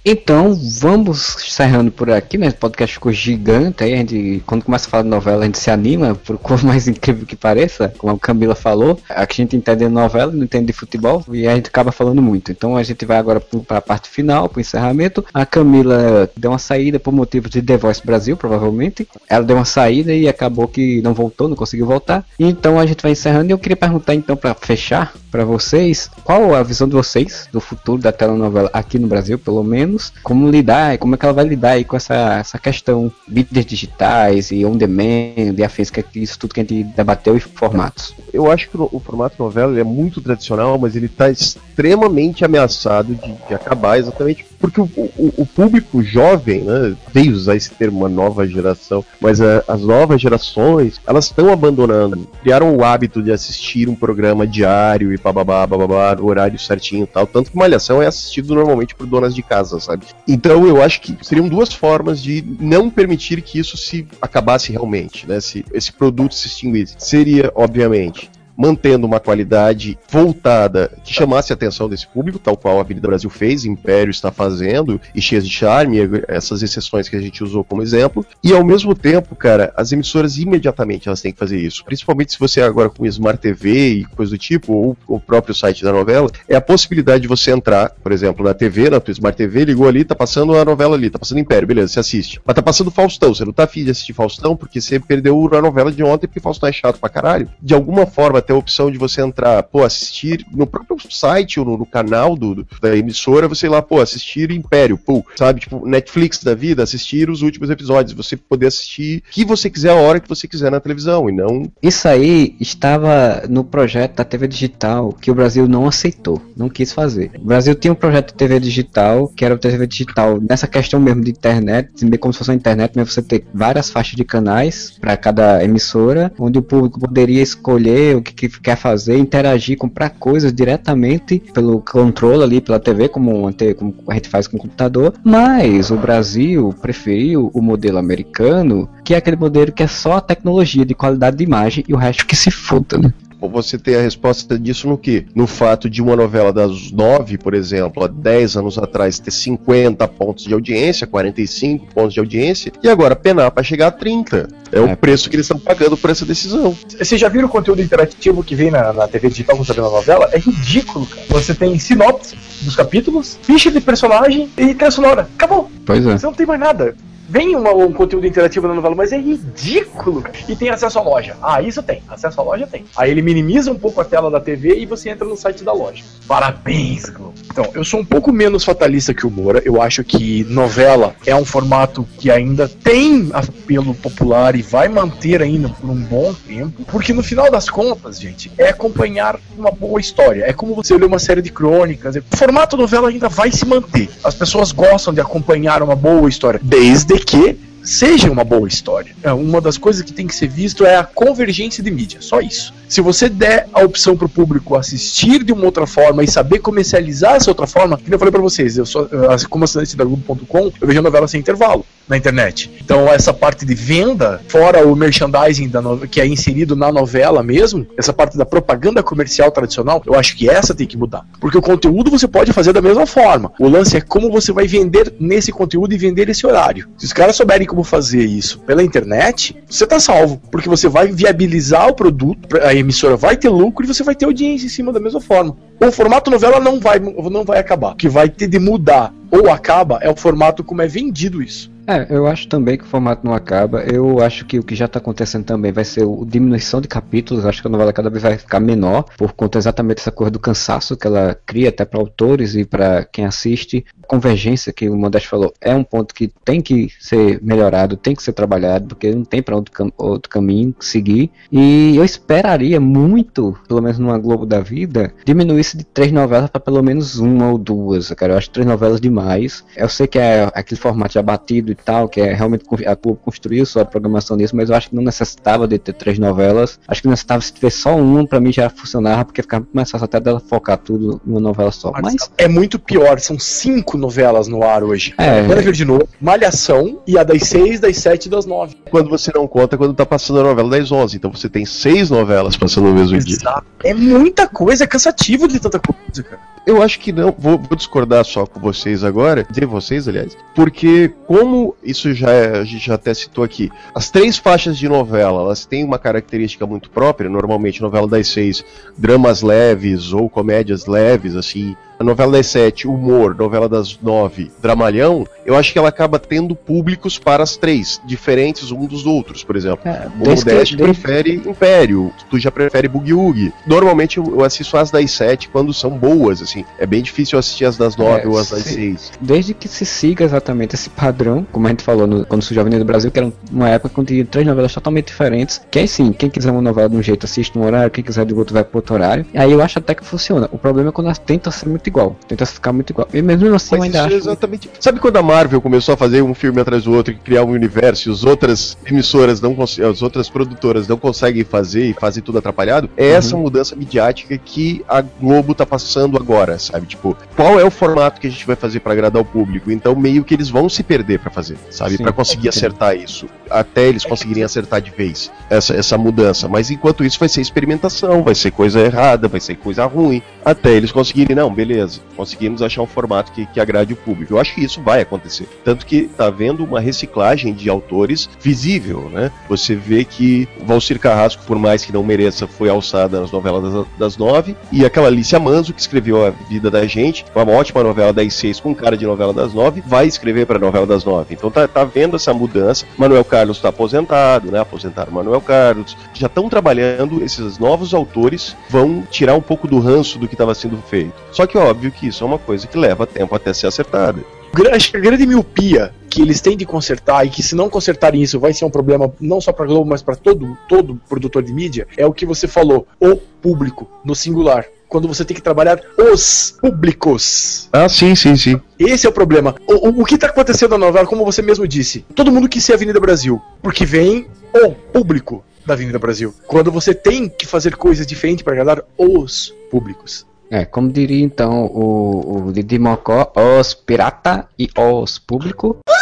[SPEAKER 3] Então, vamos encerrando por aqui, né? O podcast ficou gigante. Aí a gente, quando começa a falar de novela, a gente se anima, por mais incrível que pareça, como a Camila falou. Aqui a gente entende de novela, não entende de futebol, e a gente acaba falando muito. Então a gente vai agora para a parte final, para o encerramento. A Camila deu uma saída por motivos de The Voice Brasil, provavelmente. Ela deu uma saída e acabou que não voltou, não conseguiu voltar. Então a gente vai encerrando. E eu queria perguntar, então, para fechar, para vocês, qual a visão de vocês do futuro da telenovela aqui no Brasil, pelo menos? Menos como lidar, como é que ela vai lidar com essa, essa questão mídias digitais e on demand e afins, que é isso tudo que a gente debateu e formatos.
[SPEAKER 4] Eu acho que o, formato novela é muito tradicional, mas ele está extremamente ameaçado de, de, acabar exatamente porque o, o, o, público jovem, né, veio usar esse termo, uma nova geração, mas a, as novas gerações, elas estão abandonando, criaram o hábito de assistir um programa diário e bababá, bababá, horário certinho e tal, tanto que Malhação é assistido normalmente por donas de casa, sabe? Então eu acho que seriam duas formas de não permitir que isso se acabasse realmente, né, se esse produto se extinguisse. Seria, obviamente, mantendo uma qualidade voltada que chamasse a atenção desse público, tal qual a Avenida Brasil fez, Império está fazendo, e cheias de charme, essas exceções que a gente usou como exemplo, e ao mesmo tempo, cara, as emissoras imediatamente elas têm que fazer isso, principalmente se você é agora com Smart TV e coisa do tipo, ou o próprio site da novela, é a possibilidade de você entrar, por exemplo, na TV, na tua Smart TV, ligou ali, tá passando a novela ali, tá passando Império, beleza, você assiste. Mas tá passando Faustão, você não tá afim de assistir Faustão porque você perdeu a novela de ontem porque Faustão é chato pra caralho. De alguma forma, ter a opção de você entrar, pô, assistir no próprio site ou no, no canal do, do, da emissora, você ir lá, pô, assistir Império, pô, sabe? Tipo, Netflix da vida, assistir os últimos episódios, você poder assistir o que você quiser a hora que você quiser na televisão e não.
[SPEAKER 3] Isso aí estava no projeto da TV digital que o Brasil não aceitou, não quis fazer. O Brasil tinha um projeto de TV digital, que era o TV digital nessa questão mesmo de internet, como se fosse uma internet, mas você ter várias faixas de canais para cada emissora, onde o público poderia escolher o que que quer fazer, interagir, comprar coisas diretamente pelo controle ali, pela TV, como, a gente faz com o computador. Mas o Brasil preferiu o modelo americano, que é aquele modelo que é só a tecnologia de qualidade de imagem e o resto que se foda, né?
[SPEAKER 4] Você tem a resposta disso no quê? No fato de uma novela das nove, por exemplo, há 10 anos atrás, ter 50 pontos de audiência, 45 pontos de audiência, e agora penar para chegar a 30. É, é o preço que eles estão pagando por essa decisão.
[SPEAKER 1] Vocês já viram o conteúdo interativo que vem na, na TV digital quando a novela? É ridículo, cara. Você tem sinopse dos capítulos, ficha de personagem e trilha sonora. Acabou.
[SPEAKER 3] Pois é.
[SPEAKER 1] Você não tem mais nada vem uma, um conteúdo interativo na novela, mas é ridículo. E tem acesso à loja. Ah, isso tem. Acesso à loja tem. Aí ele minimiza um pouco a tela da TV e você entra no site da loja. Parabéns, Globo. Então, eu sou um pouco menos fatalista que o Moura. Eu acho que novela é um formato que ainda tem apelo popular e vai manter ainda por um bom tempo. Porque no final das contas, gente, é acompanhar uma boa história. É como você ler uma série de crônicas. O formato novela ainda vai se manter. As pessoas gostam de acompanhar uma boa história. Desde de que seja uma boa história. É, uma das coisas que tem que ser visto é a convergência de mídia, só isso. Se você der a opção para o público assistir de uma outra forma e saber comercializar essa outra forma, que eu falei para vocês, eu sou como assinante da Globo.com, eu vejo a novela sem intervalo na internet. Então essa parte de venda, fora o merchandising da no... que é inserido na novela mesmo, essa parte da propaganda comercial tradicional, eu acho que essa tem que mudar. Porque o conteúdo você pode fazer da mesma forma. O lance é como você vai vender nesse conteúdo e vender esse horário. Se os caras souberem como fazer isso pela internet, você tá salvo, porque você vai viabilizar o produto, a emissora vai ter lucro e você vai ter audiência em cima da mesma forma. O formato novela não vai, não vai acabar. O que vai ter de mudar ou acaba é o formato como é vendido isso.
[SPEAKER 3] É, eu acho também que o formato não acaba. Eu acho que o que já está acontecendo também vai ser a diminuição de capítulos. Acho que a novela cada vez vai ficar menor por conta exatamente dessa coisa do cansaço que ela cria até para autores e para quem assiste. Convergência que o Modeste falou é um ponto que tem que ser melhorado, tem que ser trabalhado, porque não tem para outro, cam outro caminho seguir. E eu esperaria muito, pelo menos numa Globo da Vida, diminuir-se de três novelas para pelo menos uma ou duas. Cara, eu acho três novelas demais. Eu sei que é aquele formato já batido e tal, que é realmente a Globo construiu sua programação nisso, mas eu acho que não necessitava de ter três novelas. Acho que necessitava se tiver só uma, para mim já funcionava, porque ficava mais fácil até dela focar tudo numa novela só. Mas
[SPEAKER 1] é muito pior, são cinco novelas no ar hoje.
[SPEAKER 3] É.
[SPEAKER 1] Manda ver de novo, Malhação e a das seis, das sete e das nove.
[SPEAKER 4] Quando você não conta quando tá passando a novela das onze, então você tem seis novelas passando no mesmo Exato.
[SPEAKER 1] dia. É muita coisa, é cansativo de tanta coisa, cara.
[SPEAKER 4] Eu acho que não, vou, vou, discordar só com vocês agora, de vocês, aliás, porque como isso já é, a gente já até citou aqui, as três faixas de novela, elas têm uma característica muito própria, normalmente novela das seis, dramas leves ou comédias leves, assim, a novela das sete, humor, novela das nove, dramalhão, eu acho que ela acaba tendo públicos para as três, diferentes um dos outros, por exemplo.
[SPEAKER 3] É,
[SPEAKER 4] o
[SPEAKER 3] desde que-
[SPEAKER 4] prefere Império, tu já prefere Boogie Woogie. Normalmente eu assisto as das sete quando são boas, assim. É bem difícil assistir as das nove
[SPEAKER 3] É,
[SPEAKER 4] ou as das
[SPEAKER 3] sim.
[SPEAKER 4] seis.
[SPEAKER 3] Desde que se siga exatamente esse padrão, como a gente falou no- quando surgiu a Avenida do Brasil, que era uma época quando tinha três novelas totalmente diferentes. Que aí sim, quem quiser uma novela de um jeito assiste num horário, quem quiser de outro vai pro outro horário. E aí eu acho até que funciona. O problema é quando elas tentam ser muito igual, tenta ficar muito igual. E mesmo assim eu
[SPEAKER 4] Mas
[SPEAKER 3] ainda
[SPEAKER 4] isso é
[SPEAKER 3] acho.
[SPEAKER 4] exatamente. Sabe quando a Marvel começou a fazer um filme atrás do outro e criar um universo e as outras emissoras não cons- as outras produtoras não conseguem fazer e fazem tudo atrapalhado? É
[SPEAKER 3] Uhum.
[SPEAKER 4] essa mudança midiática que a Globo tá passando agora, sabe? Tipo, qual é o formato que a gente vai fazer pra agradar o público? Então meio que eles vão se perder pra fazer, sabe? Pra conseguir acertar isso, até eles conseguirem acertar de vez essa, essa mudança. Mas enquanto isso vai ser experimentação, vai ser coisa errada, vai ser coisa ruim, até eles conseguirem, não, beleza, conseguimos achar um formato que, que agrade o público. Eu acho que isso vai acontecer. Tanto que tá havendo uma reciclagem de autores visível, né? Você vê que Valcir Carrasco, por mais que não mereça, foi alçada nas novelas das, das nove, e aquela Alicia Manso, que escreveu A Vida da Gente, uma ótima novela das seis com cara de novela das nove, vai escrever para novela das nove. Então tá, tá vendo essa mudança. Manuel Carlos está aposentado, né? Aposentaram Manuel Carlos. Já estão trabalhando, esses novos autores vão tirar um pouco do ranço do que estava sendo feito. Só que óbvio que isso é uma coisa que leva tempo até ser acertada.
[SPEAKER 1] Acho que a grande miopia que eles têm de consertar e que se não consertarem isso vai ser um problema não só para Globo, mas para todo todo produtor de mídia, é o que você falou, o público no singular. Quando você tem que trabalhar os públicos.
[SPEAKER 4] Ah, sim, sim, sim.
[SPEAKER 1] Esse é o problema. O, o, o que tá acontecendo na novela, como você mesmo disse, todo mundo quis ser Avenida Brasil, porque vem o público da Avenida Brasil. Quando você tem que fazer coisas diferentes para agradar os públicos.
[SPEAKER 3] É, como diria então o, o Didi Mocó, os pirata e os público.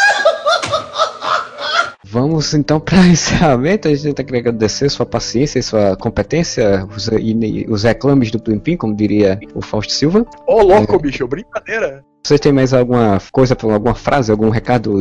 [SPEAKER 3] Vamos então para encerramento. A gente queria agradecer sua paciência e sua competência, os, e, os reclames do Plim como diria o Fausto Silva.
[SPEAKER 1] Ô, louco, bicho, brincadeira.
[SPEAKER 3] Vocês têm mais alguma coisa, alguma frase, algum recado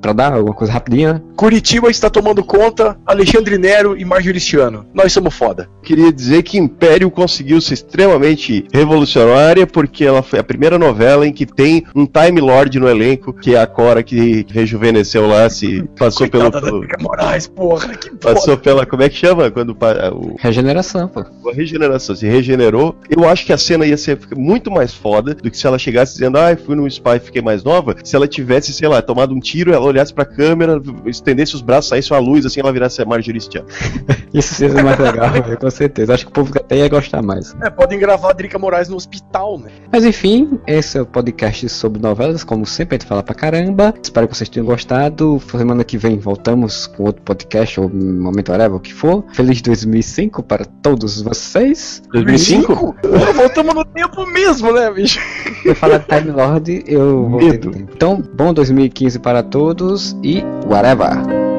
[SPEAKER 3] pra dar? Alguma coisa rapidinha?
[SPEAKER 1] Curitiba está tomando conta, Alexandre Nero e Marjoristiano. Nós somos foda.
[SPEAKER 4] Queria dizer que Império conseguiu ser extremamente revolucionária porque ela foi a primeira novela em que tem um Time Lord no elenco, que é a Cora que rejuvenesceu lá, se passou pelo,
[SPEAKER 1] da Moraes, porra, que
[SPEAKER 4] passou pela como é que chama quando o
[SPEAKER 3] Regeneração, pô.
[SPEAKER 4] a regeneração se regenerou. Eu acho que a cena ia ser muito mais foda do que se ela chegasse dizendo, ah, fui no spa e fiquei mais nova. Se ela tivesse, sei lá, tomado um tiro, ela olhasse pra câmera, estendesse os braços, saísse uma luz, assim ela virasse a Marjorie Stian.
[SPEAKER 3] Isso seria mais legal, com certeza. Acho que o povo até ia gostar mais.
[SPEAKER 1] É, podem gravar a Drica Moraes no hospital, né?
[SPEAKER 3] Mas enfim, esse é o podcast sobre novelas, como sempre a gente fala pra caramba. Espero que vocês tenham gostado. Semana que vem voltamos com outro podcast ou momento whatever, o que for. Feliz 2005 para todos vocês.
[SPEAKER 1] 2005? Voltamos no tempo mesmo, né, bicho?
[SPEAKER 3] Eu falar de Time Lord, eu vou ter tempo. Então, bom 2015 para todos e whatever.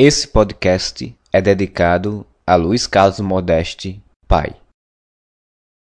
[SPEAKER 16] Esse podcast é dedicado a Luiz Carlos Modeste, pai.